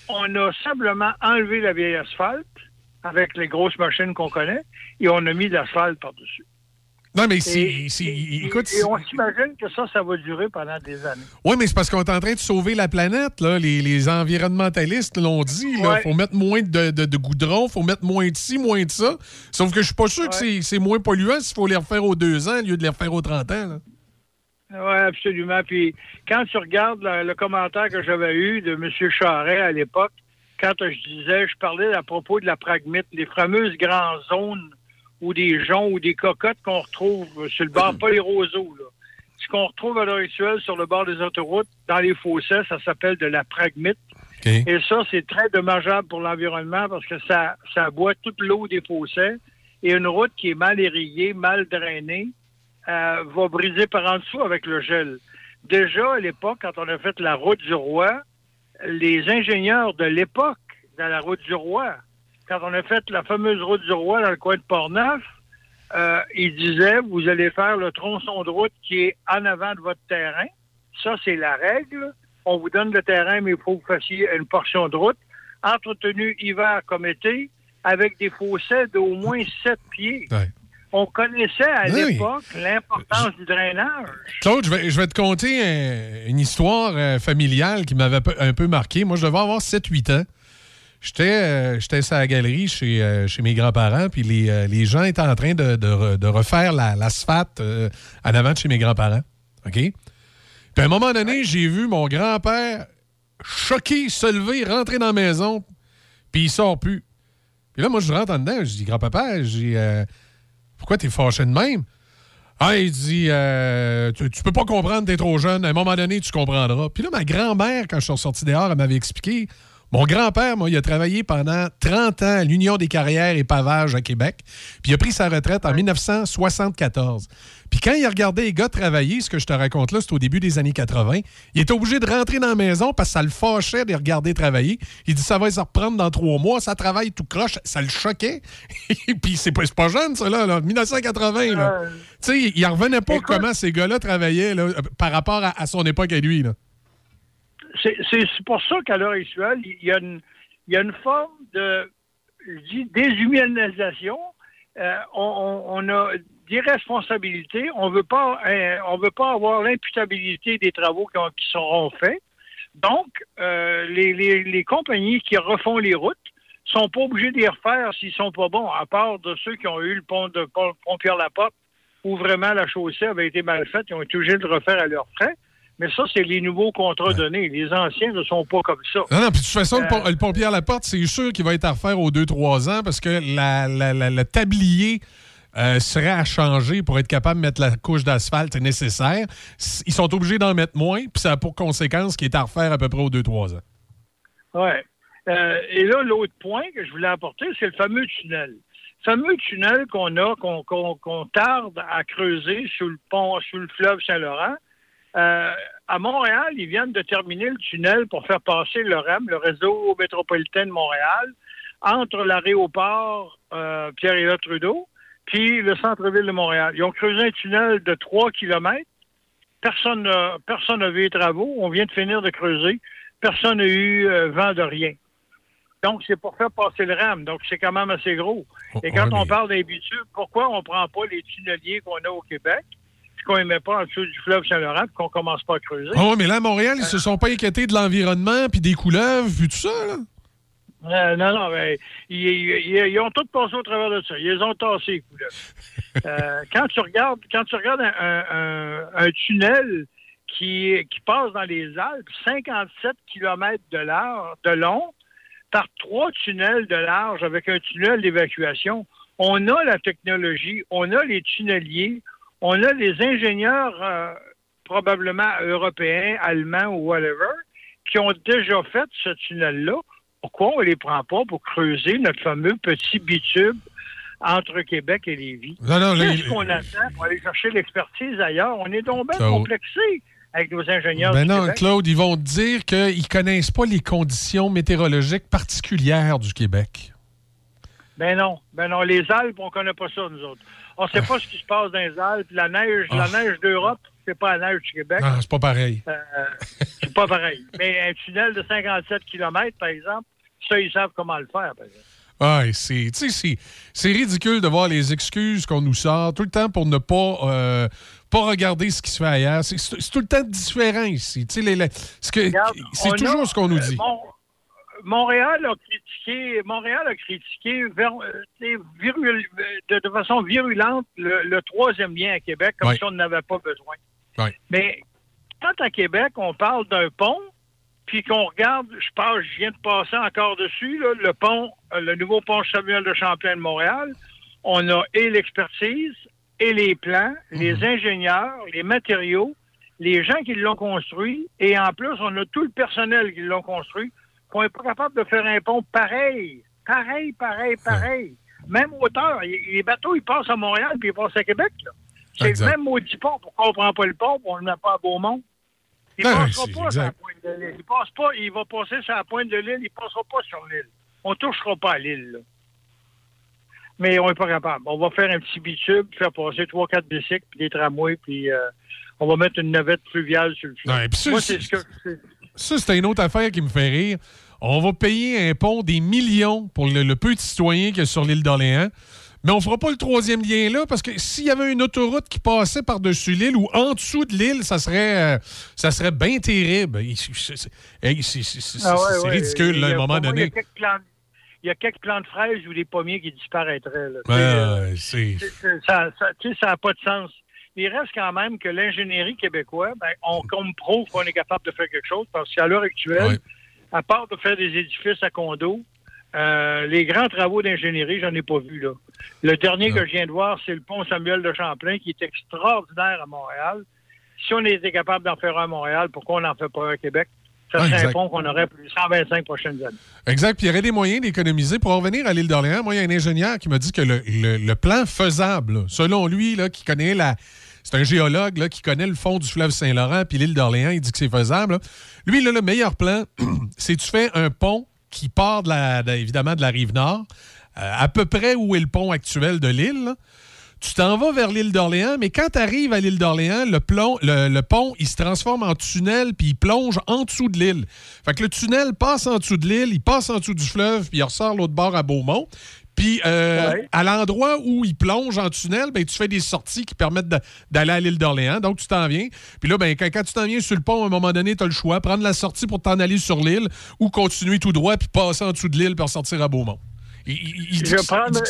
S34: On a simplement enlevé la vieille asphalte avec les grosses machines qu'on connaît et on a mis de l'asphalte par-dessus.
S14: Non, mais
S34: Et,
S14: Écoute.
S34: et on s'imagine que ça, ça va durer pendant des années.
S14: Oui, mais c'est parce qu'on est en train de sauver la planète. Là. Les, les environnementalistes l'ont dit. Il
S34: Ouais.
S14: faut mettre moins de, de, de goudron, faut mettre moins de ci, moins de ça. Sauf que je suis pas sûr que c'est- moins polluant s'il faut les refaire aux deux ans au lieu de les refaire aux 30 ans.
S34: Oui, absolument. Puis quand tu regardes le, le commentaire que j'avais eu de M. Charret à l'époque, quand je disais, je parlais à propos de la pragmite, les fameuses grandes zones ou des joncs ou des cocottes qu'on retrouve sur le bord, pas les roseaux, là. Ce qu'on retrouve à l'heure actuelle sur le bord des autoroutes, dans les fossés, ça s'appelle de la pragmite. Et ça, c'est très dommageable pour l'environnement parce que ça, ça boit toute l'eau des fossés. Et une route qui est mal irriguée, mal drainée, euh, va briser par en dessous avec le gel. Déjà, à l'époque, quand on a fait la route du roi, les ingénieurs de l'époque, dans la route du roi, quand on a fait la fameuse route du roi dans le coin de Portneuf, euh, ils disaient, vous allez faire le tronçon de route qui est en avant de votre terrain. Ça, c'est la règle. On vous donne le terrain, mais il faut que vous fassiez une portion de route, entretenue hiver comme été, avec des fossés d'au moins 7 pieds. on connaissait à
S14: Oui.
S34: l'époque l'importance du drainage.
S14: Claude, je vais, je vais te conter une histoire euh, familiale qui m'avait un peu marqué. Moi, je devais avoir 7-8 ans. J'étais euh, à la galerie chez, euh, chez mes grands-parents, puis les, euh, les gens étaient en train de, de re- de refaire la- l'asphalte euh, en avant de chez mes grands-parents. OK? Puis à un moment donné, j'ai vu mon grand-père choqué, se lever, rentrer dans la maison, puis il sort plus. Puis là, moi, je rentre en dedans, je dis, grand-papa, j'ai, euh, pourquoi t'es fâché de même? Ah, il dit, euh, tu, tu peux pas comprendre, t'es trop jeune. À un moment donné, tu comprendras. Puis là, ma grand-mère, quand je suis ressorti dehors, elle m'avait expliqué. Mon grand-père, moi, il a travaillé pendant 30 ans à l'Union des carrières et pavages à Québec. Puis il a pris sa retraite en 1974. Puis quand il a regardé les gars travailler, ce que je te raconte là, c'est au début des années 80, il était obligé de rentrer dans la maison parce que ça le fâchait de les regarder travailler. Il dit, ça va se reprendre dans trois mois, ça travaille tout croche. Ça le choquait. Puis c'est pas, jeune, ça, là, là. 1980, là.
S34: Euh,
S14: Tu sais, il en revenait pas
S34: écoute-
S14: comment ces gars-là travaillaient là, par rapport à, à son époque à lui. Là.
S34: C'est pour ça qu'à l'heure actuelle, il y a une, forme de déshumanisation. Euh, on, a des responsabilités. On veut pas, euh, on veut pas avoir l'imputabilité des travaux qui, ont- qui seront faits. Donc, euh, les compagnies qui refont les routes sont pas obligées de les refaire s'ils sont pas bons, à part de ceux qui ont eu le pont de pont, pont Pierre-Laporte où vraiment la chaussée avait été mal faite. Ils ont été obligés de le refaire à leurs frais. Mais ça, c'est les nouveaux contrats donnés. Les anciens ne sont pas comme ça.
S14: Non, non, puis de toute façon, le,
S34: Euh,
S14: pom- le pompier à la porte, c'est sûr qu'il va être à refaire aux 2-3 ans parce que la, la- la- le tablier euh, serait à changer pour être capable de mettre la couche d'asphalte nécessaire. Ils sont obligés d'en mettre moins, puis ça a pour conséquence qu'il est à refaire à peu près aux 2-3 ans.
S34: Ouais. Euh, et là, l'autre point que je voulais apporter, c'est le fameux tunnel. Le fameux tunnel qu'on a, qu'on tarde à creuser sous le pont, sous le fleuve Saint-Laurent. Euh, à Montréal, ils viennent de terminer le tunnel pour faire passer le REM, le réseau métropolitain de Montréal, entre l'aéroport euh, Pierre-Éliott Trudeau puis le centre-ville de Montréal. Ils ont creusé un tunnel de 3 kilomètres. Personne n'a personne vu les travaux. On vient de finir de creuser. Personne n'a eu euh, vent de rien. Donc, c'est pour faire passer le RAM. Donc, c'est quand même assez gros. Et quand
S14: ouais,
S34: on
S14: mais-
S34: parle des bitumes, pourquoi on ne prend pas les tunneliers qu'on a au Québec, qu'on ne met pas en dessous du fleuve Saint-Laurent, qu'on commence pas à creuser?
S14: Oh, mais là, à Montréal, ils se sont pas inquiétés de l'environnement, puis des couleuvres, puis tout ça. Là?
S34: Euh, non, non, mais ils, ils- ils ont tous passé au travers de ça. Ils les ont tassés, les couleuvres. Euh, quand tu regardes, quand tu regardes un, un- un- un tunnel qui, qui passe dans les Alpes, 57 km de large, de long, par trois tunnels de large avec un tunnel d'évacuation, on a la technologie, on a les tunneliers, on a les ingénieurs euh, probablement européens, allemands ou whatever, qui ont déjà fait ce tunnel-là. Pourquoi on ne les prend pas pour creuser notre fameux petit bitume entre Québec et Lévis?
S14: Non, non, là,
S34: Qu'est-ce
S14: il-
S34: qu'on attend pour aller chercher l'expertise ailleurs? On est donc bien
S14: Ça-
S34: complexé avec nos ingénieurs
S14: Ben
S34: du
S14: non,
S34: Québec.
S14: Claude, ils vont te dire qu'ils connaissent pas les conditions météorologiques particulières du Québec.
S34: Ben non, ben non, les Alpes, on connaît pas ça, nous autres. On sait pas ce qui se passe dans les Alpes. La neige, la
S14: Ah.
S34: neige d'Europe, c'est pas la neige du Québec.
S14: Non, c'est pas pareil.
S34: Euh, c'est pas pareil. Mais un tunnel de 57 km, par exemple, ça, ils savent comment le faire, par exemple.
S14: Ah, c'est, c'est, c'est ridicule de voir les excuses qu'on nous sort tout le temps pour ne pas, euh, pas regarder ce qui se fait ailleurs. C'est, tout le temps différent ici. Tu sais, les- les- ce que-
S34: Regarde,
S14: c'est toujours
S34: a,
S14: ce qu'on nous
S34: euh,
S14: dit.
S34: Mon- Montréal a critiqué, Montréal a critiqué ver- euh, virul- de, de façon virulente le, le troisième lien à Québec, comme si on n'avait pas besoin. Mais quand à Québec, on parle d'un pont, puis qu'on regarde, je passe, je viens de passer encore dessus, là, le pont, euh, le nouveau pont Samuel de Champlain de Montréal, on a et l'expertise, et les plans, les ingénieurs, les matériaux, les gens qui l'ont construit, et en plus, on a tout le personnel qui l'ont construit, qu'on n'est pas capable de faire un pont pareil, pareil, pareil, pareil. Même hauteur. Les bateaux, ils passent à Montréal, puis ils passent à Québec. C'est le même maudit pont. Pourquoi on ne prend pas le pont, on ne le met pas à Beaumont? Il ne
S14: non,
S34: passera pas sur la pointe de l'île. Il passe pas, il va passer sur la pointe de l'île, il ne passera pas sur l'île. On ne touchera pas à l'île, là. Mais on n'est pas capable. On va faire un petit bitume, faire passer trois, quatre bicycles, puis des tramways, puis euh, on va mettre une navette fluviale sur le
S14: ça,
S34: Moi,
S14: c'est-
S34: c'est ce que...
S14: Ça, c'est une autre affaire qui me fait rire. On va payer un pont des millions pour le, le peu de citoyens qu'il y a sur l'île d'Orléans. Mais on fera pas le troisième lien là, parce que s'il y avait une autoroute qui passait par-dessus l'île ou en dessous de l'île, ça serait, euh, ça serait bien terrible. C'est-
S34: Ah ouais, ouais.
S14: ridicule, là, à un moment
S34: Il y
S14: donné.
S34: il y a quelques plants de fraises ou des pommiers qui disparaîtraient. là. Euh,
S14: c'est-
S34: ça n'a ça, pas de sens. Il reste quand même que l'ingénierie québécoise, ben, on, qu'on me prouve qu'on est capable de faire quelque chose, parce qu'à l'heure actuelle, à part de faire des édifices à condos, euh, les grands travaux d'ingénierie, j'en ai pas vu. Là. Le dernier que je viens de voir, c'est le pont Samuel de Champlain, qui est extraordinaire à Montréal. Si on était capable d'en faire un à Montréal, pourquoi on n'en fait pas un à Québec? Ça
S14: Ah,
S34: serait un pont qu'on aurait pour les 125 prochaines années.
S14: Exact. Puis il y aurait des moyens d'économiser. Pour en revenir à l'île d'Orléans, moi, il y a un ingénieur qui m'a dit que le, le- le plan faisable, là, selon lui, là, qui connaît la. C'est un géologue là, qui connaît le fond du fleuve Saint-Laurent, puis l'île d'Orléans, il dit que c'est faisable. là. Lui, le meilleur plan, c'est tu fais un pont qui part de la, de- évidemment de la rive nord, euh, à peu près où est le pont actuel de l'île. Tu t'en vas vers l'île d'Orléans, mais quand tu arrives à l'île d'Orléans, le, plomb- le, le pont, il se transforme en tunnel, puis il plonge en dessous de l'île. Fait que le tunnel passe en dessous de l'île, il passe en dessous du fleuve, puis il ressort l'autre bord à Beaumont. Puis euh,
S34: Ouais.
S14: à l'endroit où il plonge en tunnel, ben, tu fais des sorties qui permettent d'aller à l'île d'Orléans. Donc, tu t'en viens. Puis là, ben, quand, quand tu t'en viens sur le pont, à un moment donné, tu as le choix. Prendre la sortie pour t'en aller sur l'île ou continuer tout droit puis passer en dessous de l'île pour sortir à Beaumont. Il, il- il dit
S34: je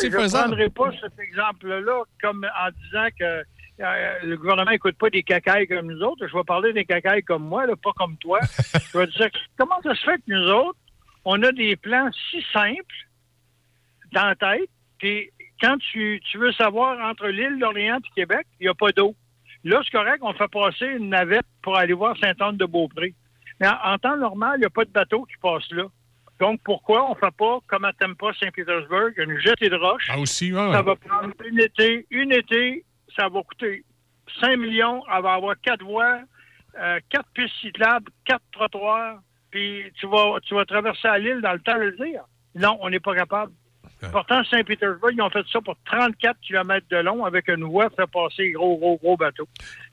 S34: ne prendrai pas cet exemple-là comme en disant que euh, le gouvernement n'écoute pas des cacailles comme nous autres. Je vais parler des cacailles comme moi, là, pas comme toi. je vais dire, comment ça se fait que nous autres, on a des plans si simples dans la tête, puis quand tu, tu veux savoir entre l'île d'Orléans et Québec, il n'y a pas d'eau. Là, c'est correct, on fait passer une navette pour aller voir Sainte-Anne-de-Beaupré. Mais en, en temps normal, il n'y a pas de bateau qui passe là. Donc, pourquoi on ne fait pas, comme à Tampa, Saint-Pétersbourg, une jetée de roche?
S14: Ah, aussi, ouais.
S34: Ça va prendre une été, une été, ça va coûter 5 millions, elle va avoir quatre voies, euh, quatre pistes cyclables, quatre trottoirs, puis tu vas, tu vas traverser à l'île dans le temps de le dire. Non, on n'est pas capable. Pourtant, Saint-Pétersbourg, ils ont fait ça pour 34 km de long avec une voie pour faire passer gros, gros, gros bateaux.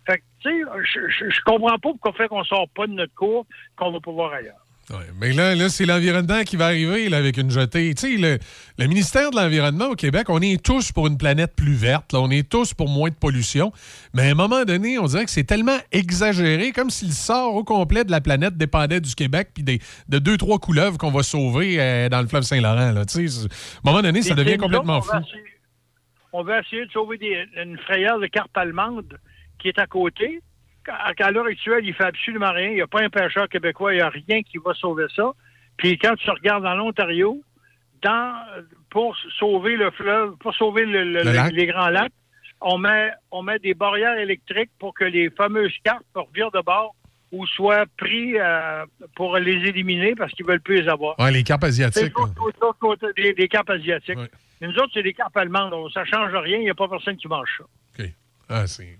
S34: Fait que, tu sais, je, je, je comprends pas pourquoi fait qu'on sort pas de notre cours, qu'on va pouvoir ailleurs.
S14: Ouais, mais là, là c'est l'environnement qui va arriver là, avec une jetée. Tu sais, le, le ministère de l'Environnement au Québec, on est tous pour une planète plus verte. là. on est tous pour moins de pollution. Mais à un moment donné, on dirait que c'est tellement exagéré, comme si le sort au complet de la planète dépendait du Québec puis des, de deux, trois couleuvres qu'on va sauver euh, dans le fleuve Saint-Laurent. là. Tu sais, À un moment donné, ça
S34: Et
S14: devient complètement fou.
S34: on va essayer- On veut essayer de sauver des- une frayère de carpe allemande qui est à côté. À, l'heure actuelle, il fait absolument rien. Il n'y a pas un pêcheur québécois, il n'y a rien qui va sauver ça. Puis quand tu regardes dans l'Ontario, dans, pour sauver le fleuve, pour sauver le- le-
S14: Le lac.
S34: les grands lacs, on met, on met des barrières électriques pour que les fameuses carpes revirent de bord ou soient pris euh, pour les éliminer parce qu'ils ne veulent plus les avoir.
S14: Ouais, les carpes asiatiques.
S34: des, des carpes asiatiques. Mais nous autres, c'est des carpes allemandes. Ça ne change rien. Il n'y a pas personne qui mange ça.
S14: OK. Ah, c'est.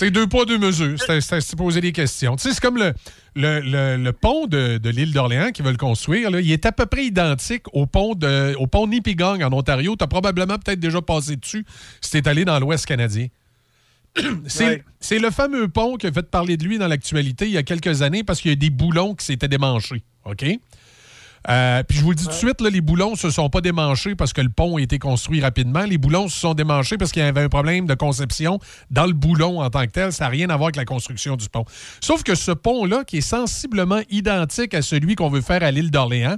S14: C'est deux poids, deux mesures. C'était c'était poser des questions. Tu sais, c'est comme le, le, le- le pont de, de l'île d'Orléans qu'ils veulent construire. là. il est à peu près identique au pont de au pont Nipigon en Ontario. Tu as probablement peut-être déjà passé dessus si tu allé dans l'Ouest canadien. C'est
S34: Ouais.
S14: c'est le fameux pont qui a fait parler de lui dans l'actualité il y a quelques années parce qu'il y a des boulons qui s'étaient démanchés. OK? Euh, puis je vous le dis tout de suite, là, les boulons se sont pas démanchés parce que le pont a été construit rapidement. Les boulons se sont démanchés parce qu'il y avait un problème de conception dans le boulon en tant que tel. Ça n'a rien à voir avec la construction du pont. Sauf que ce pont-là, qui est sensiblement identique à celui qu'on veut faire à l'île d'Orléans,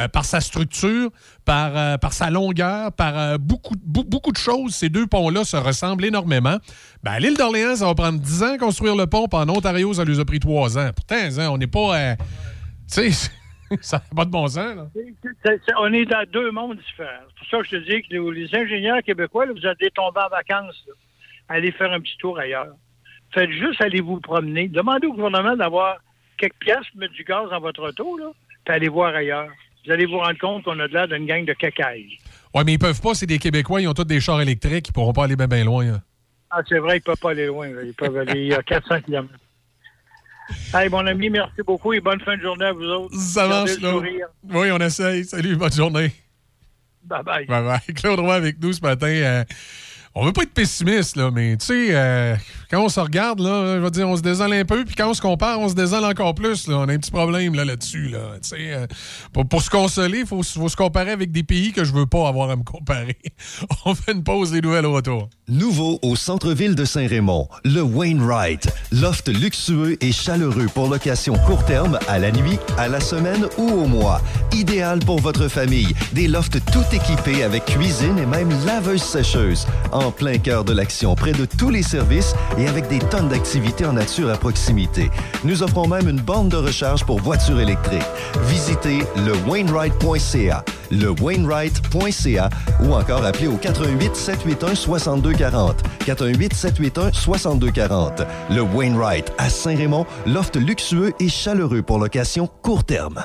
S14: euh, par sa structure, par, euh, sa longueur, par beaucoup, de choses, ces deux ponts-là se ressemblent énormément. Ben, à l'île d'Orléans, ça va prendre 10 ans à construire le pont, puis en Ontario, ça lui a pris 3 ans. Pourtant, hein, on n'est pas... tu sais, ça n'a pas de bon sens, là.
S34: On est dans deux mondes différents. C'est pour ça que je te dis que les, ingénieurs québécois, là, vous allez tomber en vacances. là. Allez faire un petit tour ailleurs. Faites juste aller vous promener. Demandez au gouvernement d'avoir quelques pièces mettre du gaz dans votre auto, là, puis allez voir ailleurs. Vous allez vous rendre compte qu'on a de l'air d'une gang de cacailles.
S14: Ouais, mais ils peuvent pas, c'est des Québécois, ils ont tous des chars électriques, ils pourront pas aller bien bien loin. là.
S34: Ah, c'est vrai, ils ne peuvent pas aller loin. Ils peuvent aller à 400 km. Hey, mon ami, merci beaucoup et bonne fin de journée à vous autres.
S14: Ça marche, là. Oui, on essaye. Salut, bonne journée.
S34: Bye bye.
S14: Bye bye. Claude Roy avec nous ce matin. euh, on veut pas être pessimiste, là, mais tu sais, euh, quand on se regarde, là, je veux dire, on se désole un peu, puis quand on se compare, on se désole encore plus. Là. On a un petit problème là, là-dessus. Là, sais, euh, pour, se consoler, il faut, se comparer avec des pays que je veux pas avoir à me comparer. on fait une pause, les nouvelles au retour.
S7: Nouveau au centre-ville de Saint-Raymond, le Wainwright. Loft luxueux et chaleureux pour location court terme, à la nuit, à la semaine ou au mois. Idéal pour votre famille. Des lofts tout équipés avec cuisine et même laveuse sécheuse. En plein cœur de l'action, près de tous les services et avec des tonnes d'activités en nature à proximité. Nous offrons même une borne de recharge pour voitures électriques. Visitez le Wainwright.ca, le Wainwright.ca ou encore appelez au 88 781 6240. 88 781 6240. Le Wainwright à Saint-Raymond, loft luxueux et chaleureux pour location court terme.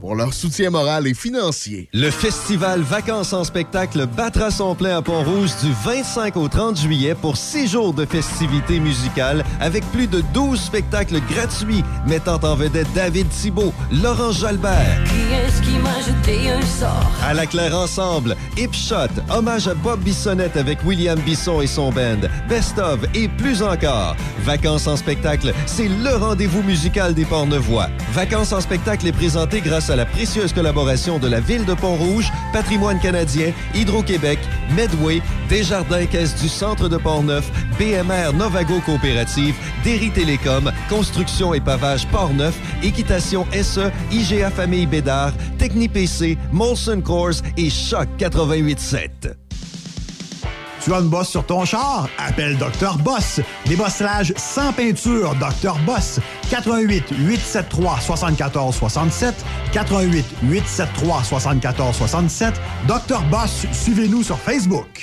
S35: pour leur soutien moral et financier.
S7: Le festival Vacances en spectacle battra son plein à Pont-Rouge du 25 au 30 juillet pour six jours de festivités musicales avec plus de 12 spectacles gratuits mettant en vedette David Thibault, Laurent Jalbert.
S36: Qui est-ce qui m'a jeté un sort?
S7: À la Claire Ensemble, Hip Shot, hommage à Bob Bissonnette avec William Bisson et son band, Best of et plus encore. Vacances en spectacle, c'est le rendez-vous musical des Pornevoix. Vacances en spectacle est présenté grâce à la précieuse collaboration de la Ville de Pont-Rouge, Patrimoine canadien, Hydro-Québec, Medway, Desjardins Caisse du Centre de Portneuf, BMR Novago Coopérative, Derry Télécom, Construction et Pavage Portneuf, Équitation SE, IGA Famille Bédard, TechniPC, Molson Coors et Choc 88.7.
S37: Tu as une bosse sur ton char? Appelle Dr. Boss. Débosselage sans peinture, Dr. Boss. 88 873 74 67 88 873 74 67 Dr. Boss, suivez-nous sur Facebook.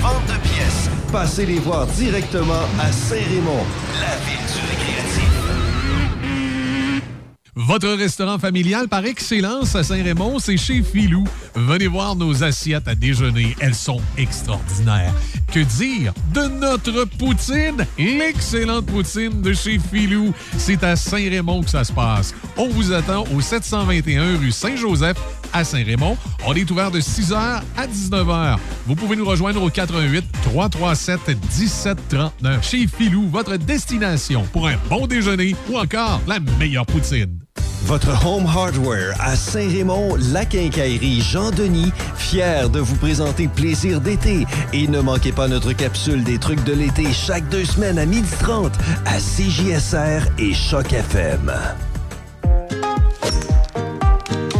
S7: vente de pièces. Passez les voir directement à Saint-Raymond, la ville du récréatif.
S14: Votre restaurant familial par excellence à Saint-Raymond, c'est chez Filou. Venez voir nos assiettes à déjeuner. Elles sont extraordinaires. Que dire de notre poutine? L'excellente poutine de chez Filou. C'est à Saint-Raymond que ça se passe. On vous attend au 721 rue Saint-Joseph à Saint-Raymond. On est ouvert de 6h à 19h. Vous pouvez nous rejoindre au 88 337 1739. Chez Filou, votre destination pour un bon déjeuner ou encore la meilleure poutine.
S7: Votre Home Hardware à Saint-Raymond, la quincaillerie Jean-Denis, fier de vous présenter Plaisir d'été. Et ne manquez pas notre capsule des trucs de l'été chaque deux semaines à 12h30 à CJSR et Choc FM.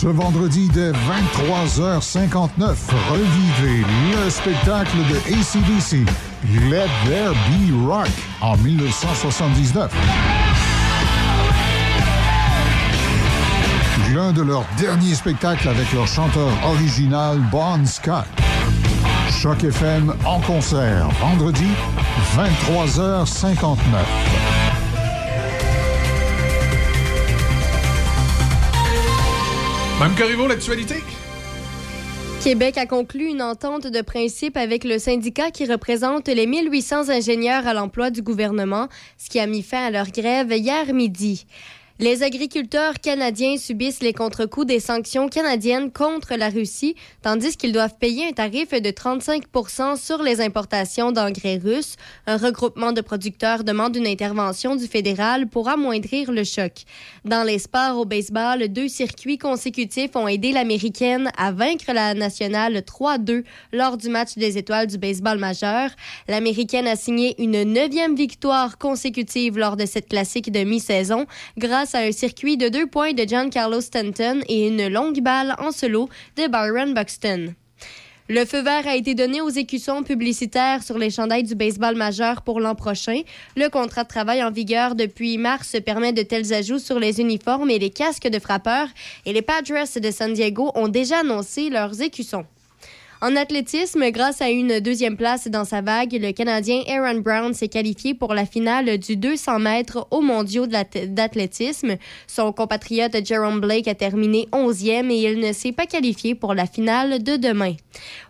S8: Ce vendredi dès 23h59, revivez le spectacle de ACDC, Let There Be Rock, en 1979. L'un de leurs derniers spectacles avec leur chanteur original Bon Scott. Choc FM en concert, vendredi, 23h59.
S14: Mme Corriveau, l'actualité?
S2: Québec a conclu une entente de principe avec le syndicat qui représente les 1800 ingénieurs à l'emploi du gouvernement, ce qui a mis fin à leur grève hier midi. Les agriculteurs canadiens subissent les contre-coups des sanctions canadiennes contre la Russie, tandis qu'ils doivent payer un tarif de 35 sur les importations d'engrais russes. Un regroupement de producteurs demande une intervention du fédéral pour amoindrir le choc. Dans les sports au baseball, deux circuits consécutifs ont aidé l'américaine à vaincre la nationale 3-2 lors du match des étoiles du baseball majeur. L'américaine a signé une neuvième victoire consécutive lors de cette classique de mi-saison grâce à un circuit de deux points de Giancarlo Stanton et une longue balle en solo de Byron Buxton. Le feu vert a été donné aux écussons publicitaires sur les chandails du baseball majeur pour l'an prochain. Le contrat de travail en vigueur depuis mars permet de tels ajouts sur les uniformes et les casques de frappeurs et les Padres de San Diego ont déjà annoncé leurs écussons. En athlétisme, grâce à une deuxième place dans sa vague, le Canadien Aaron Brown s'est qualifié pour la finale du 200 mètres aux mondiaux d'athlétisme. Son compatriote Jerome Blake a terminé 11e et il ne s'est pas qualifié pour la finale de demain.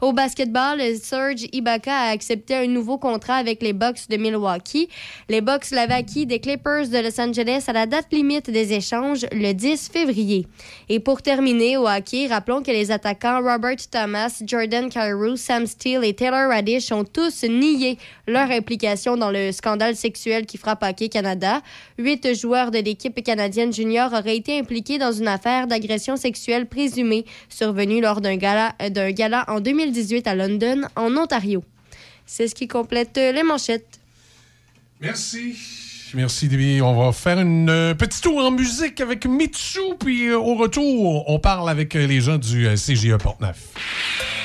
S2: Au basketball, Serge Ibaka a accepté un nouveau contrat avec les Bucks de Milwaukee. Les Bucks l'avaient acquis des Clippers de Los Angeles à la date limite des échanges, le 10 février. Et pour terminer, au hockey, rappelons que les attaquants Robert Thomas, Jordan Carew, Sam Steele et Taylor Radish ont tous nié leur implication dans le scandale sexuel qui frappe Hockey Canada. Huit joueurs de l'équipe canadienne junior auraient été impliqués dans une affaire d'agression sexuelle présumée survenue lors d'un gala, en 2018 à London, en Ontario. C'est ce qui complète euh, les manchettes.
S14: Merci. Merci, Debbie. On va faire une euh, petite tour en musique avec Mitsu, puis euh, au retour, on parle avec les gens du CGE Portneuf.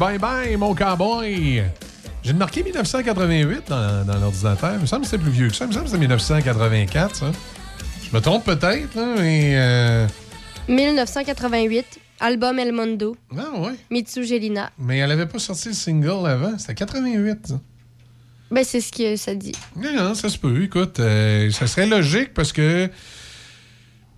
S21: Bye bye, mon
S14: cowboy. J'ai marqué 1988 dans, dans l'ordinateur. Il me semble que c'est plus vieux que ça. Il me semble que c'est 1984, ça. Je me trompe peut-être, hein, mais. euh,
S2: 1988, album El Mondo.
S14: Ah ouais.
S2: Mitsu Gelina.
S14: Mais elle avait pas sorti le single avant. C'était 88, ça.
S2: Ben, c'est ce que ça dit.
S14: Non, non, ça se peut. Écoute, euh, ça serait logique parce que.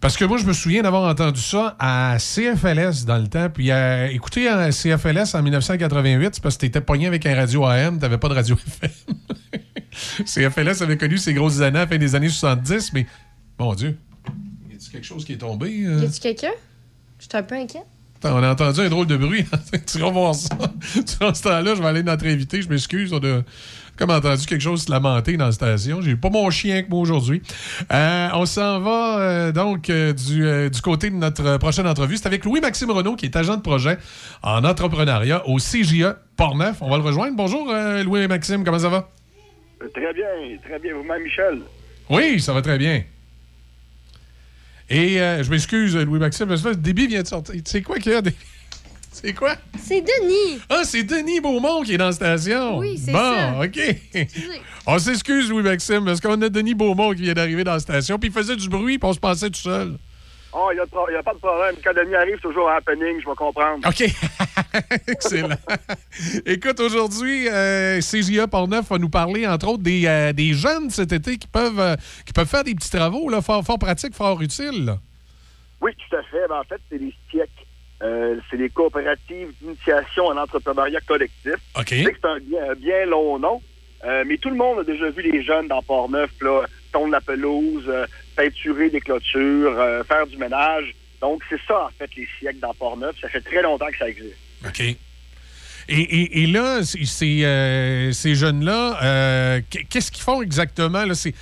S14: Parce que moi, je me souviens d'avoir entendu ça à CFLS dans le temps. Puis euh, écouter à CFLS en 1988, c'est parce que t'étais pogné avec un radio AM, t'avais pas de radio FM. CFLS avait connu ses grosses années à la fin des années 70, mais mon Dieu, y a-t-il quelque chose qui est tombé? euh?
S2: Y a-tu quelqu'un? J'étais un peu inquiète.
S14: On a entendu un drôle de bruit. tu vas voir ça. Durant ce temps-là, je vais aller notre invité. Je m'excuse. On a comme entendu quelque chose se lamenter dans la station. J'ai pas mon chien avec moi aujourd'hui. Euh, on s'en va euh, donc euh, du, du côté de notre prochaine entrevue. C'est avec Louis-Maxime Renault, qui est agent de projet en entrepreneuriat au CJE Portneuf. On va le rejoindre. Bonjour, Louis-Maxime. Comment ça va?
S38: Très bien, très bien. Vous-même, Michel?
S14: Oui, ça va très bien. Et euh, je m'excuse, Louis-Maxime. parce que Le débit vient de sortir. C'est quoi qu'il y a? des- C'est quoi?
S2: C'est Denis.
S14: Ah, c'est Denis Beaumont qui est dans la station.
S2: Oui, c'est
S14: bon,
S2: ça.
S14: OK. On s'excuse, Louis-Maxime, parce qu'on a Denis Beaumont qui vient d'arriver dans la station, puis il faisait du bruit, puis on se pensait tout seul.
S38: Oh, il n'y a, pas de problème. Quand Denis arrive, c'est toujours un happening, je vais comprendre.
S14: OK. Excellent. Écoute, aujourd'hui, euh, CJA Portneuf va nous parler, entre autres, des, euh, des jeunes cet été qui peuvent, euh, qui peuvent faire des petits travaux là, fort, fort pratiques, fort utiles. là.
S38: Oui, tout à fait. Ben, en fait, c'est des STIEC. Euh, c'est des coopératives d'initiation en entrepreneuriat collectif.
S14: OK.
S38: Je sais que c'est un bien, long nom, mais tout le monde a déjà vu les jeunes dans Port-Neuf, là, tondre la pelouse, peinturer des clôtures, faire du ménage. Donc, c'est ça, en fait, les STIEC dans Port-Neuf. Ça fait très longtemps que ça existe.
S14: OK. Et, et- là, ces, euh, ces jeunes-là, euh, qu- qu'est-ce qu'ils font exactement? C'est,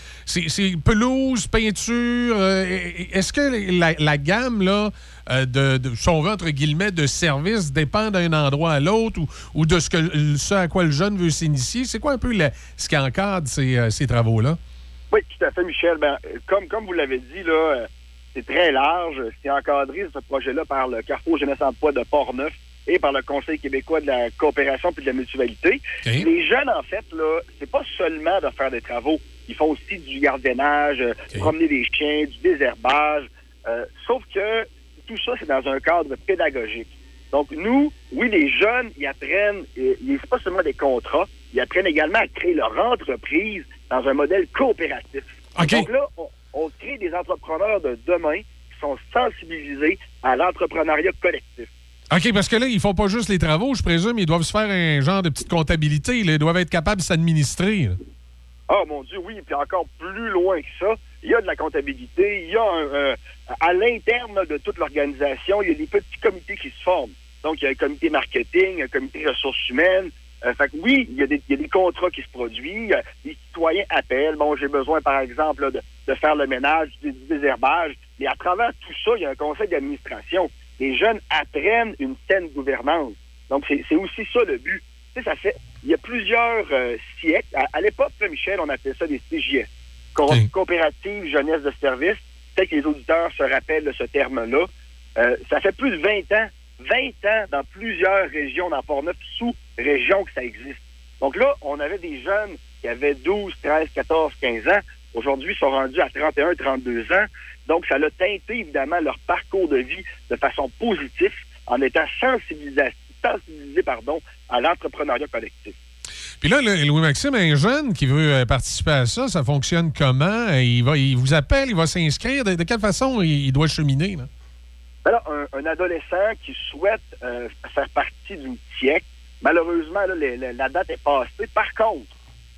S14: pelouse, peinture. euh, est-ce que la, gamme, là, euh, de, de- si entre guillemets, de services dépend d'un endroit à l'autre ou, ou de ce, que, ce à quoi le jeune veut s'initier? C'est quoi un peu ce qui encadre ces, ces travaux-là?
S38: Oui, tout à fait, Michel. Ben, comme, comme vous l'avez dit, là, c'est très large. C'est encadré, ce projet-là, par le Carrefour Jeunesse Emploi de Port-Neuf et par le Conseil québécois de la coopération puis de la mutualité. Les jeunes, en fait, là, c'est pas seulement de faire des travaux. Ils font aussi du gardiennage, euh, promener des chiens, du désherbage. Euh, sauf que tout ça, c'est dans un cadre pédagogique. Donc, nous, oui, les jeunes, ils apprennent, c'est pas seulement des contrats, ils apprennent également à créer leur entreprise dans un modèle coopératif. Donc là, on, on crée des entrepreneurs de demain qui sont sensibilisés à l'entrepreneuriat collectif.
S14: OK, parce que là, ils font pas juste les travaux, je présume, ils doivent se faire un genre de petite comptabilité. là. Ils doivent être capables de s'administrer.
S38: Ah, mon Dieu, oui, puis encore plus loin que ça, il y a de la comptabilité, il y a un, euh, à l'interne de toute l'organisation, il y a des petits comités qui se forment. Donc, il y a un comité marketing, un comité ressources humaines. Euh, fait que oui, il y, a des, contrats qui se produisent. Les citoyens appellent. Bon, j'ai besoin, par exemple, de, de faire le ménage, du désherbage. Mais à travers tout ça, il y a un conseil d'administration. Les jeunes apprennent une saine gouvernance. Donc, c'est aussi ça le but. Tu sais, ça fait... Il y a plusieurs euh, siècles. À, à l'époque, Michel, on appelait ça des CJS. Co- Coopérative Jeunesse de Service. Peut-être que les auditeurs se rappellent de ce terme-là. Euh, ça fait plus de 20 ans, 20 ans dans plusieurs régions, dans Port-Neuf, sous-régions que ça existe. Donc là, on avait des jeunes qui avaient 12, 13, 14, 15 ans. Aujourd'hui, ils sont rendus à 31, 32 ans. Donc, ça a teinté, évidemment, leur parcours de vie de façon positive en étant pardon, à l'entrepreneuriat collectif.
S14: Puis là, Louis-Maxime, un jeune qui veut euh, participer à ça, ça fonctionne comment? Euh, Il, va, il vous appelle, il va s'inscrire? De, de quelle façon il, il doit cheminer? Là?
S38: Alors, un, un adolescent qui souhaite euh, faire partie d'une TIEC, malheureusement, là, les- les- la date est passée. Par contre,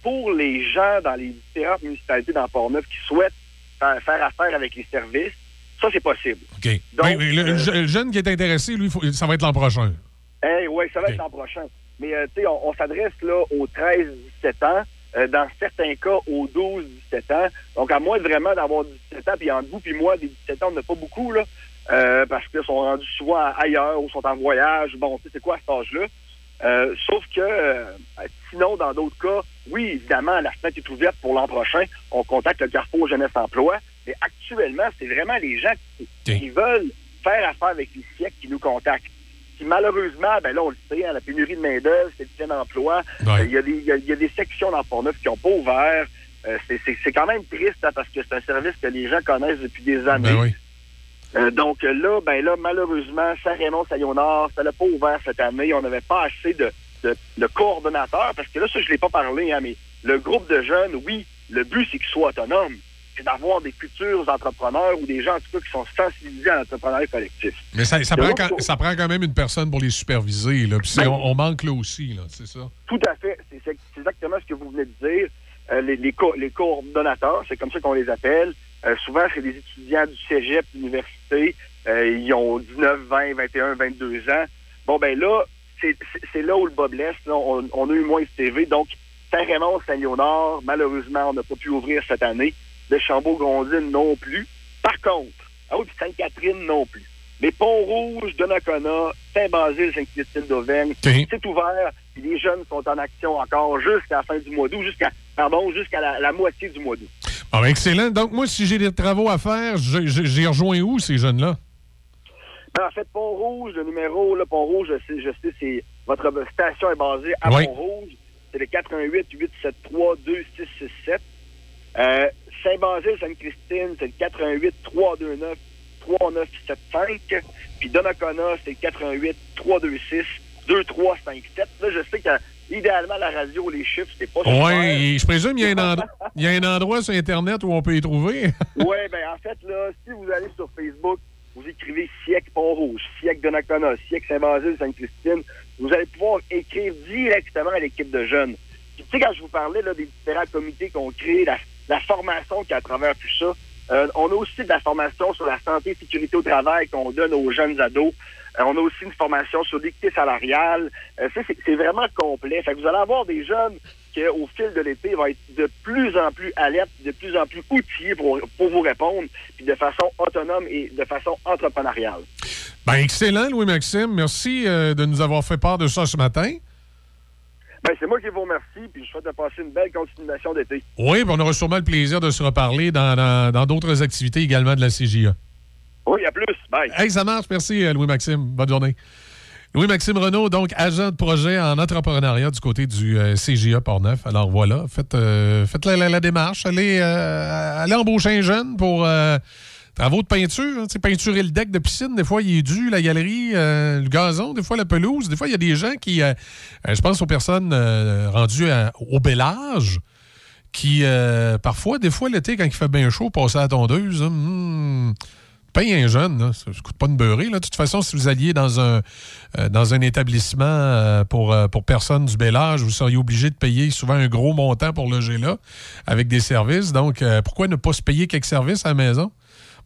S38: pour les gens dans les différentes municipalités dans Port-Neuf qui souhaitent faire, faire affaire avec les services, ça, c'est possible.
S14: OK. Oui, oui, le, le je- le jeune qui est intéressé, lui, faut- ça va être l'an prochain.
S38: Eh oui, ça va être l'an prochain. Mais euh, tu sais, on, on s'adresse là aux 13-17 ans, euh, dans certains cas aux 12-17 ans. Donc, à moins vraiment d'avoir 17 ans, puis entre vous puis moi, des 17 ans, on n'a pas beaucoup, là, euh, parce qu'ils sont rendus souvent ailleurs ou sont en voyage. Bon, tu sais, c'est quoi cet âge-là? Euh, sauf que, euh, sinon, dans d'autres cas, oui, évidemment, la fenêtre est ouverte pour l'an prochain. On contacte le Carrefour Jeunesse Emploi. Mais actuellement, c'est vraiment les gens qui, qui veulent faire affaire avec les siècles qui nous contactent. Puis malheureusement, ben là, on le sait, hein, la pénurie de main-d'œuvre, c'est le plein emploi.
S14: Ouais.
S38: Euh, Il y, a y a- il y a des sections dans Pont-Neuf qui n'ont pas ouvert. Euh, c'est quand même triste hein, parce que c'est un service que les gens connaissent depuis des années.
S14: Ben oui.
S38: Euh, donc là, ben là, malheureusement, Saint-Raymond, Saint-Léonard, ça n'a pas ouvert cette année. On n'avait pas assez de, de, de coordonnateurs, parce que là, ça, je ne l'ai pas parlé, hein, mais le groupe de jeunes, oui, le but, c'est qu'ils soient autonomes. C'est d'avoir des futurs entrepreneurs ou des gens, en tout cas, qui sont sensibilisés à l'entrepreneuriat collectif.
S14: Mais ça, ça prend quand, ça prend quand même une personne pour les superviser. Là. Puis
S38: Ben-
S14: on, on manque là aussi, là, c'est ça.
S38: Tout à fait. C'est exactement ce que vous venez de dire. Euh, les, les, co- les coordonnateurs, c'est comme ça qu'on les appelle. Euh, souvent, c'est des étudiants du cégep, de l'université. Euh, ils ont 19, 20, 21, 22 ans. Bon, ben là, c'est là où le bas blesse. là. On, on a eu moins de CV. Donc, Saint-Raymond, Saint-Léonard, malheureusement, on n'a pas pu ouvrir cette année. Le Chambault-Grondine non plus. Par contre, ah oui, puis Sainte-Catherine non plus. Les Pont-Rouge, Donnacona, Saint-Basile, Sainte-Christine d'Auvergne, c'est ouvert. Puis les jeunes sont en action encore jusqu'à la fin du mois d'août, jusqu'à pardon, jusqu'à la, la moitié du mois d'août.
S14: Ah, ben, excellent. Donc, moi, si j'ai des travaux à faire, j'ai rejoint où, ces jeunes-là?
S38: Ben, en fait, Pont-Rouge, le numéro, là, Pont-Rouge, je sais, je sais, c'est votre station est basée à
S14: Oui.
S38: Pont-Rouge. C'est le 88 873 2667. Euh, Saint-Basile, Sainte-Christine, c'est le 88 329 3975. Puis Donnacona, c'est le 88 326 2357. Là, je sais que idéalement, la radio, les chiffres, c'est pas.
S14: Oui, je présume qu'il y, a un endro- il y a un endroit sur Internet où on peut y trouver.
S38: Oui, ben en fait, là, si vous allez sur Facebook, vous écrivez SIEC Pont-Rouge, SIEC Donnacona, SIEC Saint-Basile, Sainte-Christine, vous allez pouvoir écrire directement à l'équipe de jeunes. Puis, tu sais, quand je vous parlais là, des différents comités qu'on crée, la, la formation a à travers tout ça, euh, on a aussi de la formation sur la santé et sécurité au travail qu'on donne aux jeunes ados. Euh, on a aussi une formation sur l'équité salariale. Euh, c'est vraiment complet. Fait que vous allez avoir des jeunes qui, au fil de l'été, vont être de plus en plus alertes, de plus en plus outillés pour, pour vous répondre, puis de façon autonome et de façon entrepreneuriale.
S14: Ben, excellent, Louis-Maxime. Merci euh, de nous avoir fait part de ça ce matin.
S38: Ben, c'est moi qui vous remercie, puis je souhaite de passer une belle continuation d'été.
S14: Oui, puis on aura sûrement le plaisir de se reparler dans dans- dans d'autres activités également de la CJA.
S38: Oui, à plus. Bye.
S14: Hey, ça marche. Merci, euh, Louis-Maxime. Bonne journée. Louis-Maxime Renault, donc agent de projet en entrepreneuriat du côté du euh, CGA Portneuf. Alors voilà, faites, euh, faites la, démarche. Allez, euh, allez embaucher un jeune pour euh, travaux de peinture. hein. Peinturer le deck de piscine, des fois, il est dû, la galerie, le gazon, des fois, la pelouse. Des fois, il y a des gens qui, je pense aux personnes rendues au bel âge, qui, parfois, des fois, l'été, quand il fait bien chaud, passer à la tondeuse, hein, hmm, paye un jeune, ça ne coûte pas une beurrée. Là. De toute façon, si vous alliez dans un, euh, établissement euh, pour, euh, pour personnes du bel âge, vous seriez obligé de payer souvent un gros montant pour loger là, avec des services. Donc, pourquoi ne pas se payer quelques services à la maison?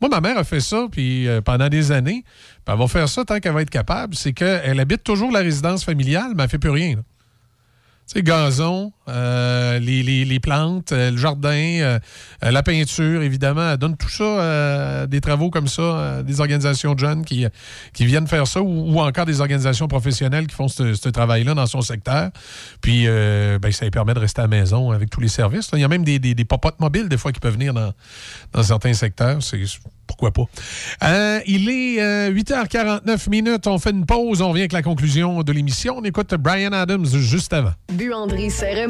S14: Moi, ma mère a fait ça puis pendant des années. Puis elle va faire ça tant qu'elle va être capable. C'est qu'elle habite toujours la résidence familiale, mais elle fait plus rien. Tu sais, gazon, euh, les, plantes, euh, le jardin, euh, la peinture, évidemment. Elle donne tout ça, des travaux comme ça, des organisations de jeunes qui, qui viennent faire ça ou, encore des organisations professionnelles qui font ce, travail-là dans son secteur. Puis, ben, ça lui permet de rester à la maison avec tous les services. Il y a même des, des, des popotes mobiles, des fois, qui peuvent venir dans, dans certains secteurs. C'est pourquoi pas. Il est euh, 8h49 minutes. On fait une pause. On revient avec la conclusion de l'émission. On écoute Brian Adams juste avant.
S39: Buanderie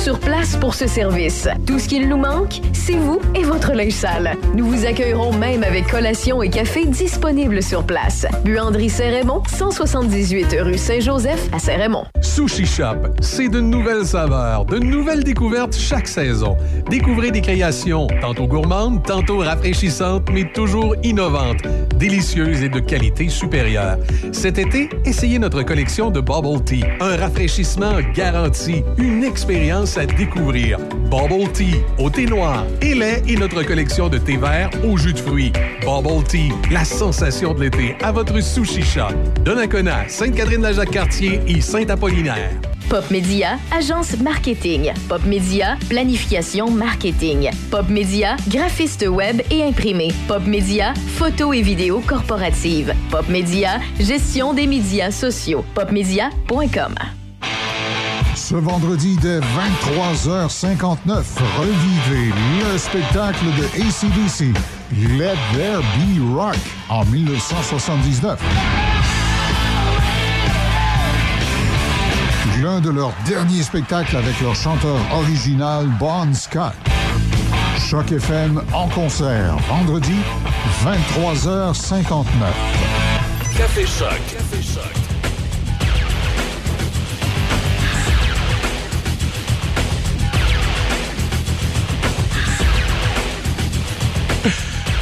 S39: sur place pour ce service. Tout ce qu'il nous manque, c'est vous et votre linge sale. Nous vous accueillerons même avec collation et café disponibles sur place. Buanderie Saint-Raymond, 178 rue Saint-Joseph à Saint-Raymond.
S40: Sushi Shop, c'est de nouvelles saveurs, de nouvelles découvertes chaque saison. Découvrez des créations tantôt gourmandes, tantôt rafraîchissantes, mais toujours innovantes, délicieuses et de qualité supérieure. Cet été, essayez notre collection de Bubble Tea, un rafraîchissement garanti, une expérience à découvrir. Bubble Tea au thé noir et lait et notre collection de thé vert au jus de fruits. Bubble Tea, la sensation de l'été à votre Sushi Shop. Donnacona, Sainte-Catherine-la-Jacques-Cartier et Saint-Apollinaire.
S39: Pop Média, agence marketing. Pop Média, planification marketing. Pop Média, graphiste web et imprimé. Pop Média, photo et vidéo corporative. Pop Média, gestion des médias sociaux. Popmedia.com.
S8: Ce vendredi dès 23h59, revivez le spectacle de ACDC, Let There Be Rock, en 1979. L'un de leurs derniers spectacles avec leur chanteur original Bon Scott. Choc FM en concert, vendredi, 23h59.
S41: Café Choc. Café Choc.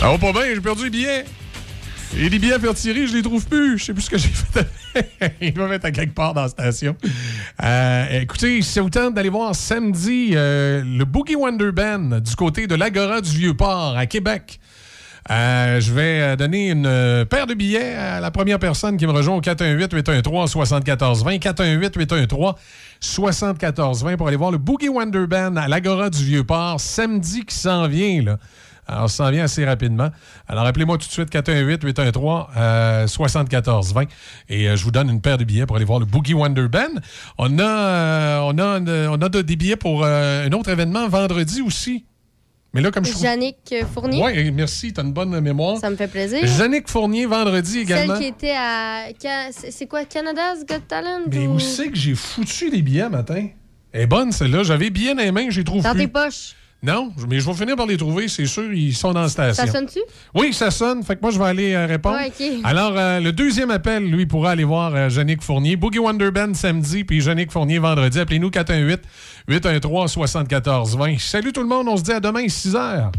S14: Ah, oh, pas bien, j'ai perdu les billets. Et les billets à faire tirer, je les trouve plus. Je sais plus ce que j'ai fait. Ils doivent être à quelque part dans la station. Euh, écoutez, c'est vous tente d'aller voir samedi euh, le Boogie Wonder Band du côté de l'Agora du Vieux-Port à Québec. Euh, je vais donner une paire de billets à la première personne qui me rejoint au 418-813-7420. 418-813-7420 pour aller voir le Boogie Wonder Band à l'Agora du Vieux-Port samedi qui s'en vient. Là. Alors, ça s'en vient assez rapidement. Alors, appelez-moi tout de suite 418-813-7420 et euh, je vous donne une paire de billets pour aller voir le Boogie Wonder Band. On a, euh, on a, on a des billets pour euh, un autre événement vendredi aussi. Mais là, comme je trouve...
S2: Yannick Fournier.
S14: Oui, merci, tu as une bonne mémoire.
S2: Ça me fait plaisir.
S14: Yannick Fournier, vendredi également.
S2: Celle qui était à. C'est quoi, Canada's Got Talent?
S14: Mais
S2: ou-
S14: où c'est que j'ai foutu les billets matin? Elle est bonne, celle-là. J'avais bien dans les mains, je les trouve
S2: Dans
S14: plus.
S2: tes poches.
S14: Non, mais je vais finir par les trouver, c'est sûr. Ils sont dans la station.
S2: Ça sonne-tu?
S14: Oui, ça sonne. Fait que moi, je vais aller euh, répondre.
S2: Ouais.
S14: Alors, euh, le deuxième appel, lui, pourra aller voir euh, Yannick Fournier. Boogie Wonder Band samedi, puis Yannick Fournier vendredi. Appelez-nous 418 813 7420 Salut tout le monde, on se dit à demain, 6 h.